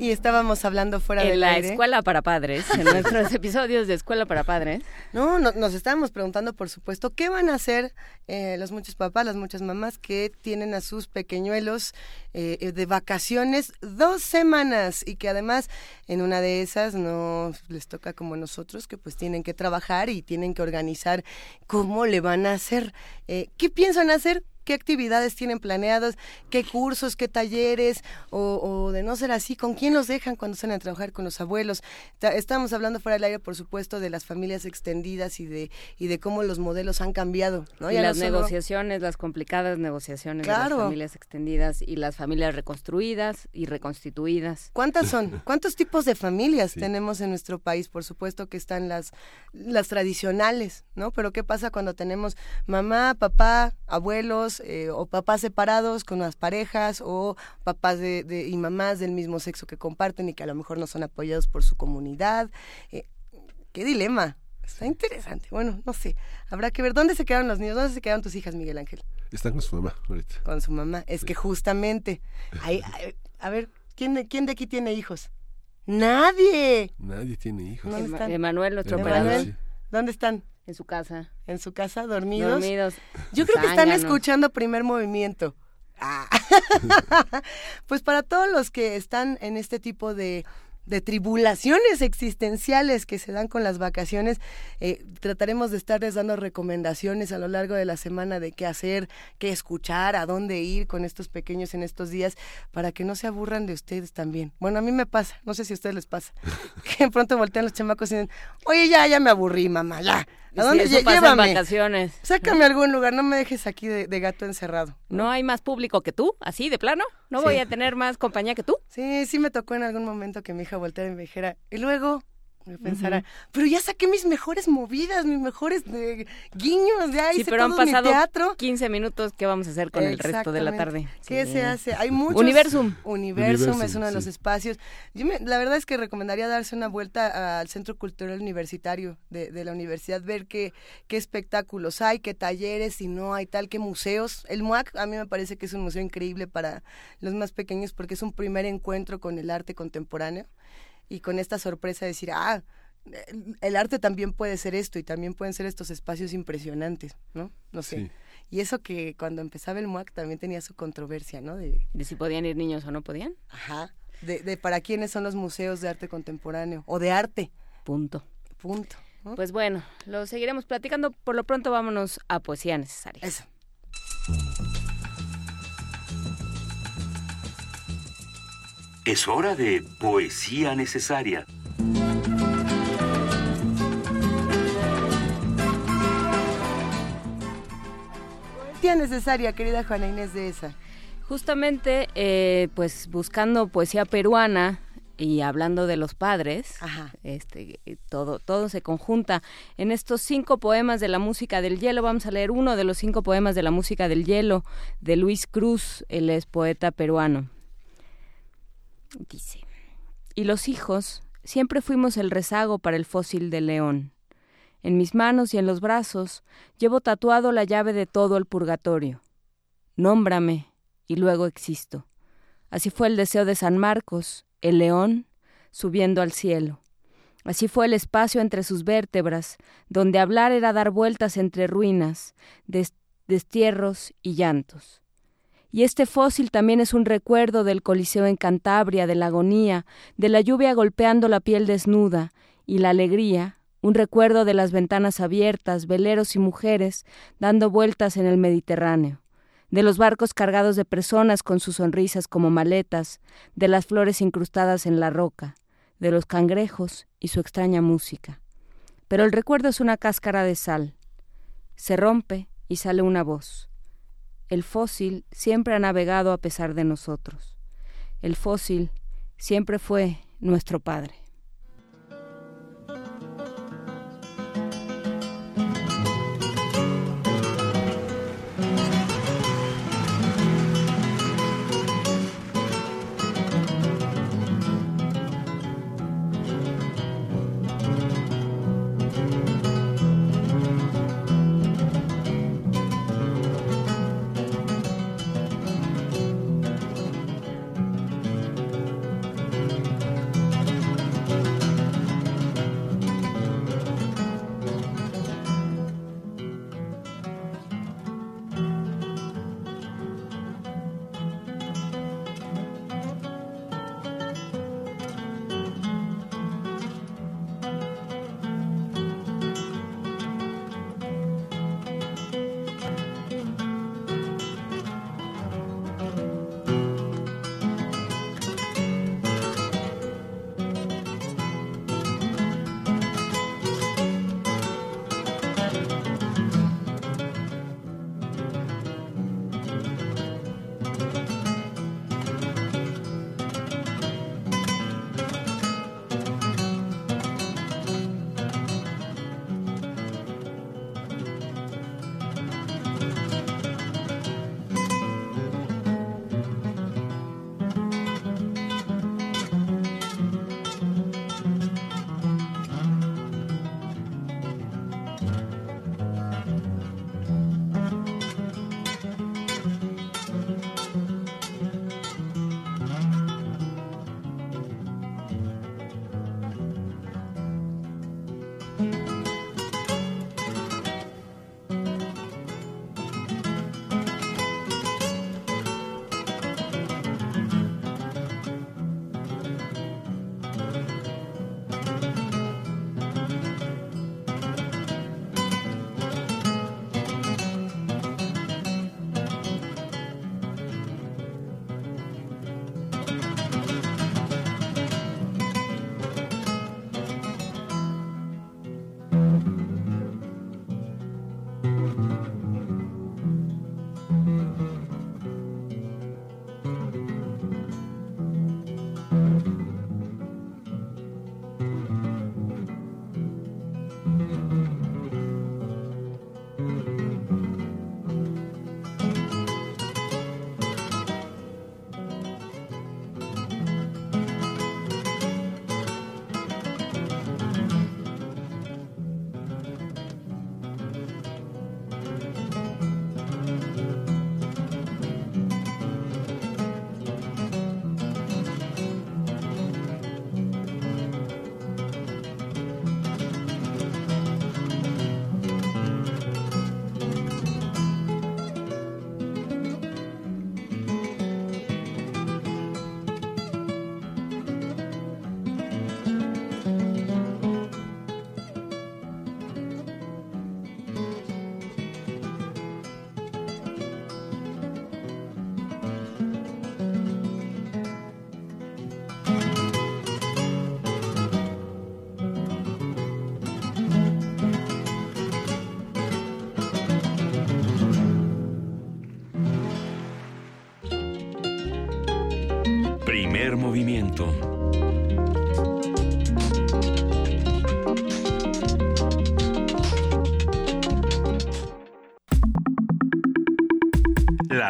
Y estábamos hablando fuera del la aire. escuela para padres, en nuestros episodios de escuela para padres. No, no- nos estábamos preguntando, por supuesto, qué van a hacer eh, los muchos papás, las muchas mamás que tienen a sus pequeñuelos eh, de vacaciones dos semanas y que además en una de esas no les toca como nosotros, que pues tienen que trabajar y tienen que organizar cómo le van a hacer. Eh, ¿Qué piensan hacer? ¿Qué actividades tienen planeadas? ¿Qué cursos? ¿Qué talleres? O, o de no ser así, ¿con quién los dejan cuando salen a trabajar con los abuelos? Ta- Estamos hablando fuera del aire, por supuesto, de las familias extendidas y de, y de cómo los modelos han cambiado. ¿no? Y Ya no las solo- negociaciones, las complicadas negociaciones de Claro. las familias extendidas y las familias reconstruidas y reconstituidas. ¿Cuántas son? ¿Cuántos tipos de familias tenemos en nuestro país? Por supuesto que están las, las tradicionales, ¿no? Pero ¿qué pasa cuando tenemos mamá, papá, abuelos eh, o papás separados con las parejas o papás de, de- y mamás del mismo sexo que comparten y que a lo mejor no son apoyados por su comunidad? Eh, ¿Qué dilema? Está interesante. Bueno, no sé. Habrá que ver. ¿Dónde se quedaron los niños? ¿Dónde se quedaron tus hijas, Miguel Ángel? Están con su mamá ahorita. Con su mamá. Es que justamente. ahí- ahí- a ver, ¿quién de, ¿quién de aquí tiene hijos? Nadie. Nadie tiene hijos. ¿Dónde están? Emanuel, nuestro Emanuel, operador. sí. ¿Dónde están? En su casa. ¿En su casa? ¿Dormidos? Dormidos. Yo creo que están escuchando primer movimiento. Ah. pues para todos los que están en este tipo de, de tribulaciones existenciales que se dan con las vacaciones, eh, trataremos de estarles dando recomendaciones a lo largo de la semana de qué hacer, qué escuchar, a dónde ir con estos pequeños en estos días, para que no se aburran de ustedes también. Bueno, a mí me pasa, no sé si a ustedes les pasa, que de pronto voltean los chamacos y dicen, oye, ya, ya me aburrí, mamá, ya. ¿A Sí, dónde? Lle- pasa en Llévame. vacaciones. Sácame a algún lugar, no me dejes aquí de, de gato encerrado. ¿No hay más público que tú? ¿Así, de plano? ¿No Sí. voy a tener más compañía que tú? Sí, sí me tocó en algún momento que mi hija volteara y me dijera, y luego me pensara, pero ya saqué mis mejores movidas, mis mejores eh, guiños, ya Sí, hice pero han todo mi pasado teatro. 15 minutos. ¿Qué vamos a hacer con el resto de la tarde? ¿Qué Sí. se hace? Hay muchos. Universum. Universum, es uno de los sí. espacios. Yo me- la verdad es que recomendaría darse una vuelta al Centro Cultural Universitario de, de la universidad, ver qué, qué espectáculos hay, qué talleres, si no hay tal, qué museos. El MUAC a mí me parece que es un museo increíble para los más pequeños porque es un primer encuentro con el arte contemporáneo y con esta sorpresa de decir, ah, el- arte también puede ser esto y también pueden ser estos espacios impresionantes, ¿no? No sé. Sí. Y eso que cuando empezaba el MUAC también tenía su controversia, ¿no? De, ¿De si podían ir niños o no podían? Ajá. De, de para quiénes son los museos de arte contemporáneo o de arte. Punto. Punto. Pues bueno, lo seguiremos platicando. Por lo pronto vámonos a Poesía Necesaria. Eso. Es hora de poesía necesaria. Poesía necesaria, querida Juana Inés de esa. Justamente, eh, pues buscando poesía peruana y hablando de los padres, este, eh, todo, todo se conjunta. En estos cinco poemas de la música del hielo, vamos a leer uno de los cinco poemas de la música del hielo de Luis Cruz, él es poeta peruano. Dice, y los hijos siempre fuimos el rezago para el fósil del león. En mis manos y en los brazos llevo tatuado la llave de todo el purgatorio. Nómbrame, y luego existo. Así fue el deseo de San Marcos, el león, subiendo al cielo. Así fue el espacio entre sus vértebras, donde hablar era dar vueltas entre ruinas, des- destierros y llantos. Y este fósil también es un recuerdo del Coliseo en Cantabria, de la agonía, de la lluvia golpeando la piel desnuda, y la alegría, un recuerdo de las ventanas abiertas, veleros y mujeres dando vueltas en el Mediterráneo, de los barcos cargados de personas con sus sonrisas como maletas, de las flores incrustadas en la roca, de los cangrejos y su extraña música. Pero el recuerdo es una cáscara de sal. Se rompe y sale una voz. El fósil siempre ha navegado a pesar de nosotros. El fósil siempre fue nuestro padre.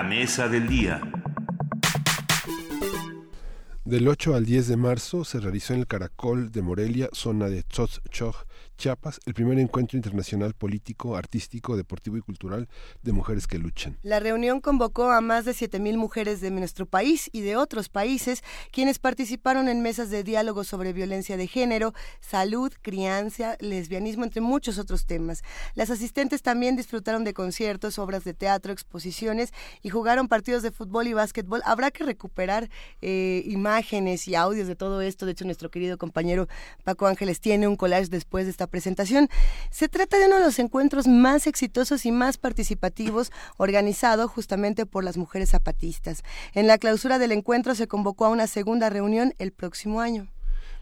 La mesa del día. Del 8 al 10 de marzo se realizó en el Caracol de Morelia, zona de Tzotzchog, Chiapas, el primer encuentro internacional político, artístico, deportivo y cultural de mujeres que luchan. La reunión convocó a más de 7.000 mujeres de nuestro país y de otros países, quienes participaron en mesas de diálogo sobre violencia de género, salud, crianza, lesbianismo, entre muchos otros temas. Las asistentes también disfrutaron de conciertos, obras de teatro, exposiciones y jugaron partidos de fútbol y básquetbol. Habrá que recuperar eh, imágenes y audios de todo esto. De hecho, nuestro querido compañero Paco Ángeles tiene un collage después de esta presentación. Se trata de uno de los encuentros más exitosos y más participativos organizado justamente por las mujeres zapatistas. En la clausura del encuentro se convocó a una segunda reunión el próximo año.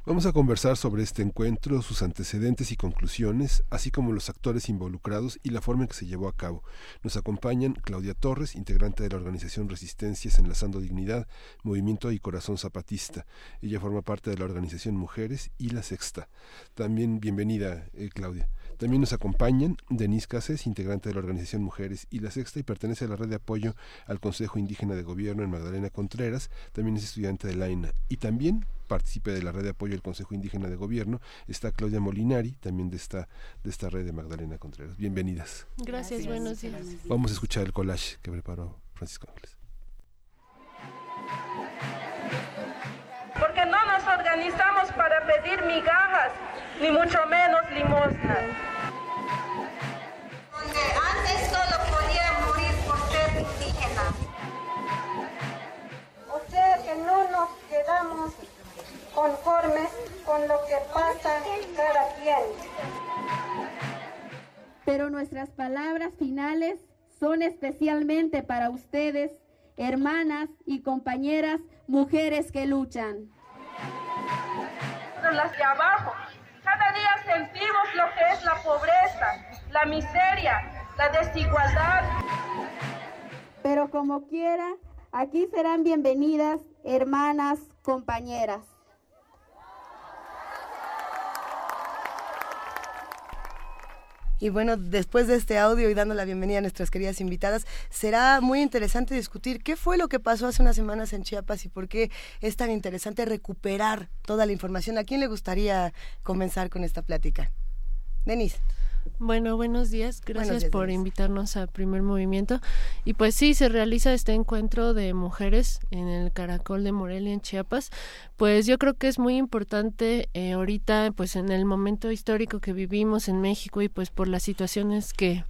Vamos a conversar sobre este encuentro, sus antecedentes y conclusiones, así como los actores involucrados y la forma en que se llevó a cabo. Nos acompañan Claudia Torres, integrante de la organización Resistencias Enlazando Dignidad, Movimiento y Corazón Zapatista. Ella forma parte de la organización Mujeres y La Sexta. También bienvenida, eh, Claudia. También nos acompañan Denise Cases, integrante de la organización Mujeres y La Sexta y pertenece a la red de apoyo al Consejo Indígena de Gobierno en Magdalena Contreras. También es estudiante de la INA. Y también participe de la red de apoyo al Consejo Indígena de Gobierno. Está Claudia Molinari, también de esta, de esta red de Magdalena Contreras. Bienvenidas. Gracias, buenos días. Vamos a escuchar el collage que preparó Francisco Ángeles. Porque no nos organizamos para pedir migajas, ni mucho menos limosnas. Donde antes solo podía morir por ser indígena. O sea que no nos quedamos conformes con lo que pasa cada quien. Pero nuestras palabras finales son especialmente para ustedes, hermanas y compañeras, mujeres que luchan. Las de abajo, cada día sentimos lo que es la pobreza, la miseria, la desigualdad. Pero como quiera, aquí serán bienvenidas hermanas, compañeras. Y bueno, después de este audio y dando la bienvenida a nuestras queridas invitadas, será muy interesante discutir qué fue lo que pasó hace unas semanas en Chiapas y por qué es tan interesante recuperar toda la información. ¿A quién le gustaría comenzar con esta plática? Denise. Bueno, buenos días. Gracias por invitarnos a Primer Movimiento. Y pues sí, se realiza este encuentro de mujeres en el Caracol de Morelia, en Chiapas. Pues yo creo que es muy importante eh, ahorita, pues en el momento histórico que vivimos en México y pues por las situaciones que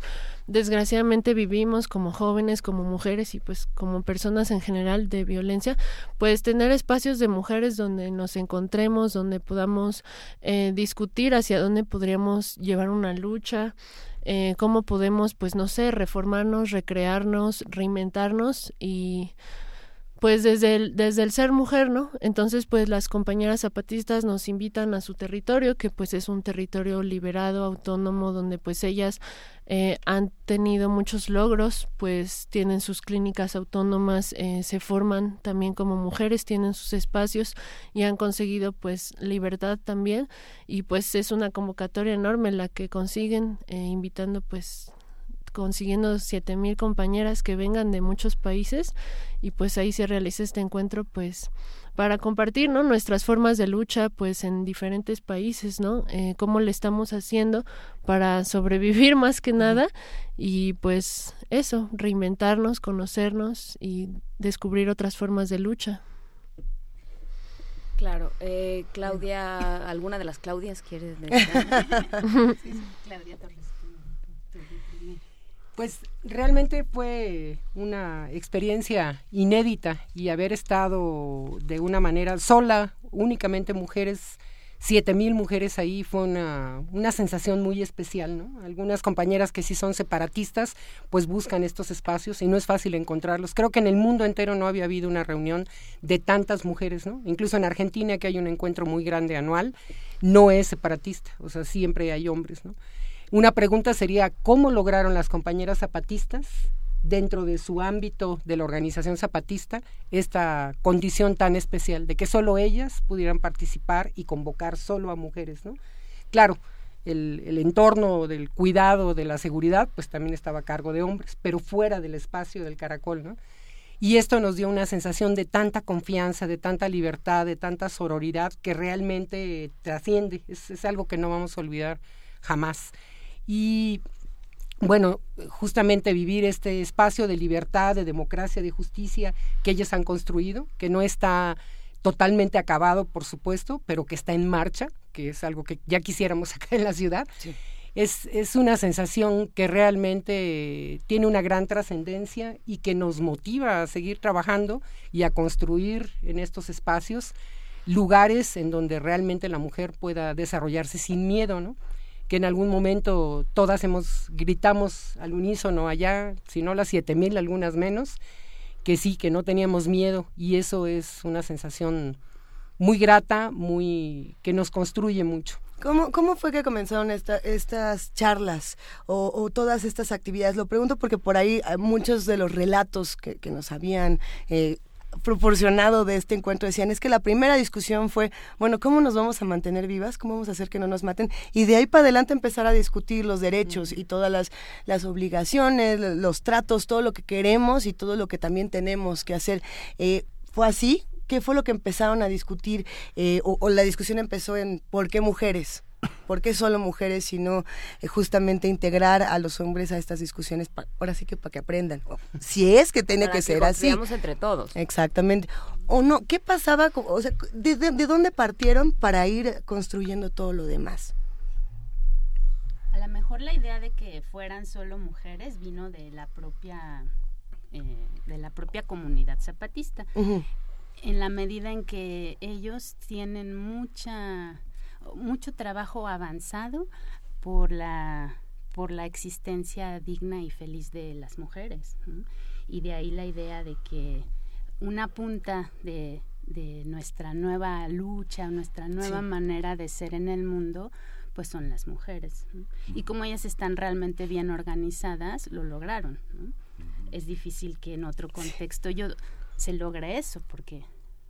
desgraciadamente vivimos como jóvenes, como mujeres y pues como personas en general de violencia, pues tener espacios de mujeres donde nos encontremos, donde podamos eh, discutir hacia dónde podríamos llevar una lucha, eh, cómo podemos, pues no sé, reformarnos, recrearnos, reinventarnos y pues desde el, desde el ser mujer, ¿no? Entonces, pues las compañeras zapatistas nos invitan a su territorio, que pues es un territorio liberado, autónomo, donde pues ellas eh, han tenido muchos logros, pues tienen sus clínicas autónomas, eh, se forman también como mujeres, tienen sus espacios y han conseguido pues libertad también y pues es una convocatoria enorme la que consiguen, eh, invitando pues consiguiendo siete mil compañeras que vengan de muchos países y pues ahí se realiza este encuentro pues para compartir ¿no? nuestras formas de lucha pues en diferentes países no eh, cómo le estamos haciendo para sobrevivir más que nada y pues eso reinventarnos conocernos y descubrir otras formas de lucha Claro, eh, Claudia, ¿alguna de las Claudias quiere decir? sí, Claudia Torres. Pues realmente fue una experiencia inédita y haber estado de una manera sola, únicamente mujeres, siete mil mujeres ahí fue una, una sensación muy especial, ¿no? Algunas compañeras que sí son separatistas, pues buscan estos espacios y no es fácil encontrarlos. Creo que en el mundo entero no había habido una reunión de tantas mujeres, ¿no? Incluso en Argentina, que hay un encuentro muy grande anual, no es separatista, o sea, siempre hay hombres, ¿no? Una pregunta sería, ¿cómo lograron las compañeras zapatistas dentro de su ámbito de la organización zapatista esta condición tan especial de que solo ellas pudieran participar y convocar solo a mujeres, ¿no? Claro, el, entorno del cuidado de la seguridad, pues también estaba a cargo de hombres, pero fuera del espacio del caracol, ¿no? Y esto nos dio una sensación de tanta confianza, de tanta libertad, de tanta sororidad que realmente trasciende. Es algo que no vamos a olvidar jamás. Y bueno, justamente vivir este espacio de libertad, de democracia, de justicia que ellas han construido, que no está totalmente acabado, por supuesto, pero que está en marcha, que es algo que ya quisiéramos acá en la ciudad. Es, es una sensación que realmente tiene una gran trascendencia y que nos motiva a seguir trabajando y a construir en estos espacios lugares en donde realmente la mujer pueda desarrollarse sin miedo, ¿no? Que en algún momento todas hemos gritamos al unísono allá, si no las siete mil, algunas menos, que sí, que no teníamos miedo y eso es una sensación muy grata, muy que nos construye mucho. ¿Cómo, ¿Cómo fue que comenzaron estas charlas o, todas estas actividades? Lo pregunto porque por ahí muchos de los relatos que, que nos habían eh, proporcionado de este encuentro decían es que la primera discusión fue, bueno, ¿cómo nos vamos a mantener vivas? ¿Cómo vamos a hacer que no nos maten? Y de ahí para adelante empezar a discutir los derechos y todas las, las obligaciones, los tratos, todo lo que queremos y todo lo que también tenemos que hacer. Eh, ¿Fue así? ¿Qué fue lo que empezaron a discutir? Eh, o la discusión empezó en ¿por qué mujeres? ¿Por qué solo mujeres, sino eh, justamente integrar a los hombres a estas discusiones? ahora sí que para que aprendan. Si es que tiene que, ser así. entre todos. Exactamente. O no, ¿qué pasaba? O sea, ¿de, dónde partieron para ir construyendo todo lo demás? A lo mejor la idea de que fueran solo mujeres vino de la propia, eh, de la propia comunidad zapatista. En la medida en que ellos tienen mucha mucho trabajo avanzado por la por la existencia digna y feliz de las mujeres y de ahí la idea de que una punta de, de nuestra nueva lucha nuestra nueva manera de ser en el mundo pues son las mujeres y como ellas están realmente bien organizadas lo lograron es difícil que en otro contexto yo se logre eso porque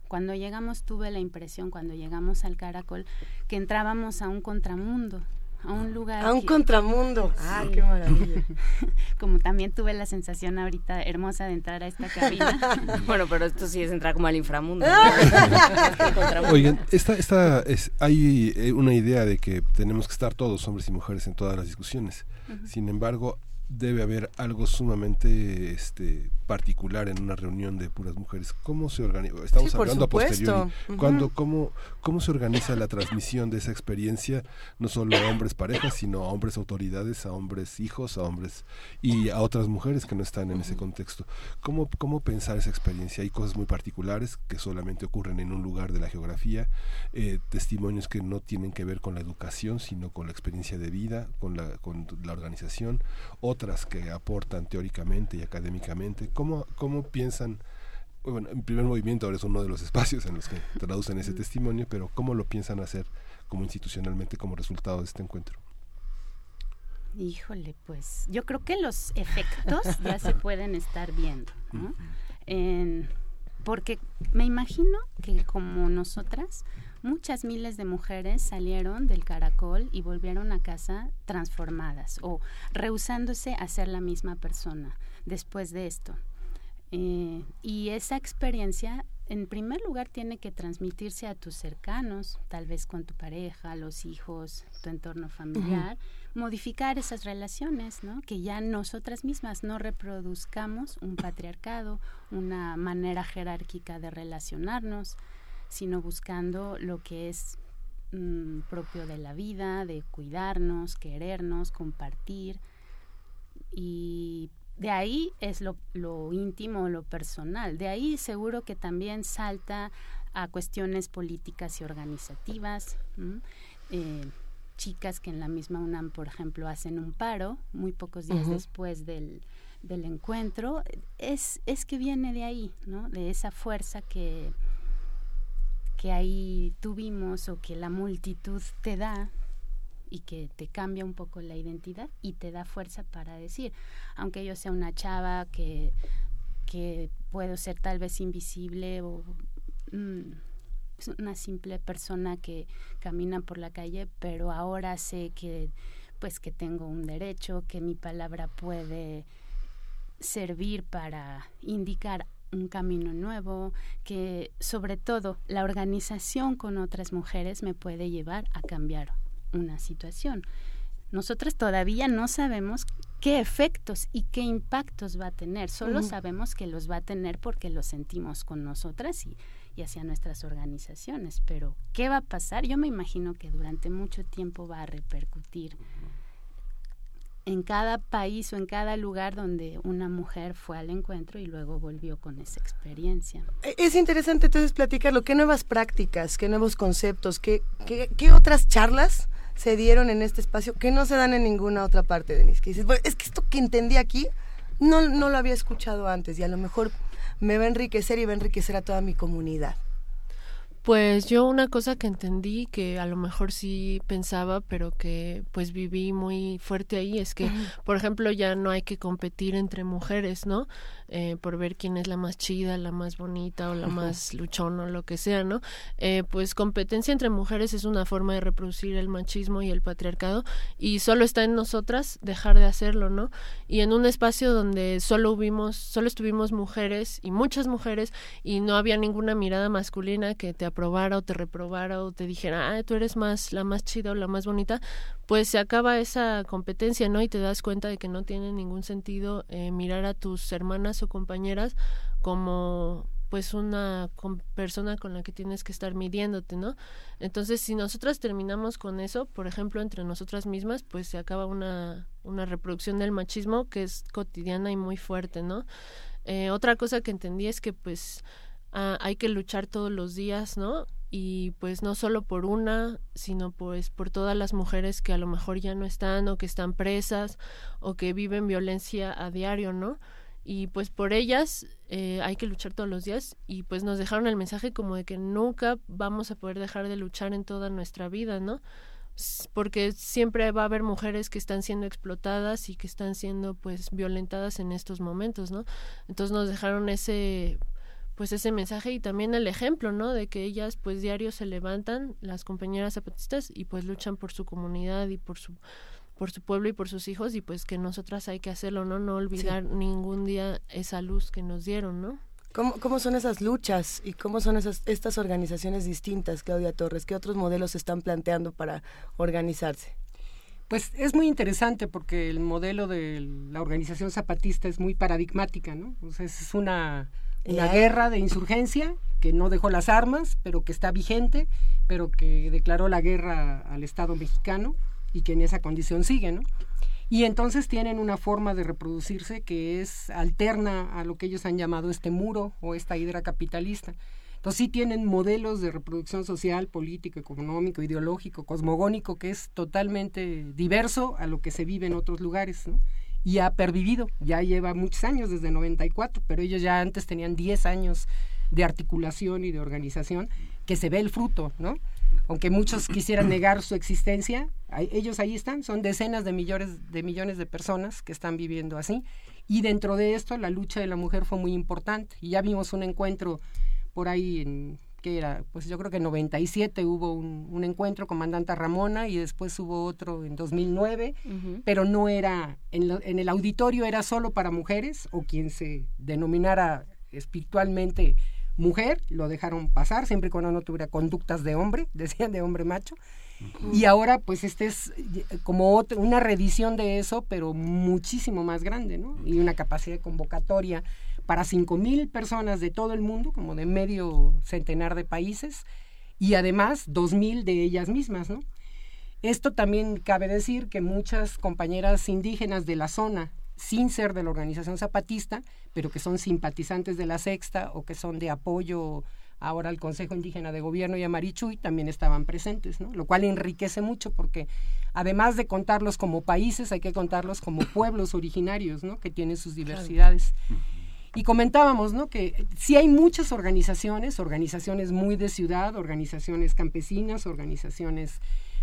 cuando llegamos tuve la impresión, cuando llegamos al Caracol, que entrábamos a un contramundo, a un lugar. A un contramundo. Ah, qué maravilla. como también tuve la sensación ahorita hermosa de entrar a esta cabina. bueno, pero esto sí es entrar como al inframundo. Oigan, esta, esta es, hay eh, una idea de que tenemos que estar todos, hombres y mujeres, en todas las discusiones. Sin embargo, debe haber algo sumamente este particular en una reunión de puras mujeres. ¿Cómo se organiza? Estamos hablando a posteriori. Cuando, cómo, ¿Cómo se organiza la transmisión de esa experiencia, no solo a hombres parejas, sino a hombres autoridades, a hombres hijos, a hombres y a otras mujeres que no están en ese contexto? ¿Cómo, ¿Cómo pensar esa experiencia? Hay cosas muy particulares que solamente ocurren en un lugar de la geografía, eh, testimonios que no tienen que ver con la educación, sino con la experiencia de vida, con la, con la organización, otras que aportan teóricamente y académicamente ¿Cómo, cómo piensan? Bueno, en primer movimiento ahora es uno de los espacios en los que traducen ese testimonio, pero ¿cómo lo piensan hacer como institucionalmente como resultado de este encuentro? Híjole, pues yo creo que los efectos ya se pueden estar viendo, ¿no? porque me imagino que como nosotras, muchas miles de mujeres salieron del caracol y volvieron a casa transformadas o rehusándose a ser la misma persona después de esto. Eh, y esa experiencia, en primer lugar, tiene que transmitirse a tus cercanos, tal vez con tu pareja, los hijos, tu entorno familiar, modificar esas relaciones, ¿no? Que ya nosotras mismas no reproduzcamos un patriarcado, una manera jerárquica de relacionarnos, sino buscando lo que es mm, propio de la vida, de cuidarnos, querernos, compartir y de ahí es lo, lo íntimo, lo personal. De ahí seguro que también salta a cuestiones políticas y organizativas. Eh, chicas que en la misma UNAM, por ejemplo, hacen un paro muy pocos días después del, del encuentro, es, es que viene de ahí, ¿no? De esa fuerza que, que ahí tuvimos o que la multitud te da y que te cambia un poco la identidad y te da fuerza para decir, aunque yo sea una chava que, que puedo ser tal vez invisible o mm, una simple persona que camina por la calle, pero ahora sé que pues que tengo un derecho, que mi palabra puede servir para indicar un camino nuevo, que sobre todo la organización con otras mujeres me puede llevar a cambiar una situación. Nosotras todavía no sabemos qué efectos y qué impactos va a tener, solo sabemos que los va a tener porque lo sentimos con nosotras y, y hacia nuestras organizaciones, pero ¿qué va a pasar? Yo me imagino que durante mucho tiempo va a repercutir en cada país o en cada lugar donde una mujer fue al encuentro y luego volvió con esa experiencia. E, es interesante entonces platicarlo, qué nuevas prácticas, qué nuevos conceptos, qué, qué, otras charlas se dieron en este espacio que no se dan en ninguna otra parte, Denise. Que dices, es que esto que entendí aquí no, no lo había escuchado antes y a lo mejor me va a enriquecer y va a enriquecer a toda mi comunidad. Pues yo una cosa que entendí que a lo mejor sí pensaba, pero que pues viví muy fuerte ahí es que, por ejemplo, ya no hay que competir entre mujeres, ¿no? Eh, por ver quién es la más chida, la más bonita o la más luchona o lo que sea, ¿no? Eh, pues competencia entre mujeres es una forma de reproducir el machismo y el patriarcado y solo está en nosotras dejar de hacerlo, ¿no? Y en un espacio donde solo hubimos, solo estuvimos mujeres y muchas mujeres y no había ninguna mirada masculina que te aprobara o te reprobara o te dijera, ah, tú eres más la más chida o la más bonita, pues se acaba esa competencia, ¿no? Y te das cuenta de que no tiene ningún sentido eh, mirar a tus hermanas o compañeras como pues una persona con la que tienes que estar midiéndote, ¿no? Entonces, si nosotras terminamos con eso, por ejemplo, entre nosotras mismas, pues se acaba una, una reproducción del machismo que es cotidiana y muy fuerte, ¿no? Eh, otra cosa que entendí es que pues ah, hay que luchar todos los días, ¿no? y pues no solo por una, sino pues por todas las mujeres que a lo mejor ya no están o que están presas o que viven violencia a diario, ¿no? Y pues por ellas eh, hay que luchar todos los días y pues nos dejaron el mensaje como de que nunca vamos a poder dejar de luchar en toda nuestra vida, ¿no? porque siempre va a haber mujeres que están siendo explotadas y que están siendo pues violentadas en estos momentos, ¿no? Entonces nos dejaron ese pues ese mensaje y también el ejemplo, ¿no? De que ellas pues diario se levantan, las compañeras zapatistas, y pues luchan por su comunidad y por su por su pueblo y por sus hijos y pues que nosotras hay que hacerlo, ¿no? No olvidar ningún día esa luz que nos dieron, ¿no? ¿Cómo, ¿Cómo son esas luchas y cómo son esas, estas organizaciones distintas, Claudia Torres? ¿Qué otros modelos se están planteando para organizarse? Pues es muy interesante porque el modelo de la organización zapatista es muy paradigmática, ¿no? O sea, es una una guerra de insurgencia que no dejó las armas, pero que está vigente, pero que declaró la guerra al Estado mexicano y que en esa condición sigue, ¿no? Y entonces tienen una forma de reproducirse que es alterna a lo que ellos han llamado este muro o esta hidra capitalista. Entonces sí tienen modelos de reproducción social, político, económico, ideológico, cosmogónico, que es totalmente diverso a lo que se vive en otros lugares, ¿no? Y ha pervivido, ya lleva muchos años, desde 94, pero ellos ya antes tenían 10 años de articulación y de organización, que se ve el fruto, ¿no? Aunque muchos quisieran negar su existencia, ellos ahí están, son decenas de millones, de millones de personas que están viviendo así. Y dentro de esto, la lucha de la mujer fue muy importante. Y ya vimos un encuentro por ahí en que era, pues yo creo que en 97 hubo un, un encuentro con Mandanta Ramona y después hubo otro en 2009, pero no era, en, en, el auditorio era solo para mujeres o quien se denominara espiritualmente mujer, lo dejaron pasar, siempre y cuando no tuviera conductas de hombre, decían de hombre macho. Y ahora, pues, este es como otra, una reedición de eso, pero muchísimo más grande, ¿no? Y una capacidad de convocatoria para 5.000 personas de todo el mundo, como de medio centenar de países, y además 2.000 de ellas mismas, ¿no? Esto también cabe decir que muchas compañeras indígenas de la zona, sin ser de la organización zapatista, pero que son simpatizantes de la Sexta o que son de apoyo ahora al Consejo Indígena de Gobierno y a Marichuy, también estaban presentes, ¿no? Lo cual enriquece mucho porque además de contarlos como países, hay que contarlos como pueblos originarios, ¿no? Que tienen sus diversidades. Y comentábamos, ¿no? Que sí hay muchas organizaciones, organizaciones muy de ciudad, organizaciones campesinas, organizaciones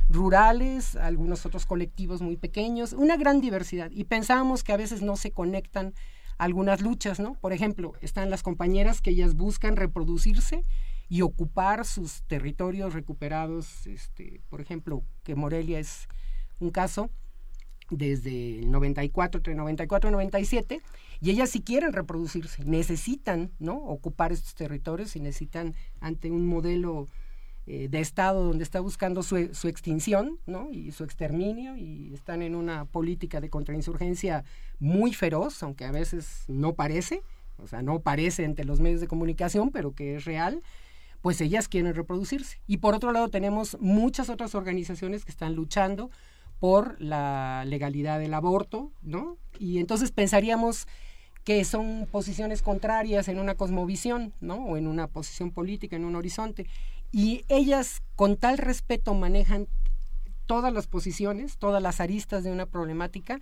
rurales, algunos otros colectivos muy pequeños, una gran diversidad. Y pensábamos que a veces no se conectan algunas luchas, ¿no? Por ejemplo, están las compañeras que ellas buscan reproducirse y ocupar sus territorios recuperados, este, por ejemplo, que Morelia es un caso desde el 94, entre 94 y 97, y ellas si quieren reproducirse, necesitan, ¿no? Ocupar estos territorios y necesitan ante un modelo eh, de Estado donde está buscando su, su, extinción ¿no? y su exterminio y están en una política de contrainsurgencia muy feroz, aunque a veces no parece, o sea, no parece entre los medios de comunicación, pero que es real, pues ellas quieren reproducirse. Y por otro lado tenemos muchas otras organizaciones que están luchando por la legalidad del aborto, ¿no? Y entonces pensaríamos que son posiciones contrarias en una cosmovisión, ¿no? O en una posición política, en un horizonte. Y ellas con tal respeto manejan todas las posiciones, todas las aristas de una problemática,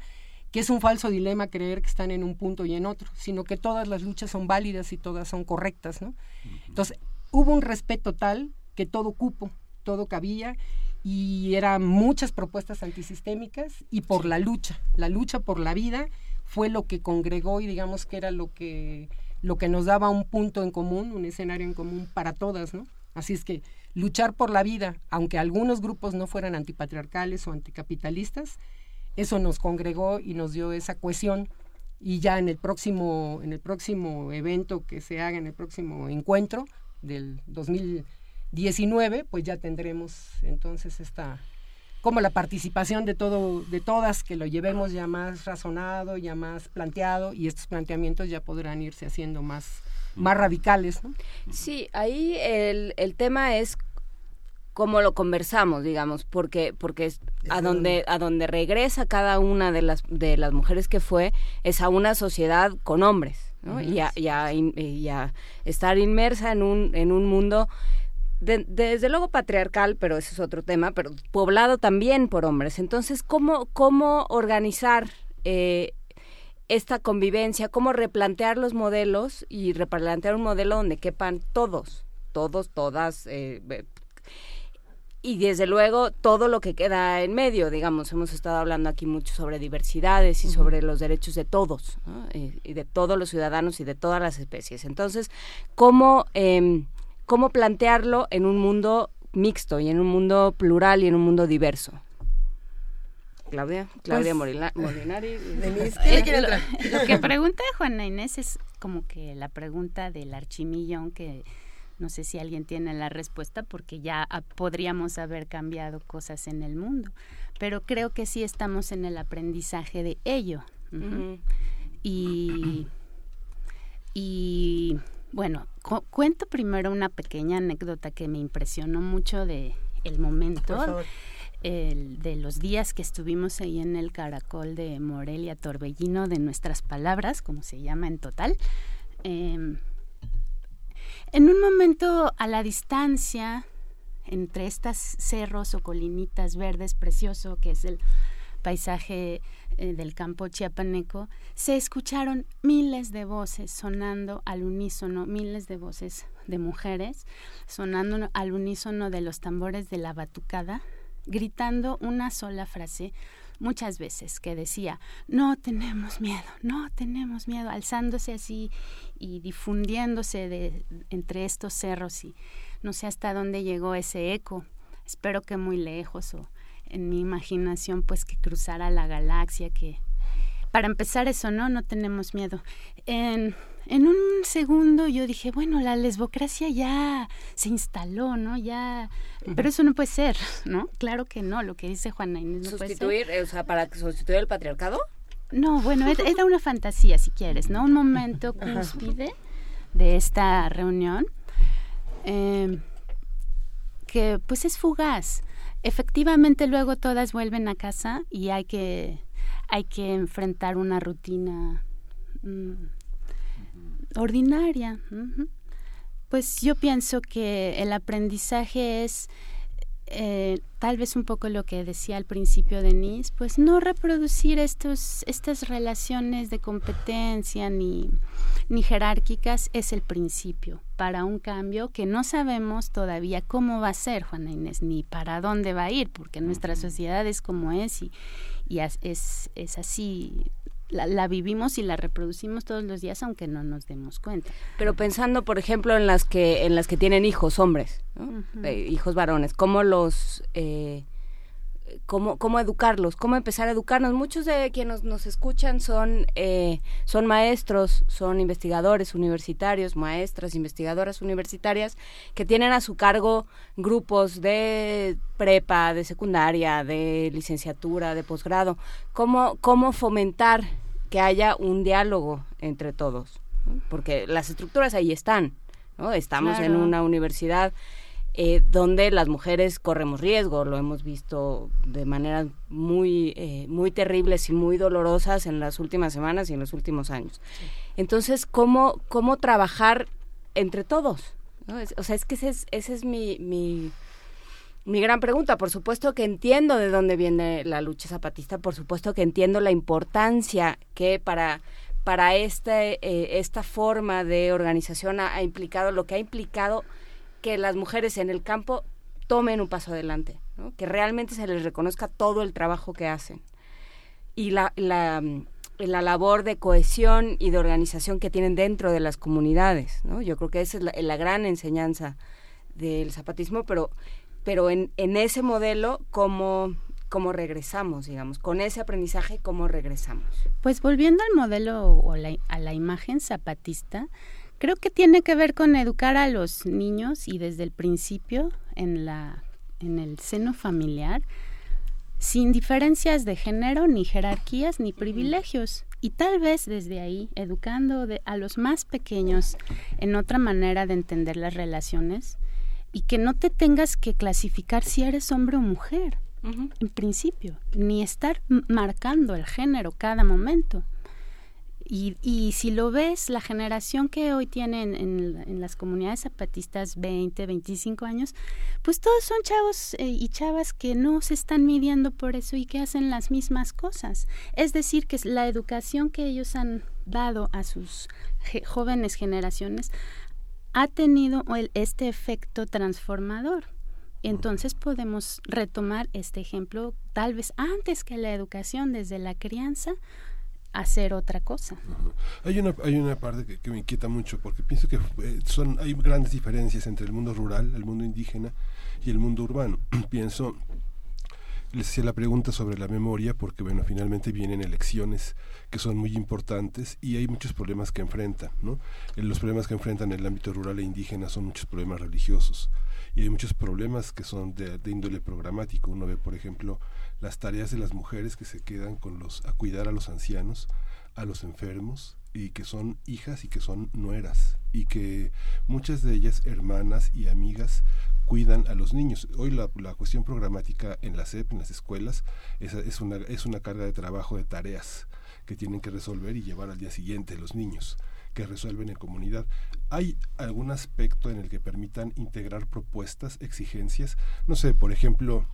que es un falso dilema creer que están en un punto y en otro, sino que todas las luchas son válidas y todas son correctas, ¿no? Entonces, hubo un respeto tal que todo cupo, todo cabía y eran muchas propuestas antisistémicas y por la lucha, la lucha por la vida fue lo que congregó y digamos que era lo que lo que nos daba un punto en común, un escenario en común para todas, ¿no? Así es que luchar por la vida, aunque algunos grupos no fueran antipatriarcales o anticapitalistas, eso nos congregó y nos dio esa cohesión y ya en el próximo en el próximo evento que se haga en el próximo encuentro del 2019, pues ya tendremos entonces esta como la participación de todo de todas que lo llevemos ya más razonado, ya más planteado y estos planteamientos ya podrán irse haciendo más más radicales. ¿no? Sí, ahí el, el tema es cómo lo conversamos, digamos, porque porque a donde a donde regresa cada una de las de las mujeres que fue es a una sociedad con hombres, ¿no? y, a, y, a, estar inmersa en un en un mundo desde luego patriarcal, pero ese es otro tema, pero poblado también por hombres. Entonces, ¿cómo, cómo organizar eh, esta convivencia, cómo replantear los modelos y replantear un modelo donde quepan todos, todos, todas, eh, y desde luego todo lo que queda en medio, digamos, hemos estado hablando aquí mucho sobre diversidades y sobre los derechos de todos, eh, y de todos los ciudadanos y de todas las especies. Entonces, ¿cómo, em, cómo plantearlo en un mundo mixto y en un mundo plural y en un mundo diverso? Claudia, Claudia pues, Molinari. lo, que pregunta Juana Inés es como que la pregunta del archimillón que no sé si alguien tiene la respuesta porque ya podríamos haber cambiado cosas en el mundo, pero creo que sí estamos en el aprendizaje de ello. Y y bueno, cuento primero una pequeña anécdota que me impresionó mucho de el momento el, de los días que estuvimos ahí en el caracol de Morelia Torbellino de nuestras palabras, como se llama en total. Em, en un momento a la distancia, entre estas cerros o colinitas verdes precioso que es el paisaje eh, del campo chiapaneco, se escucharon miles de voces sonando al unísono, miles de voces de mujeres sonando al unísono de los tambores de la batucada gritando una sola frase muchas veces que decía, no tenemos miedo, no tenemos miedo, alzándose así y difundiéndose de, entre estos cerros y no sé hasta dónde llegó ese eco, espero que muy lejos o en mi imaginación pues que cruzara la galaxia, que para empezar eso, ¿no? No tenemos miedo. En, en un segundo yo dije, bueno, la lesbocracia ya se instaló, ¿no? Ya, pero eso no puede ser, ¿no? Claro que no, lo que dice Juana Inés no ¿Sustituir, o sea, para sustituir el patriarcado? No, bueno, era una fantasía, si quieres, ¿no? Un momento cúspide de esta reunión em, que pues es fugaz. Efectivamente luego todas vuelven a casa y hay que, hay que enfrentar una rutina mm, ordinaria. Pues yo pienso que el aprendizaje es eh, tal vez un poco lo que decía al principio Denise, pues no reproducir estos, estas relaciones de competencia ni, ni jerárquicas es el principio para un cambio que no sabemos todavía cómo va a ser, Juana Inés, ni para dónde va a ir, porque nuestra sociedad es como es y, y es, es así la, vivimos y la reproducimos todos los días aunque no nos demos cuenta. Pero pensando, por ejemplo, en las que en las que tienen hijos, hombres, eh, hijos varones, ¿cómo los eh, cómo, cómo educarlos, cómo empezar a educarnos. Muchos de quienes nos escuchan son, eh, son maestros, son investigadores universitarios, maestras, investigadoras universitarias, que tienen a su cargo grupos de prepa, de secundaria, de licenciatura, de posgrado. ¿Cómo, cómo fomentar que haya un diálogo entre todos, porque las estructuras ahí están, ¿no? Estamos en una universidad eh, donde las mujeres corremos riesgo, lo hemos visto de maneras muy, eh, muy terribles y muy dolorosas en las últimas semanas y en los últimos años. Entonces, ¿cómo, cómo trabajar entre todos? o sea, es que ese es, ese es mi, mi mi gran pregunta, por supuesto que entiendo de dónde viene la lucha zapatista, por supuesto que entiendo la importancia que para para este, eh, esta forma de organización ha, implicado lo que ha implicado que las mujeres en el campo tomen un paso adelante, que realmente se les reconozca todo el trabajo que hacen y la, la, la, labor de cohesión y de organización que tienen dentro de las comunidades. ¿no? Yo creo que esa es la, la gran enseñanza del zapatismo, pero pero en, en ese modelo, ¿cómo, cómo regresamos, digamos, con ese aprendizaje, cómo regresamos. Pues volviendo al modelo o a la imagen zapatista, creo que tiene que ver con educar a los niños y desde el principio en la en el seno familiar sin diferencias de género ni jerarquías ni privilegios. Y tal vez desde ahí educando a los más pequeños en otra manera de entender las relaciones y que no te tengas que clasificar si eres hombre o mujer, en principio, ni estar marcando el género cada momento. Y, y, si lo ves, la generación que hoy tienen en, las comunidades zapatistas 20, 25 años, pues todos son chavos eh, y chavas que no se están midiendo por eso y que hacen las mismas cosas. Es decir, que la educación que ellos han dado a sus jóvenes generaciones ha tenido este efecto transformador. Entonces podemos retomar este ejemplo tal vez antes que la educación desde la crianza hacer otra cosa. Hay una hay una parte que, me inquieta mucho porque pienso que eh, son hay grandes diferencias entre el mundo rural, el mundo indígena y el mundo urbano. pienso les hacía la pregunta sobre la memoria porque bueno finalmente vienen elecciones que son muy importantes y hay muchos problemas que enfrentan no los problemas que enfrentan en el ámbito rural e indígena son muchos problemas religiosos y hay muchos problemas que son de, índole programático. Uno ve por ejemplo las tareas de las mujeres que se quedan con los a cuidar a los ancianos a los enfermos y que son hijas y que son nueras y que muchas de ellas hermanas y amigas cuidan a los niños. Hoy la, la cuestión programática en la SEP, en las escuelas, es, es, una, es una carga de trabajo de tareas que tienen que resolver y llevar al día siguiente los niños que resuelven en comunidad. ¿Hay algún aspecto en el que permitan integrar propuestas, exigencias? No sé, por ejemplo,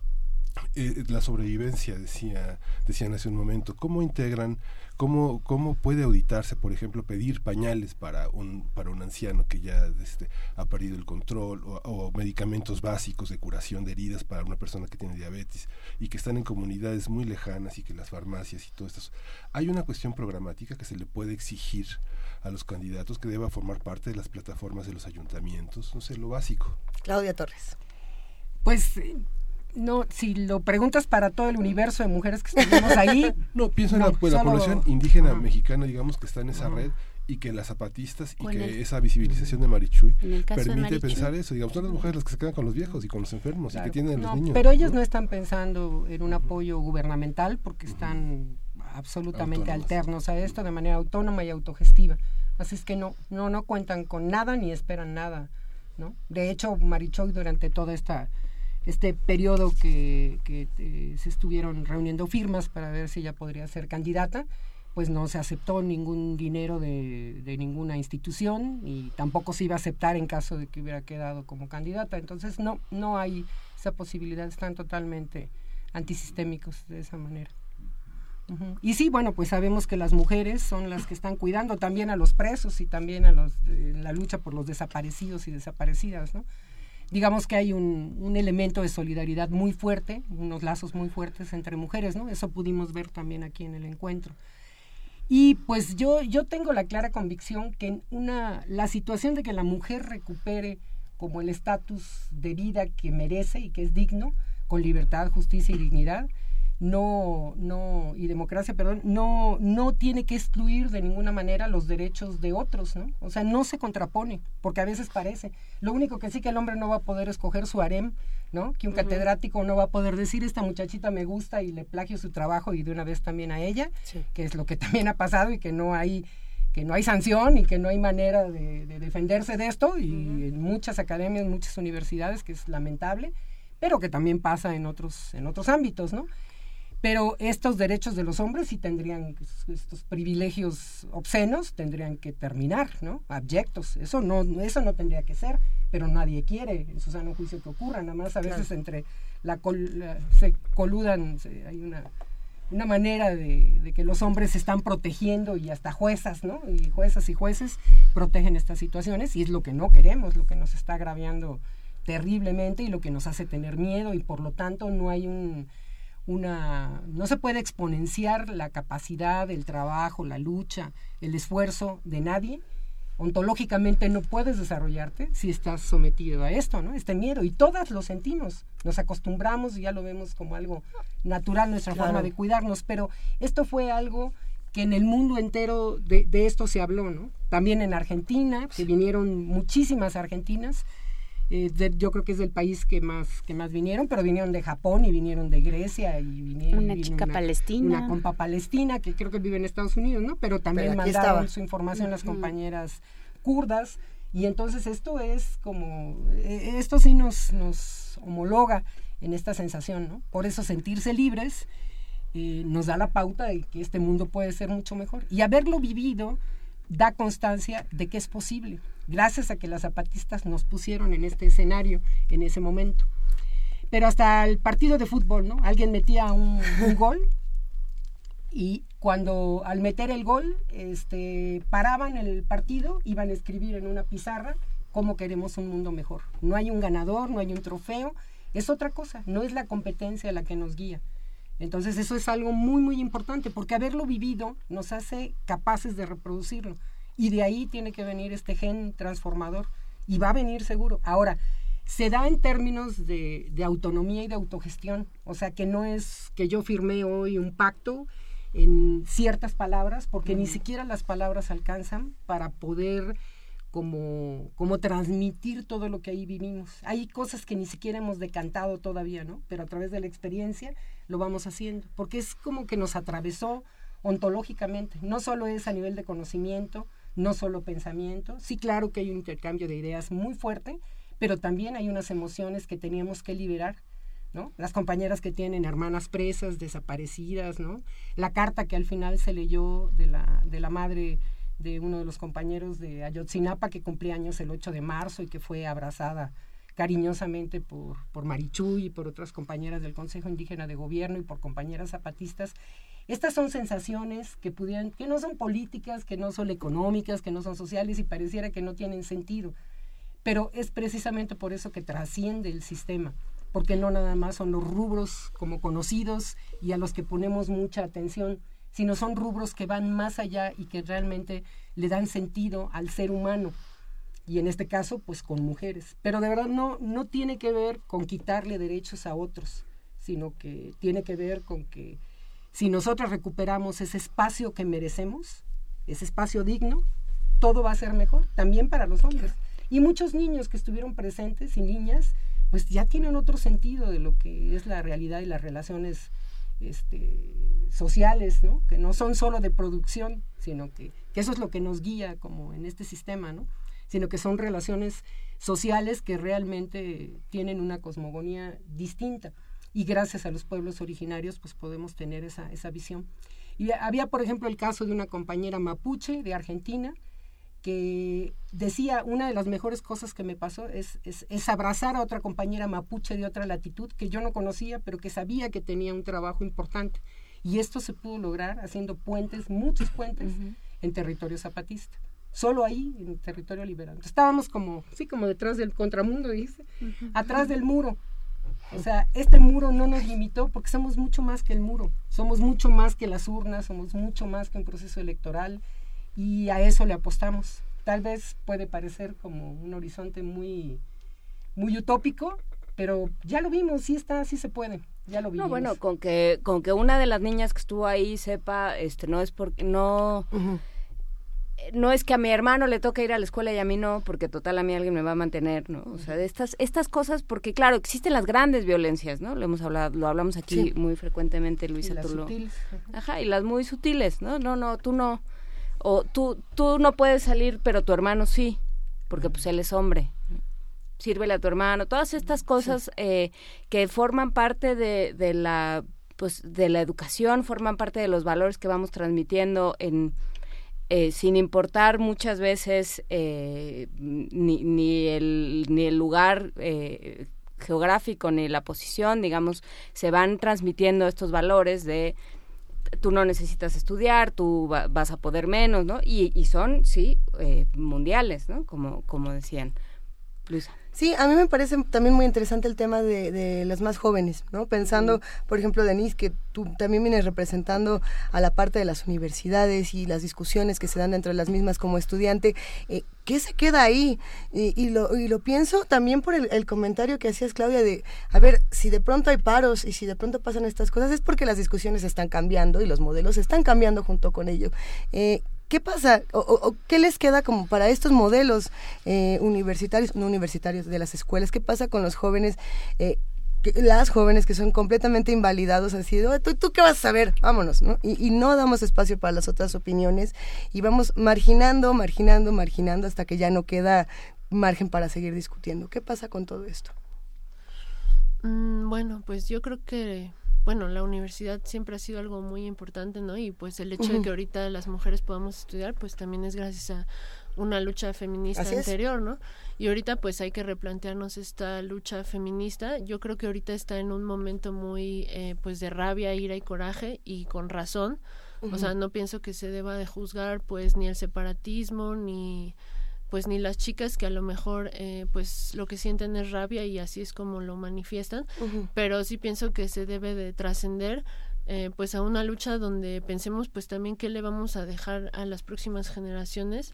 eh, la sobrevivencia, decía, decían hace un momento, ¿cómo integran ¿Cómo, ¿Cómo puede auditarse, por ejemplo, pedir pañales para un, para un anciano que ya este, ha perdido el control o, medicamentos básicos de curación de heridas para una persona que tiene diabetes y que están en comunidades muy lejanas y que las farmacias y todo esto? Hay una cuestión programática que se le puede exigir a los candidatos que deba formar parte de las plataformas de los ayuntamientos, no sé, lo básico. Claudia Torres. Pues no, si lo preguntas para todo el universo de mujeres que estuvimos ahí. no, pienso en la, pues, población indígena mexicana, digamos, que está en esa red y que las zapatistas y que esa visibilización de Marichuy permite pensar eso. Digamos, son las mujeres las que se quedan con los viejos y con los enfermos y que tienen los niños. Pero ellos ¿no? están pensando en un apoyo gubernamental porque están absolutamente alternos a esto de manera autónoma y autogestiva. Así es que no, no, no cuentan con nada ni esperan nada. ¿no? De hecho, Marichuy durante toda esta este periodo que, eh, se estuvieron reuniendo firmas para ver si ella podría ser candidata, pues no se aceptó ningún dinero de, ninguna institución y tampoco se iba a aceptar en caso de que hubiera quedado como candidata. Entonces no, no hay esa posibilidad, están totalmente antisistémicos de esa manera. Y sí, bueno, pues sabemos que las mujeres son las que están cuidando también a los presos y también a los la lucha por los desaparecidos y desaparecidas, ¿no? Digamos que hay un, un, elemento de solidaridad muy fuerte, unos lazos muy fuertes entre mujeres, ¿no? Eso pudimos ver también aquí en el encuentro. Y pues yo, yo tengo la clara convicción que una, la situación de que la mujer recupere como el estatus de vida que merece y que es digno, con libertad, justicia y dignidad, no, no, y democracia, perdón, no, no tiene que excluir de ninguna manera los derechos de otros, ¿no? O sea, no se contrapone, porque a veces parece. Lo único que sí que el hombre no va a poder escoger su harem, ¿no? Que un catedrático no va a poder decir, esta muchachita me gusta y le plagio su trabajo y de una vez también a ella, que es lo que también ha pasado y que no hay que no hay sanción y que no hay manera de, defenderse de esto y en muchas academias, muchas universidades, que es lamentable, pero que también pasa en otros, en otros ámbitos, ¿no? Pero estos derechos de los hombres sí tendrían, estos privilegios obscenos tendrían que terminar, ¿no? Abyectos, eso no, eso no tendría que ser, pero nadie quiere en su sano juicio que ocurra, nada más a veces entre la, se coludan, hay una, una manera de, de, que los hombres se están protegiendo y hasta juezas, ¿no? Y juezas y jueces protegen estas situaciones y es lo que no queremos, lo que nos está agraviando terriblemente y lo que nos hace tener miedo y por lo tanto no hay un una no se puede exponenciar la capacidad, el trabajo, la lucha, el esfuerzo de nadie. Ontológicamente no puedes desarrollarte si estás sometido a esto, ¿no? Este miedo y todas lo sentimos, nos acostumbramos y ya lo vemos como algo natural nuestra forma de cuidarnos, pero esto fue algo que en el mundo entero de, de esto se habló, ¿no? También en Argentina, que vinieron muchísimas argentinas, eh, yo creo que es del país que más que más vinieron, pero vinieron de Japón y vinieron de Grecia y vinieron una chica palestina, una compa palestina que creo que vive en Estados Unidos, ¿no? Pero también mandaron su información las compañeras kurdas. Y entonces esto es como eh, esto sí nos nos homologa en esta sensación, ¿no? Por eso sentirse libres eh, nos da la pauta de que este mundo puede ser mucho mejor. Y haberlo vivido da constancia de que es posible gracias a que las zapatistas nos pusieron en este escenario en ese momento. Pero hasta el partido de fútbol, ¿no? Alguien metía un, gol y cuando al meter el gol este, paraban el partido, iban a escribir en una pizarra cómo queremos un mundo mejor. No hay un ganador, no hay un trofeo, es otra cosa, no es la competencia la que nos guía. Entonces eso es algo muy, muy importante, porque haberlo vivido nos hace capaces de reproducirlo. Y de ahí tiene que venir este gen transformador. Y va a venir seguro. Ahora, se da en términos de, de, autonomía y de autogestión. O sea, que no es que yo firmé hoy un pacto en ciertas palabras, porque ni siquiera las palabras alcanzan para poder como, como transmitir todo lo que ahí vivimos. Hay cosas que ni siquiera hemos decantado todavía, ¿no? Pero a través de la experiencia lo vamos haciendo, porque es como que nos atravesó ontológicamente. No solo es a nivel de conocimiento, no solo pensamiento. Sí, claro que hay un intercambio de ideas muy fuerte, pero también hay unas emociones que teníamos que liberar, ¿no? Las compañeras que tienen hermanas presas, desaparecidas, ¿no? La carta que al final se leyó de la, de la madre de uno de los compañeros de Ayotzinapa que cumplía años el 8 de marzo y que fue abrazada cariñosamente por, por Marichu y por otras compañeras del Consejo Indígena de Gobierno y por compañeras zapatistas estas son sensaciones que pudieran, que no son políticas, que no son económicas, que no son sociales y pareciera que no tienen sentido. Pero es precisamente por eso que trasciende el sistema, porque no nada más son los rubros como conocidos y a los que ponemos mucha atención, sino son rubros que van más allá y que realmente le dan sentido al ser humano y en este caso pues con mujeres. Pero de verdad no, no tiene que ver con quitarle derechos a otros, sino que tiene que ver con que si nosotros recuperamos ese espacio que merecemos, ese espacio digno, todo va a ser mejor, también para los hombres. Y muchos niños que estuvieron presentes y niñas, pues ya tienen otro sentido de lo que es la realidad y las relaciones este, sociales, ¿no? Que no son solo de producción, sino que, que eso es lo que nos guía como en este sistema, ¿no? Sino que son relaciones sociales que realmente tienen una cosmogonía distinta y gracias a los pueblos originarios pues podemos tener esa, esa visión. Y había, por ejemplo, el caso de una compañera mapuche de Argentina que decía, una de las mejores cosas que me pasó es, es, abrazar a otra compañera mapuche de otra latitud que yo no conocía, pero que sabía que tenía un trabajo importante. Y esto se pudo lograr haciendo puentes, muchos puentes, en territorio zapatista. Solo ahí, en territorio liberal. Estábamos como, sí, como detrás del contramundo, dice, atrás del muro. O sea, este muro no nos limitó porque somos mucho más que el muro, somos mucho más que las urnas, somos mucho más que un proceso electoral y a eso le apostamos. Tal vez puede parecer como un horizonte muy, muy utópico, pero ya lo vimos, sí está, sí se puede. Ya lo vimos. No, bueno, con que con que una de las niñas que estuvo ahí sepa, este, no es porque no no es que a mi hermano le toque ir a la escuela y a mí no, porque total a mí alguien me va a mantener, ¿no? O sea, de estas estas cosas, porque claro, existen las grandes violencias, ¿no? Lo hemos hablado, lo hablamos aquí muy frecuentemente, Luisa, y tú Ajá, y las muy sutiles, ¿no? No, no, tú no o tú, tú no puedes salir, pero tu hermano sí, porque pues él es hombre. Sírvele a tu hermano. Todas estas cosas eh, que forman parte de, de, la pues de la educación, forman parte de los valores que vamos transmitiendo en eh, sin importar muchas veces eh, ni, ni, el, ni el lugar geográfico ni la posición, digamos, se van transmitiendo estos valores de tú no necesitas estudiar, tú vas a poder menos, ¿no? Y, y son, sí, eh, mundiales, ¿no? Como, como decían. Luisa. Sí, a mí me parece también muy interesante el tema de, de las más jóvenes, ¿no? Pensando, por ejemplo, Denise, que tú también vienes representando a la parte de las universidades y las discusiones que se dan dentro de las mismas como estudiante. Eh, ¿Qué se queda ahí? Y, lo, y lo pienso también por el, comentario que hacías, Claudia, de, a ver, si de pronto hay paros y si de pronto pasan estas cosas, es porque las discusiones están cambiando y los modelos están cambiando junto con ello. Eh, ¿Qué pasa o, qué les queda como para estos modelos eh, universitarios, no universitarios, de las escuelas? ¿Qué pasa con los jóvenes? Eh, las jóvenes que son completamente invalidados, así de, ¿tú, ¿tú qué vas a saber? Vámonos, ¿no? Y, y, no damos espacio para las otras opiniones y vamos marginando, marginando, marginando hasta que ya no queda margen para seguir discutiendo. ¿Qué pasa con todo esto? Mm, bueno, pues yo creo que bueno, la universidad siempre ha sido algo muy importante, ¿no? Y pues el hecho de que ahorita las mujeres podamos estudiar, pues también es gracias a una lucha feminista anterior, ¿no? Y ahorita pues hay que replantearnos esta lucha feminista. Yo creo que ahorita está en un momento muy eh, pues de rabia, ira y coraje y con razón. O sea, no pienso que se deba de juzgar pues ni el separatismo ni pues ni las chicas que a lo mejor eh, pues lo que sienten es rabia y así es como lo manifiestan, pero sí pienso que se debe de trascender eh, pues a una lucha donde pensemos pues también qué le vamos a dejar a las próximas generaciones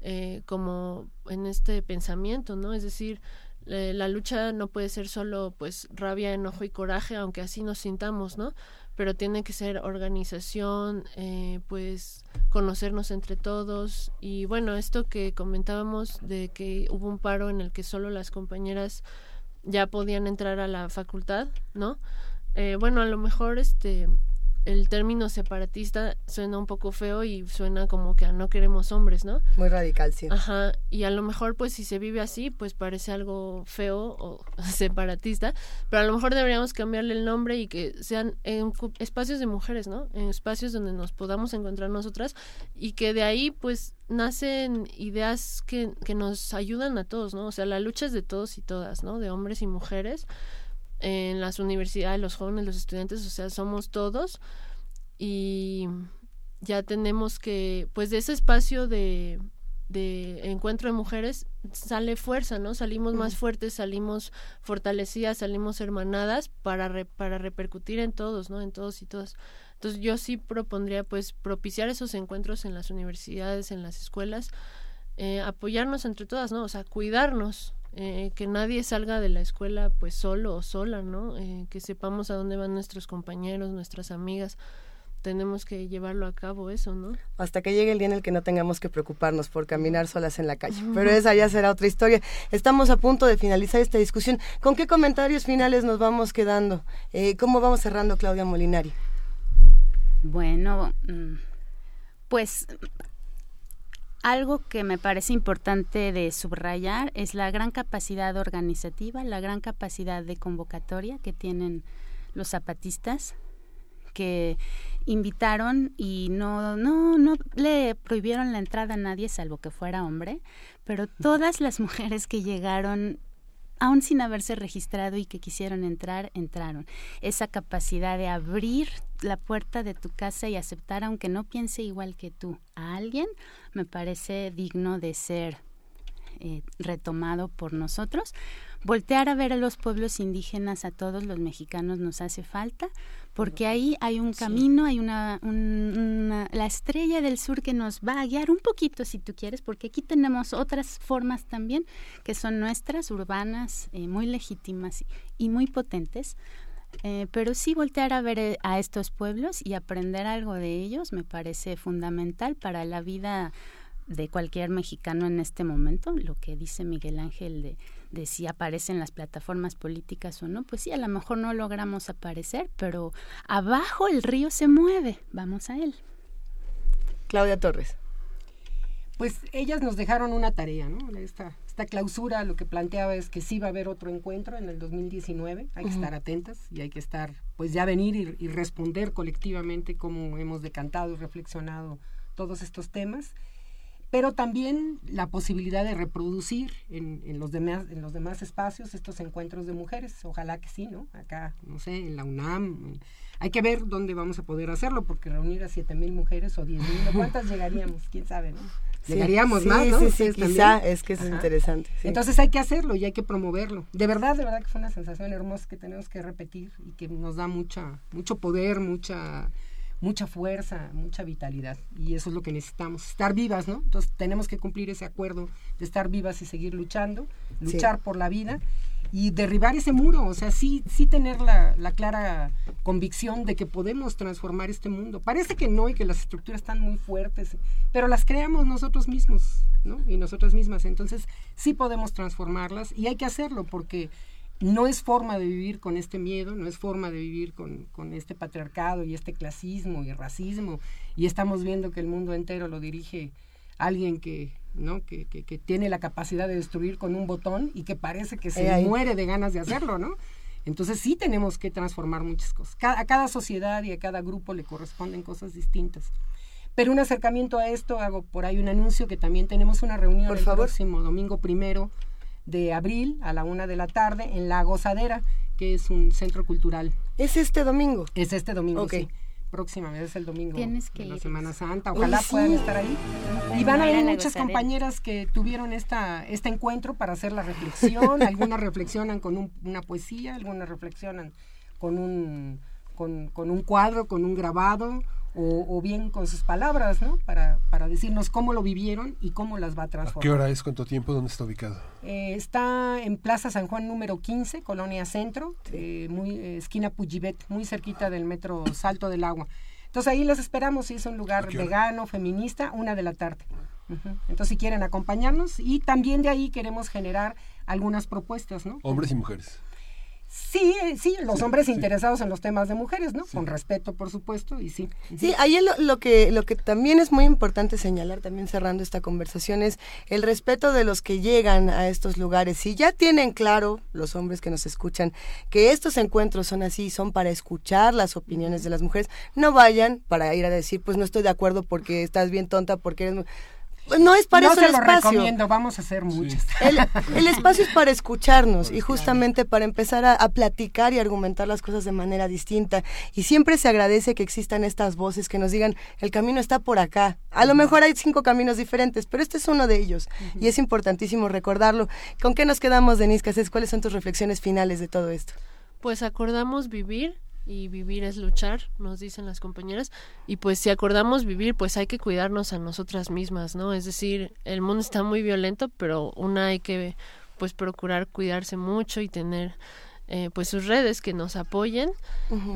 eh, como en este pensamiento, ¿no? Es decir, la lucha no puede ser solo pues rabia, enojo y coraje, aunque así nos sintamos, ¿no? pero tiene que ser organización, eh, pues conocernos entre todos y bueno, esto que comentábamos de que hubo un paro en el que solo las compañeras ya podían entrar a la facultad, ¿no? Eh, bueno, a lo mejor este el término separatista suena un poco feo y suena como que no queremos hombres, ¿no? Muy radical, sí. Ajá, y a lo mejor pues si se vive así, pues parece algo feo o separatista, pero a lo mejor deberíamos cambiarle el nombre y que sean en espacios de mujeres, ¿no? En espacios donde nos podamos encontrar nosotras y que de ahí pues nacen ideas que, que nos ayudan a todos, ¿no? O sea, la lucha es de todos y todas, ¿no? De hombres y mujeres en las universidades, los jóvenes, los estudiantes, o sea, somos todos y ya tenemos que, pues de ese espacio de, de encuentro de mujeres sale fuerza, ¿no? Salimos más fuertes, salimos fortalecidas, salimos hermanadas para, para repercutir en todos, ¿no? En todos y todas. Entonces yo sí propondría pues propiciar esos encuentros en las universidades, en las escuelas, eh, apoyarnos entre todas, ¿no? O sea, cuidarnos, eh, que nadie salga de la escuela pues solo o sola, ¿no? Eh, que sepamos a dónde van nuestros compañeros, nuestras amigas. Tenemos que llevarlo a cabo eso, ¿no? Hasta que llegue el día en el que no tengamos que preocuparnos por caminar solas en la calle. Pero esa ya será otra historia. Estamos a punto de finalizar esta discusión. ¿Con qué comentarios finales nos vamos quedando? Eh, ¿Cómo vamos cerrando, Claudia Molinari? Bueno, mm, pues algo que me parece importante de subrayar es la gran capacidad organizativa, la gran capacidad de convocatoria que tienen los zapatistas, que invitaron y no, no, no le prohibieron la entrada a nadie salvo que fuera hombre, pero todas las mujeres que llegaron aún sin haberse registrado y que quisieron entrar, entraron. Esa capacidad de abrir la puerta de tu casa y aceptar, aunque no piense igual que tú, a alguien, me parece digno de ser eh, retomado por nosotros. Voltear a ver a los pueblos indígenas, a todos los mexicanos nos hace falta, porque ahí hay un camino, hay una, la estrella del sur que nos va a guiar un poquito si tú quieres, porque aquí tenemos otras formas también que son nuestras, urbanas, eh, muy legítimas y, muy potentes. Eh, pero sí voltear a ver a estos pueblos y aprender algo de ellos me parece fundamental para la vida de cualquier mexicano en este momento, lo que dice Miguel Ángel de, de si aparecen las plataformas políticas o no, pues sí, a lo mejor no logramos aparecer, pero abajo el río se mueve, vamos a él. Claudia Torres. Pues ellas nos dejaron una tarea, ¿no? Esta, esta clausura lo que planteaba es que sí va a haber otro encuentro en el 2019, hay que estar atentas y hay que estar, pues ya venir y, y responder colectivamente cómo hemos decantado y reflexionado todos estos temas pero también la posibilidad de reproducir en, en, los demás, en los demás espacios estos encuentros de mujeres. Ojalá que sí, ¿no? Acá, no sé, en la UNAM. Hay que ver dónde vamos a poder hacerlo, porque reunir a siete mil mujeres o diez mil, ¿cuántas llegaríamos? ¿Quién sabe, no? Llegaríamos más, ¿no? Sí, sí, quizá, es que es interesante. Entonces hay que hacerlo y hay que promoverlo. De verdad, de verdad que fue una sensación hermosa que tenemos que repetir y que nos da mucha, mucho poder, mucha mucha fuerza, mucha vitalidad. Y eso es lo que necesitamos, estar vivas, ¿no? Entonces tenemos que cumplir ese acuerdo de estar vivas y seguir luchando, luchar por la vida y derribar ese muro, o sea, sí, sí tener la, la, clara convicción de que podemos transformar este mundo. Parece que no y que las estructuras están muy fuertes, pero las creamos nosotros mismos, ¿no? Y nosotras mismas. Entonces, sí podemos transformarlas y hay que hacerlo porque no es forma de vivir con este miedo, no es forma de vivir con, este patriarcado y este clasismo y racismo. Y estamos viendo que el mundo entero lo dirige alguien que, ¿no? Que, que, tiene la capacidad de destruir con un botón y que parece que se muere de ganas de hacerlo, ¿no? Entonces sí tenemos que transformar muchas cosas. a cada sociedad y a cada grupo le corresponden cosas distintas. Pero un acercamiento a esto, hago por ahí un anuncio que también tenemos una reunión el próximo domingo primero de abril a la una de la tarde en La Gozadera, que es un centro cultural. ¿Es este domingo? Es este domingo, sí. Próximamente es el domingo Tienes que de la Semana Santa. Ojalá puedan estar ahí. Y van a haber muchas compañeras que tuvieron esta, este encuentro para hacer la reflexión. algunas reflexionan con una poesía, algunas reflexionan con un, con, con un cuadro, con un grabado o, bien con sus palabras, ¿no? Para, para decirnos cómo lo vivieron y cómo las va a transformar. qué hora es? ¿Cuánto tiempo? ¿Dónde está ubicado? Eh, está en Plaza San Juan número 15, Colonia Centro, eh, muy, eh, esquina Pujibet, muy cerquita del metro Salto del Agua. Entonces ahí los esperamos, y es un lugar vegano, feminista, una de la tarde. Entonces si quieren acompañarnos y también de ahí queremos generar algunas propuestas, ¿no? Hombres y mujeres. Sí, sí, los hombres interesados en los temas de mujeres, ¿no? Con respeto, por supuesto, y sí. Sí, ahí lo, lo, que, lo que también es muy importante señalar, también cerrando esta conversación, es el respeto de los que llegan a estos lugares. Si ya tienen claro, los hombres que nos escuchan, que estos encuentros son así, son para escuchar las opiniones de las mujeres, no vayan para ir a decir, pues no estoy de acuerdo porque estás bien tonta, porque eres no es para eso el espacio. recomiendo, vamos a hacer muchas. El, espacio es para escucharnos y justamente para empezar a, platicar y argumentar las cosas de manera distinta. Y siempre se agradece que existan estas voces que nos digan, el camino está por acá. A lo mejor hay cinco caminos diferentes, pero este es uno de ellos. Y es importantísimo recordarlo. ¿Con qué nos quedamos, Denise Casés? ¿Cuáles son tus reflexiones finales de todo esto? Pues acordamos vivir y vivir es luchar, nos dicen las compañeras, y pues si acordamos vivir, pues hay que cuidarnos a nosotras mismas, ¿no? Es decir, el mundo está muy violento, pero una hay que pues procurar cuidarse mucho y tener eh, pues sus redes que nos apoyen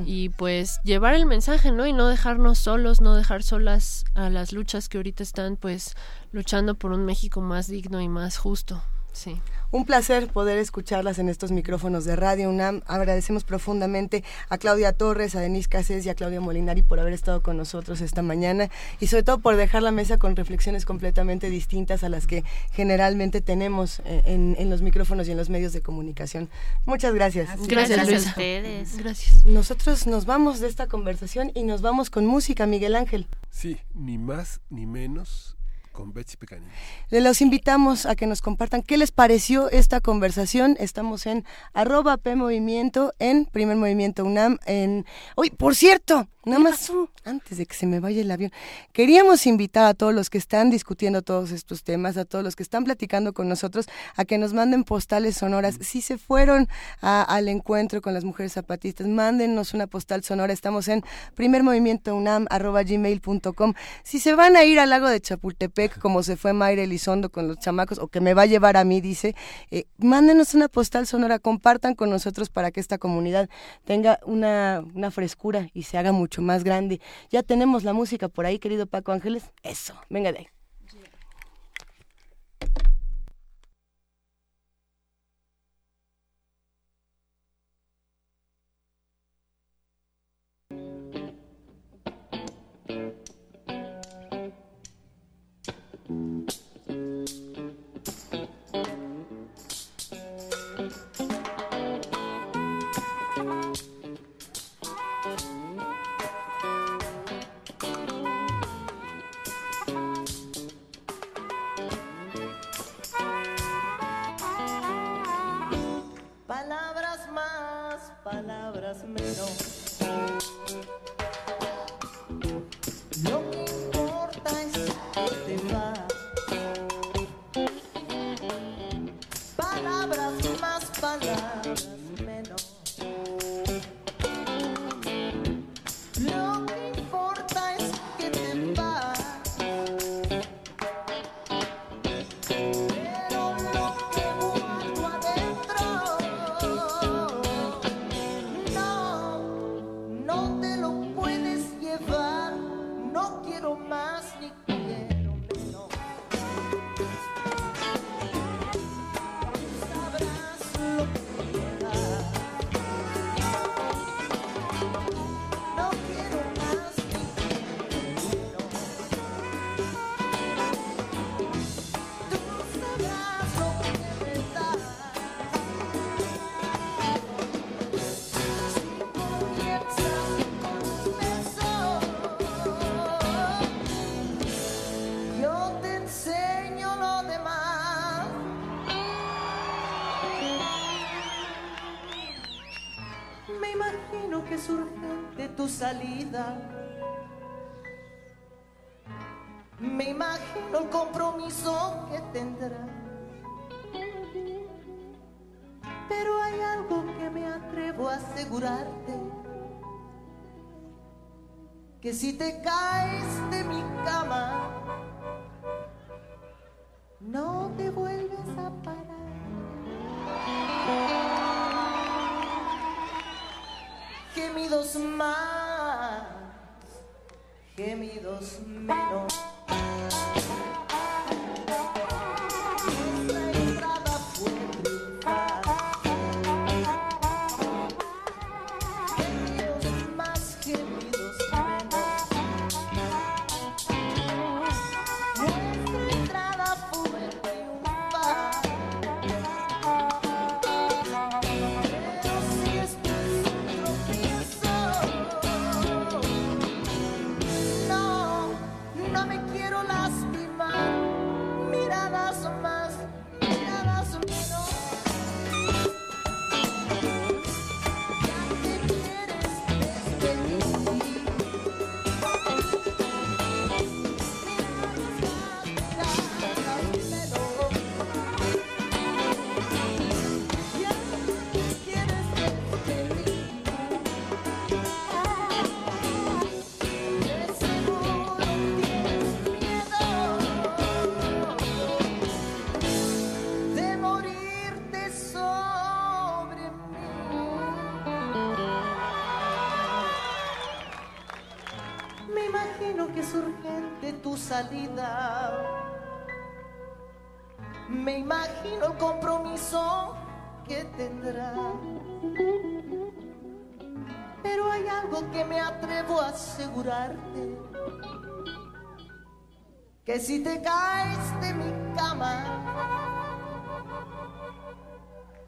y pues llevar el mensaje, ¿no? Y no dejarnos solos, no dejar solas a las luchas que ahorita están pues luchando por un México más digno y más justo. Sí. Un placer poder escucharlas en estos micrófonos de Radio UNAM. Agradecemos profundamente a Claudia Torres, a Denise Cases y a Claudia Molinari por haber estado con nosotros esta mañana y sobre todo por dejar la mesa con reflexiones completamente distintas a las que generalmente tenemos eh, en, los micrófonos y en los medios de comunicación. Muchas gracias. Gracias, gracias a ustedes. Gracias. Nosotros nos vamos de esta conversación y nos vamos con música, Miguel Ángel. Sí, ni más ni menos con Betsy Pecanini. Los invitamos a que nos compartan qué les pareció esta conversación. Estamos en arroba P en Primer Movimiento UNAM, en... Hoy, por cierto, Nada más antes de que se me vaya el avión, queríamos invitar a todos los que están discutiendo todos estos temas, a todos los que están platicando con nosotros, a que nos manden postales sonoras. Si se fueron al encuentro con las mujeres zapatistas, mándenos una postal sonora. Estamos en primermovimientounam.gmail.com. Si se van a ir al lago de Chapultepec, como se fue Mayra Elizondo con los chamacos, o que me va a llevar a mí, dice, eh, mándenos una postal sonora, compartan con nosotros para que esta comunidad tenga una, una frescura y se haga mucho más grande. Ya tenemos la música por ahí, querido Paco Ángeles. Eso, venga de ahí. Tendrás. Pero hay algo que me atrevo a asegurarte. Que si te caes de mi cama, no te vuelves a parar. Gemidos más, gemidos menos. Asegurarte. Que si te caes de mi cama,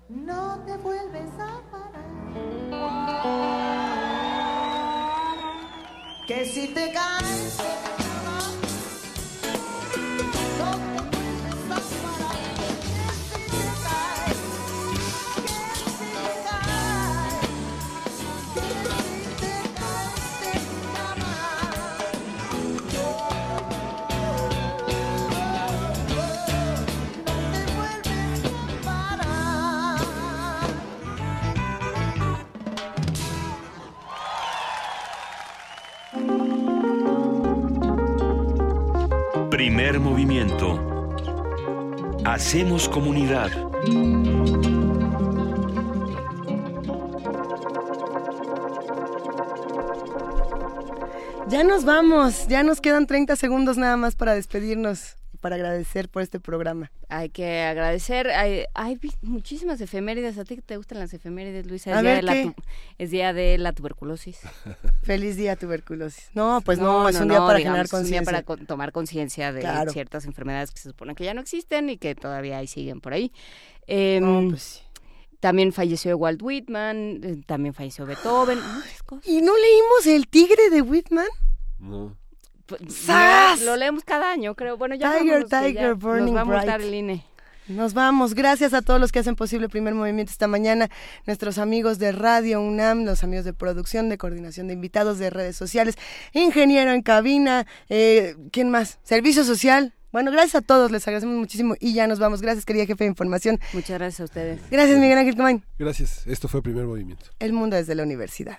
no te vuelves a parar. Que si te caes Movimiento. Hacemos comunidad. Ya nos vamos, ya nos quedan 30 segundos nada más para despedirnos para agradecer por este programa. Hay que agradecer, hay, muchísimas efemérides, a ti que te gustan las efemérides, Luisa, es, día, de la es día de la tuberculosis. Feliz día tuberculosis. No, pues no, es un día para generar conciencia. para tomar conciencia de ciertas enfermedades que se supone que ya no existen y que todavía ahí siguen por ahí. Em, pues también falleció Walt Whitman, eh, también falleció Beethoven. ¿Y no leímos El Tigre de Whitman? No. Pues, lo leemos cada año, creo. Bueno, ya Tiger, Tiger, Burning nos vamos a dar el INE. Nos vamos. Gracias a todos los que hacen posible el primer movimiento esta mañana. Nuestros amigos de Radio UNAM, los amigos de producción, de coordinación de invitados, de redes sociales, ingeniero en cabina, eh, ¿quién más? Servicio social. Bueno, gracias a todos, les agradecemos muchísimo y ya nos vamos. Gracias, querida jefe de información. Muchas gracias a ustedes. Gracias, Miguel Ángel Comain. Gracias. Esto fue el primer movimiento. El mundo desde la universidad.